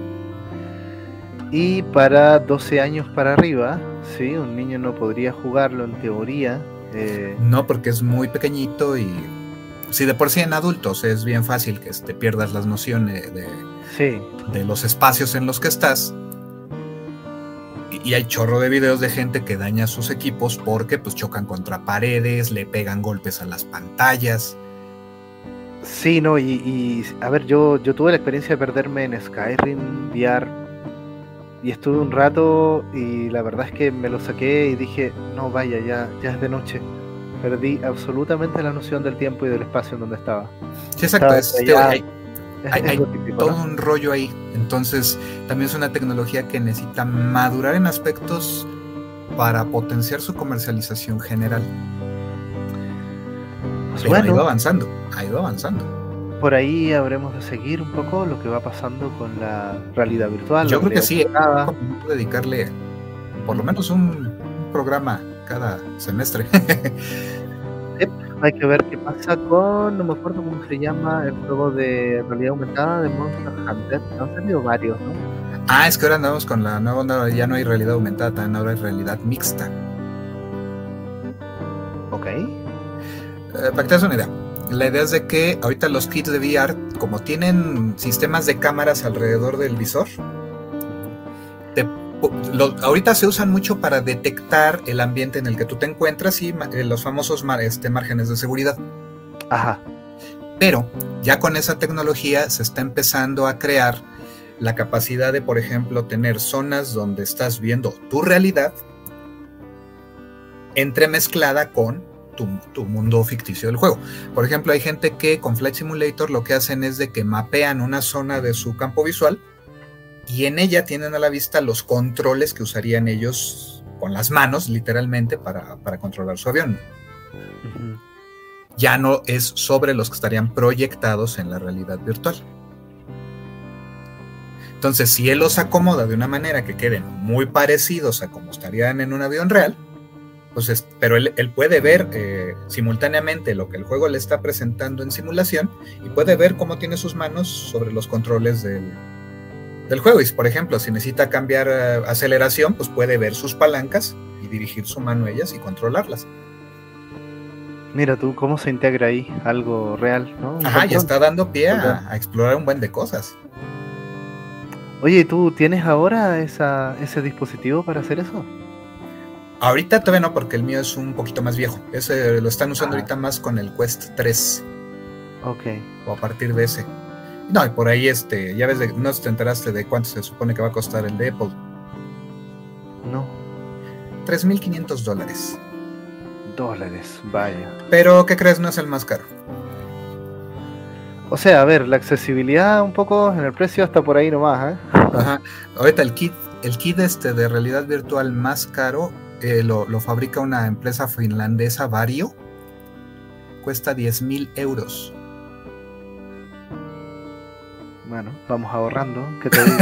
Y para 12 años para arriba, sí, un niño no podría jugarlo en teoría. eh, No, porque es muy pequeñito y si de por sí en adultos es bien fácil que te pierdas las nociones de, sí, de los espacios en los que estás. Y, hay chorro de videos de gente que daña sus equipos porque pues chocan contra paredes, le pegan golpes a las pantallas. sí, no, y, y, a ver, yo, yo tuve la experiencia de perderme en Skyrim VR y estuve un rato y la verdad es que me lo saqué y dije, no, vaya, ya, ya es de noche. Perdí absolutamente la noción del tiempo y del espacio en donde estaba. Sí, exacto. Estaba es- hay, Es, Hay- típico, todo ¿no? un rollo ahí. Entonces, también es una tecnología que necesita madurar en aspectos para potenciar su comercialización general. Pues Pero ha ido avanzando, ha ido avanzando. por ahí habremos de seguir un poco lo que va pasando con la realidad virtual. Yo creo que sí, dedicarle por lo menos un programa cada semestre. Hay que ver qué pasa con, no me acuerdo cómo se llama, el juego de realidad aumentada de Monster Hunter. Han salido varios, ¿no? ah, es que ahora andamos con la nueva onda, ya no hay realidad aumentada, también ahora hay realidad mixta. Ok. Eh, para que te des una idea, la idea es de que ahorita los kits de VR, como tienen sistemas de cámaras alrededor del visor, te lo- ahorita se usan mucho para detectar el ambiente en el que tú te encuentras y eh, los famosos mar- este, márgenes de seguridad. Ajá. Pero ya con esa tecnología se está empezando a crear la capacidad de, por ejemplo, tener zonas donde estás viendo tu realidad entremezclada con tu, tu mundo ficticio del juego. Por ejemplo, hay gente que con Flight Simulator lo que hacen es de que mapean una zona de su campo visual y en ella tienen a la vista los controles que usarían ellos con las manos, literalmente, para, para controlar su avión ya no es sobre los que estarían proyectados en la realidad virtual. Entonces, si él los acomoda de una manera que queden muy parecidos a como estarían en un avión real, pues es- pero él, él puede ver eh, simultáneamente lo que el juego le está presentando en simulación y puede ver cómo tiene sus manos sobre los controles del, del juego. Y por ejemplo, si necesita cambiar eh, aceleración, pues puede ver sus palancas y dirigir su mano a ellas y controlarlas. Mira tú cómo se integra ahí algo real, ¿no? Ajá, y montón. está dando pie a explorar un buen de cosas. Oye, ¿tú tienes ahora esa, ese dispositivo para hacer eso? Ahorita todavía no, porque el mío es un poquito más viejo. Ese lo están usando Ah. ahorita más con el Quest 3 Ok. o a partir de ese. No, y por ahí este, ya ves, de, no te enteraste de cuánto se supone que va a costar el de Apple. No. 3.500 dólares. Dólares, vaya. Pero, ¿qué crees? No es el más caro. O sea, a ver, la accesibilidad un poco en el precio hasta por ahí nomás, ¿eh? Ajá. Ahorita el kit, el kit este de realidad virtual más caro eh, lo, lo, fabrica una empresa finlandesa, Vario. Cuesta 10 mil euros. Bueno, vamos ahorrando, ¿qué te digo?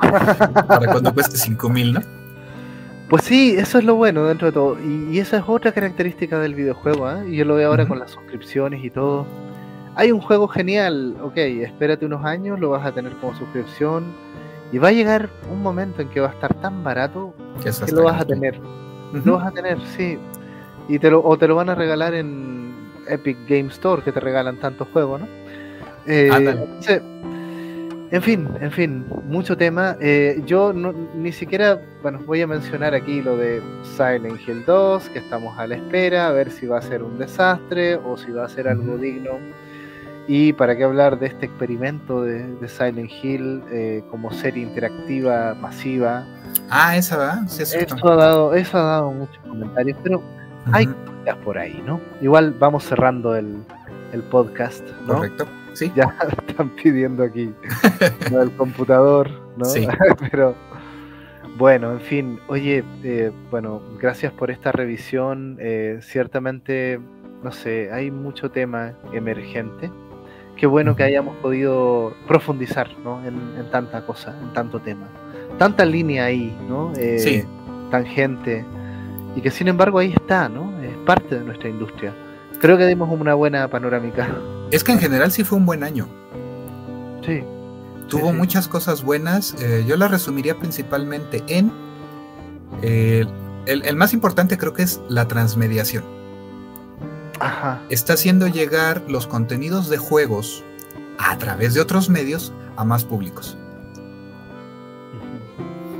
Para cuando cueste 5 mil, ¿no? Pues sí, eso es lo bueno dentro de todo. Y, y esa es otra característica del videojuego, ¿eh? Y yo lo veo ahora uh -huh. con las suscripciones y todo. Hay un juego genial, ok, espérate unos años, lo vas a tener como suscripción. Y va a llegar un momento en que va a estar tan barato que, que lo vas a tener. Uh -huh. Lo vas a tener, sí. Y te lo, o te lo van a regalar en Epic Game Store, que te regalan tantos juegos, ¿no? Eh, entonces, en fin, en fin, mucho tema. Eh, yo no, ni siquiera, bueno, voy a mencionar aquí lo de Silent Hill 2, que estamos a la espera, a ver si va a ser un desastre o si va a ser algo digno. Y para qué hablar de este experimento de, de Silent Hill eh, como serie interactiva masiva. Ah, esa va. Sí, eso, ha dado, eso ha dado muchos comentarios, pero uh -huh. hay cosas por ahí, ¿no? Igual vamos cerrando el, el podcast, ¿no? Correcto. Sí. Ya están pidiendo aquí del computador, ¿no? Sí. Pero bueno, en fin, oye, eh, bueno, gracias por esta revisión. Eh, ciertamente, no sé, hay mucho tema emergente. Qué bueno que hayamos podido profundizar ¿no? en, en, tanta cosa, en tanto tema. Tanta línea ahí, ¿no? Eh, sí. Tangente. Y que sin embargo ahí está, ¿no? Es parte de nuestra industria. Creo que dimos una buena panorámica. Es que en general sí fue un buen año. Sí. Tuvo sí, sí. muchas cosas buenas. Eh, yo las resumiría principalmente en. Eh, el, el, más importante creo que es la transmediación. Ajá. Está haciendo llegar los contenidos de juegos a través de otros medios a más públicos.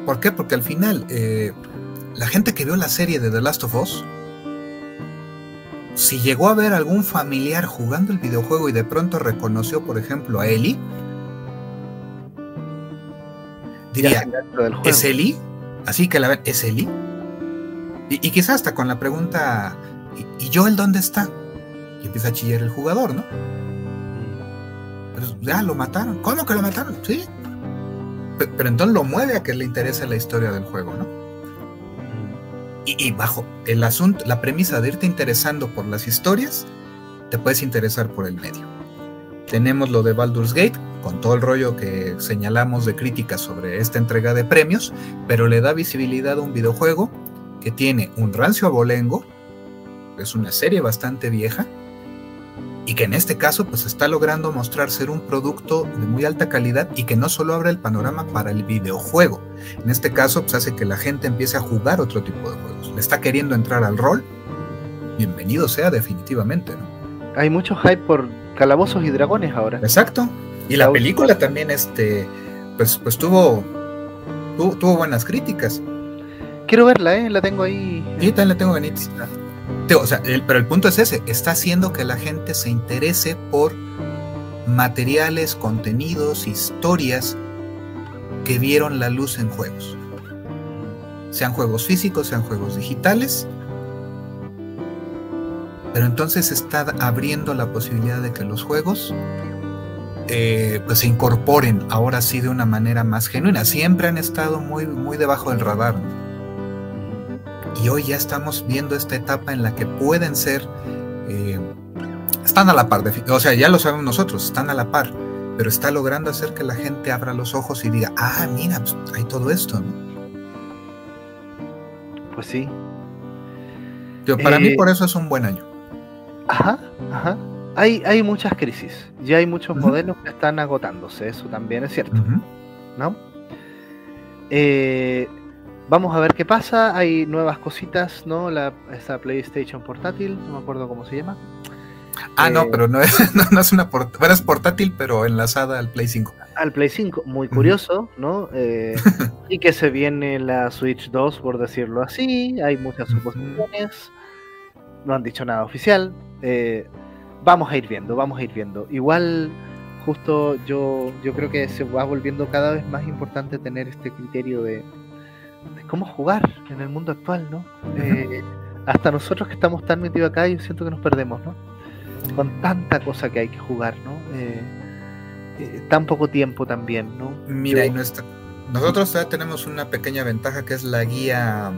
¿Por qué? Porque al final, eh, la gente que vio la serie de The Last of Us si llegó a ver algún familiar jugando el videojuego y de pronto reconoció, por ejemplo, a Ellie, diría, ¿es Ellie? Así que la ¿es Ellie? Y, y, quizás hasta con la pregunta, ¿y, ¿y Joel dónde está? Y empieza a chillar el jugador, ¿no? Pero ya lo mataron. ¿Cómo que lo mataron? Sí. Pero, pero entonces lo mueve a que le interese la historia del juego, ¿no? Y, bajo el asunto, la premisa de irte interesando por las historias, te puedes interesar por el medio. Tenemos lo de Baldur's Gate, con todo el rollo que señalamos de críticas sobre esta entrega de premios, pero le da visibilidad a un videojuego que tiene un rancio abolengo, es una serie bastante vieja, y que en este caso pues está logrando mostrar ser un producto de muy alta calidad y que no solo abre el panorama para el videojuego, en este caso pues hace que la gente empiece a jugar otro tipo de juegos, le está queriendo entrar al rol, bienvenido sea definitivamente. ¿no? Hay mucho hype por calabozos y dragones ahora. Exacto, y la, la película también este, pues, pues tuvo, tuvo, tuvo, buenas críticas. Quiero verla, ¿eh? la tengo ahí. Sí, también la tengo en o sea, pero el punto es ese, está haciendo que la gente se interese por materiales, contenidos, historias que vieron la luz en juegos. Sean juegos físicos, sean juegos digitales. Pero entonces está abriendo la posibilidad de que los juegos eh, pues se incorporen ahora sí de una manera más genuina. Siempre han estado muy, muy debajo del radar. Y hoy ya estamos viendo esta etapa en la que pueden ser, eh, están a la par, de, o sea, ya lo sabemos nosotros, están a la par, pero está logrando hacer que la gente abra los ojos y diga, ah, mira, pues hay todo esto, ¿no? Pues sí. Para eh, mí por eso es un buen año. Ajá, ajá. Hay, hay muchas crisis, ya hay muchos uh -huh. modelos que están agotándose, eso también es cierto, uh -huh. ¿no? Eh, Vamos a ver qué pasa. Hay nuevas cositas, ¿no? La, esa PlayStation portátil, no me acuerdo cómo se llama. Ah, eh, no, pero no es, no, no es una port bueno, es portátil, pero enlazada al Play 5. Al Play 5, muy curioso. ¿no? Eh, y que se viene la Switch 2, por decirlo así. Hay muchas suposiciones. No han dicho nada oficial. Eh, vamos a ir viendo, vamos a ir viendo. Igual justo yo, yo creo que se va volviendo cada vez más importante tener este criterio de, cómo jugar en el mundo actual, ¿no? Eh, hasta nosotros que estamos tan metidos acá, yo siento que nos perdemos, ¿no? Con tanta cosa que hay que jugar, ¿no? Eh, eh, tan poco tiempo también, ¿no? Mira, y nosotros ya tenemos una pequeña ventaja que es la guía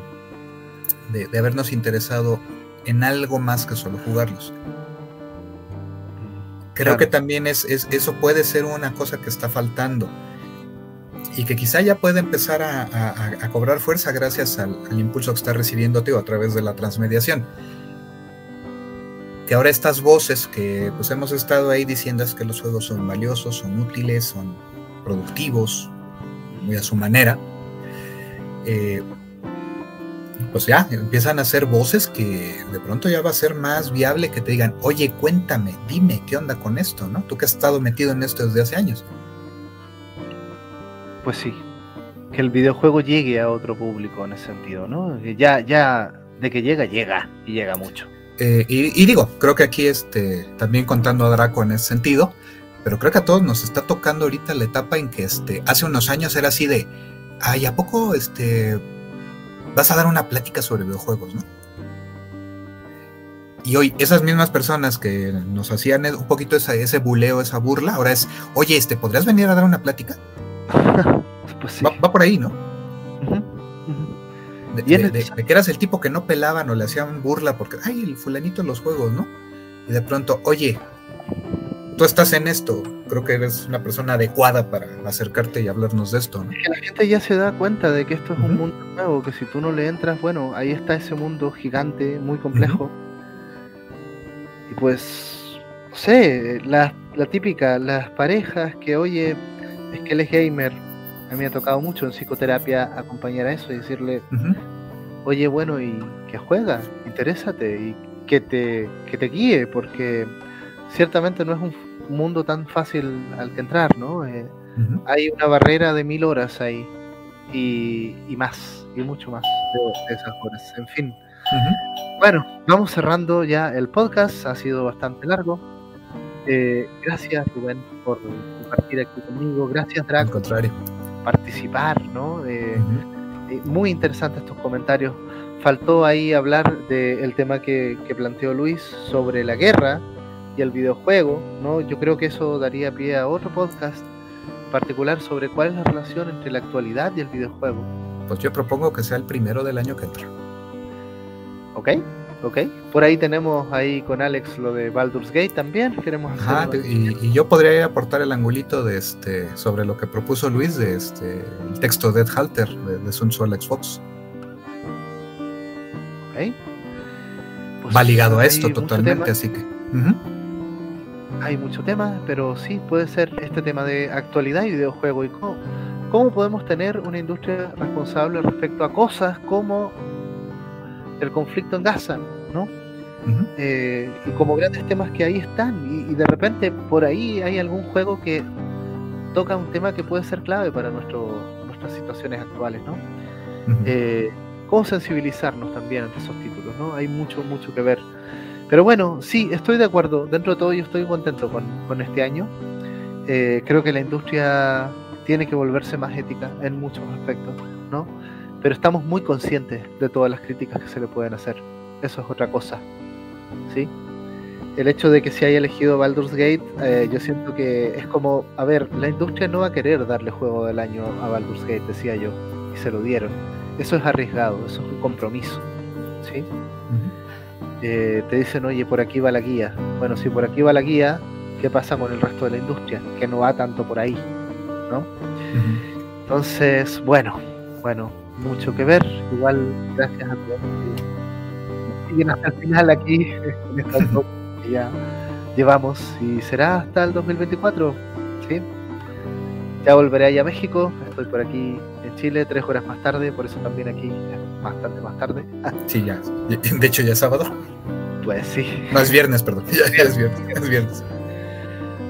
de, habernos interesado en algo más que solo jugarlos. Creo que también es, eso puede ser una cosa que está faltando y que quizá ya puede empezar a, cobrar fuerza gracias al, impulso que está recibiendo Teo a través de la transmediación. Que ahora estas voces que pues hemos estado ahí diciendo es que los juegos son valiosos, son útiles, son productivos, muy a su manera, eh, pues ya empiezan a hacer voces que de pronto ya va a ser más viable que te digan, oye, cuéntame, dime, ¿qué onda con esto? ¿no? Tú que has estado metido en esto desde hace años. Pues sí, que el videojuego llegue a otro público en ese sentido, ¿no? Ya, ya, de que llega, llega, y llega mucho. Eh, y, digo, creo que aquí este, también contando a Draco en ese sentido, pero creo que a todos nos está tocando ahorita la etapa en que este, hace unos años era así de, ay, ¿a poco este, vas a dar una plática sobre videojuegos, ¿no? Y hoy esas mismas personas que nos hacían un poquito ese buleo, esa burla, ahora es, oye, este, ¿podrías venir a dar una plática? Pues va, por ahí, ¿no? De, que eras el tipo que no pelaban o le hacían burla porque, ay, el fulanito en los juegos, ¿no? Y de pronto, oye, tú estás en esto, creo que eres una persona adecuada para acercarte y hablarnos de esto, ¿no? que la gente ya se da cuenta de que esto es un mundo nuevo, que si tú no le entras, bueno, ahí está ese mundo gigante, muy complejo. Y pues, no sé, la, la típica, las parejas que, oye, es que él es gamer. A mí me ha tocado mucho en psicoterapia acompañar a eso y decirle, oye, bueno, ¿y qué juega? Interésate y que te, que te guíe, porque ciertamente no es un mundo tan fácil al que entrar, ¿no? Eh, hay una barrera de mil horas ahí y, más, y mucho más de, esas horas. En fin. Bueno, vamos cerrando ya el podcast, ha sido bastante largo. Eh, gracias Rubén por compartir aquí conmigo, gracias Draco. Al contrario. Participar, ¿no? Eh, muy interesantes estos comentarios. Faltó ahí hablar del tema que, que planteó Luis sobre la guerra, y el videojuego, ¿no? Yo creo que eso daría pie a otro podcast particular sobre cuál es la relación entre la actualidad y el videojuego. Pues yo propongo que sea el primero del año que entra. Ok, ok. Por ahí tenemos ahí con Alex lo de Baldur's Gate también. Queremos hacer y, yo podría aportar el angulito de este sobre lo que propuso Luis de este el texto de Dead Halter de, de Sun Tzu Xbox. Ok. Pues Va ligado a esto totalmente, así que hay mucho tema, pero sí puede ser este tema de actualidad y videojuego y cómo, cómo podemos tener una industria responsable respecto a cosas como el conflicto en Gaza, ¿no? Eh, y como grandes temas que ahí están y, de repente por ahí hay algún juego que toca un tema que puede ser clave para nuestro, nuestras situaciones actuales, ¿no? Eh, cómo sensibilizarnos también ante esos títulos, ¿no? Hay mucho, mucho que ver. Pero bueno, sí, estoy de acuerdo. Dentro de todo yo estoy contento con, este año. Eh, creo que la industria tiene que volverse más ética en muchos aspectos, ¿no? Pero estamos muy conscientes de todas las críticas que se le pueden hacer. Eso es otra cosa, ¿sí? El hecho de que se haya elegido Baldur's Gate, eh, yo siento que es como, a ver, la industria no va a querer darle juego del año a Baldur's Gate, decía yo, y se lo dieron. Eso es arriesgado, eso es un compromiso, ¿sí? Eh, te dicen, oye, por aquí va la guía. Bueno, si por aquí va la guía, ¿qué pasa con el resto de la industria? Que no va tanto por ahí, ¿no? Entonces, bueno, bueno, mucho que ver. Igual, gracias a todos que siguen hasta el final aquí en esta que ya llevamos. Y será hasta el 2024, ¿sí? Ya volveré allá a México, estoy por aquí en Chile, tres horas más tarde, por eso también aquí bastante más tarde. Sí, ya. De hecho, ya es sábado. Pues sí. No, es viernes, perdón. Ya, es viernes, es viernes.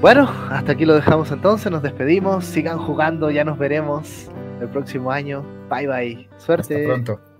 Bueno, hasta aquí lo dejamos entonces, nos despedimos, sigan jugando, ya nos veremos el próximo año. Bye bye. Suerte. Hasta pronto.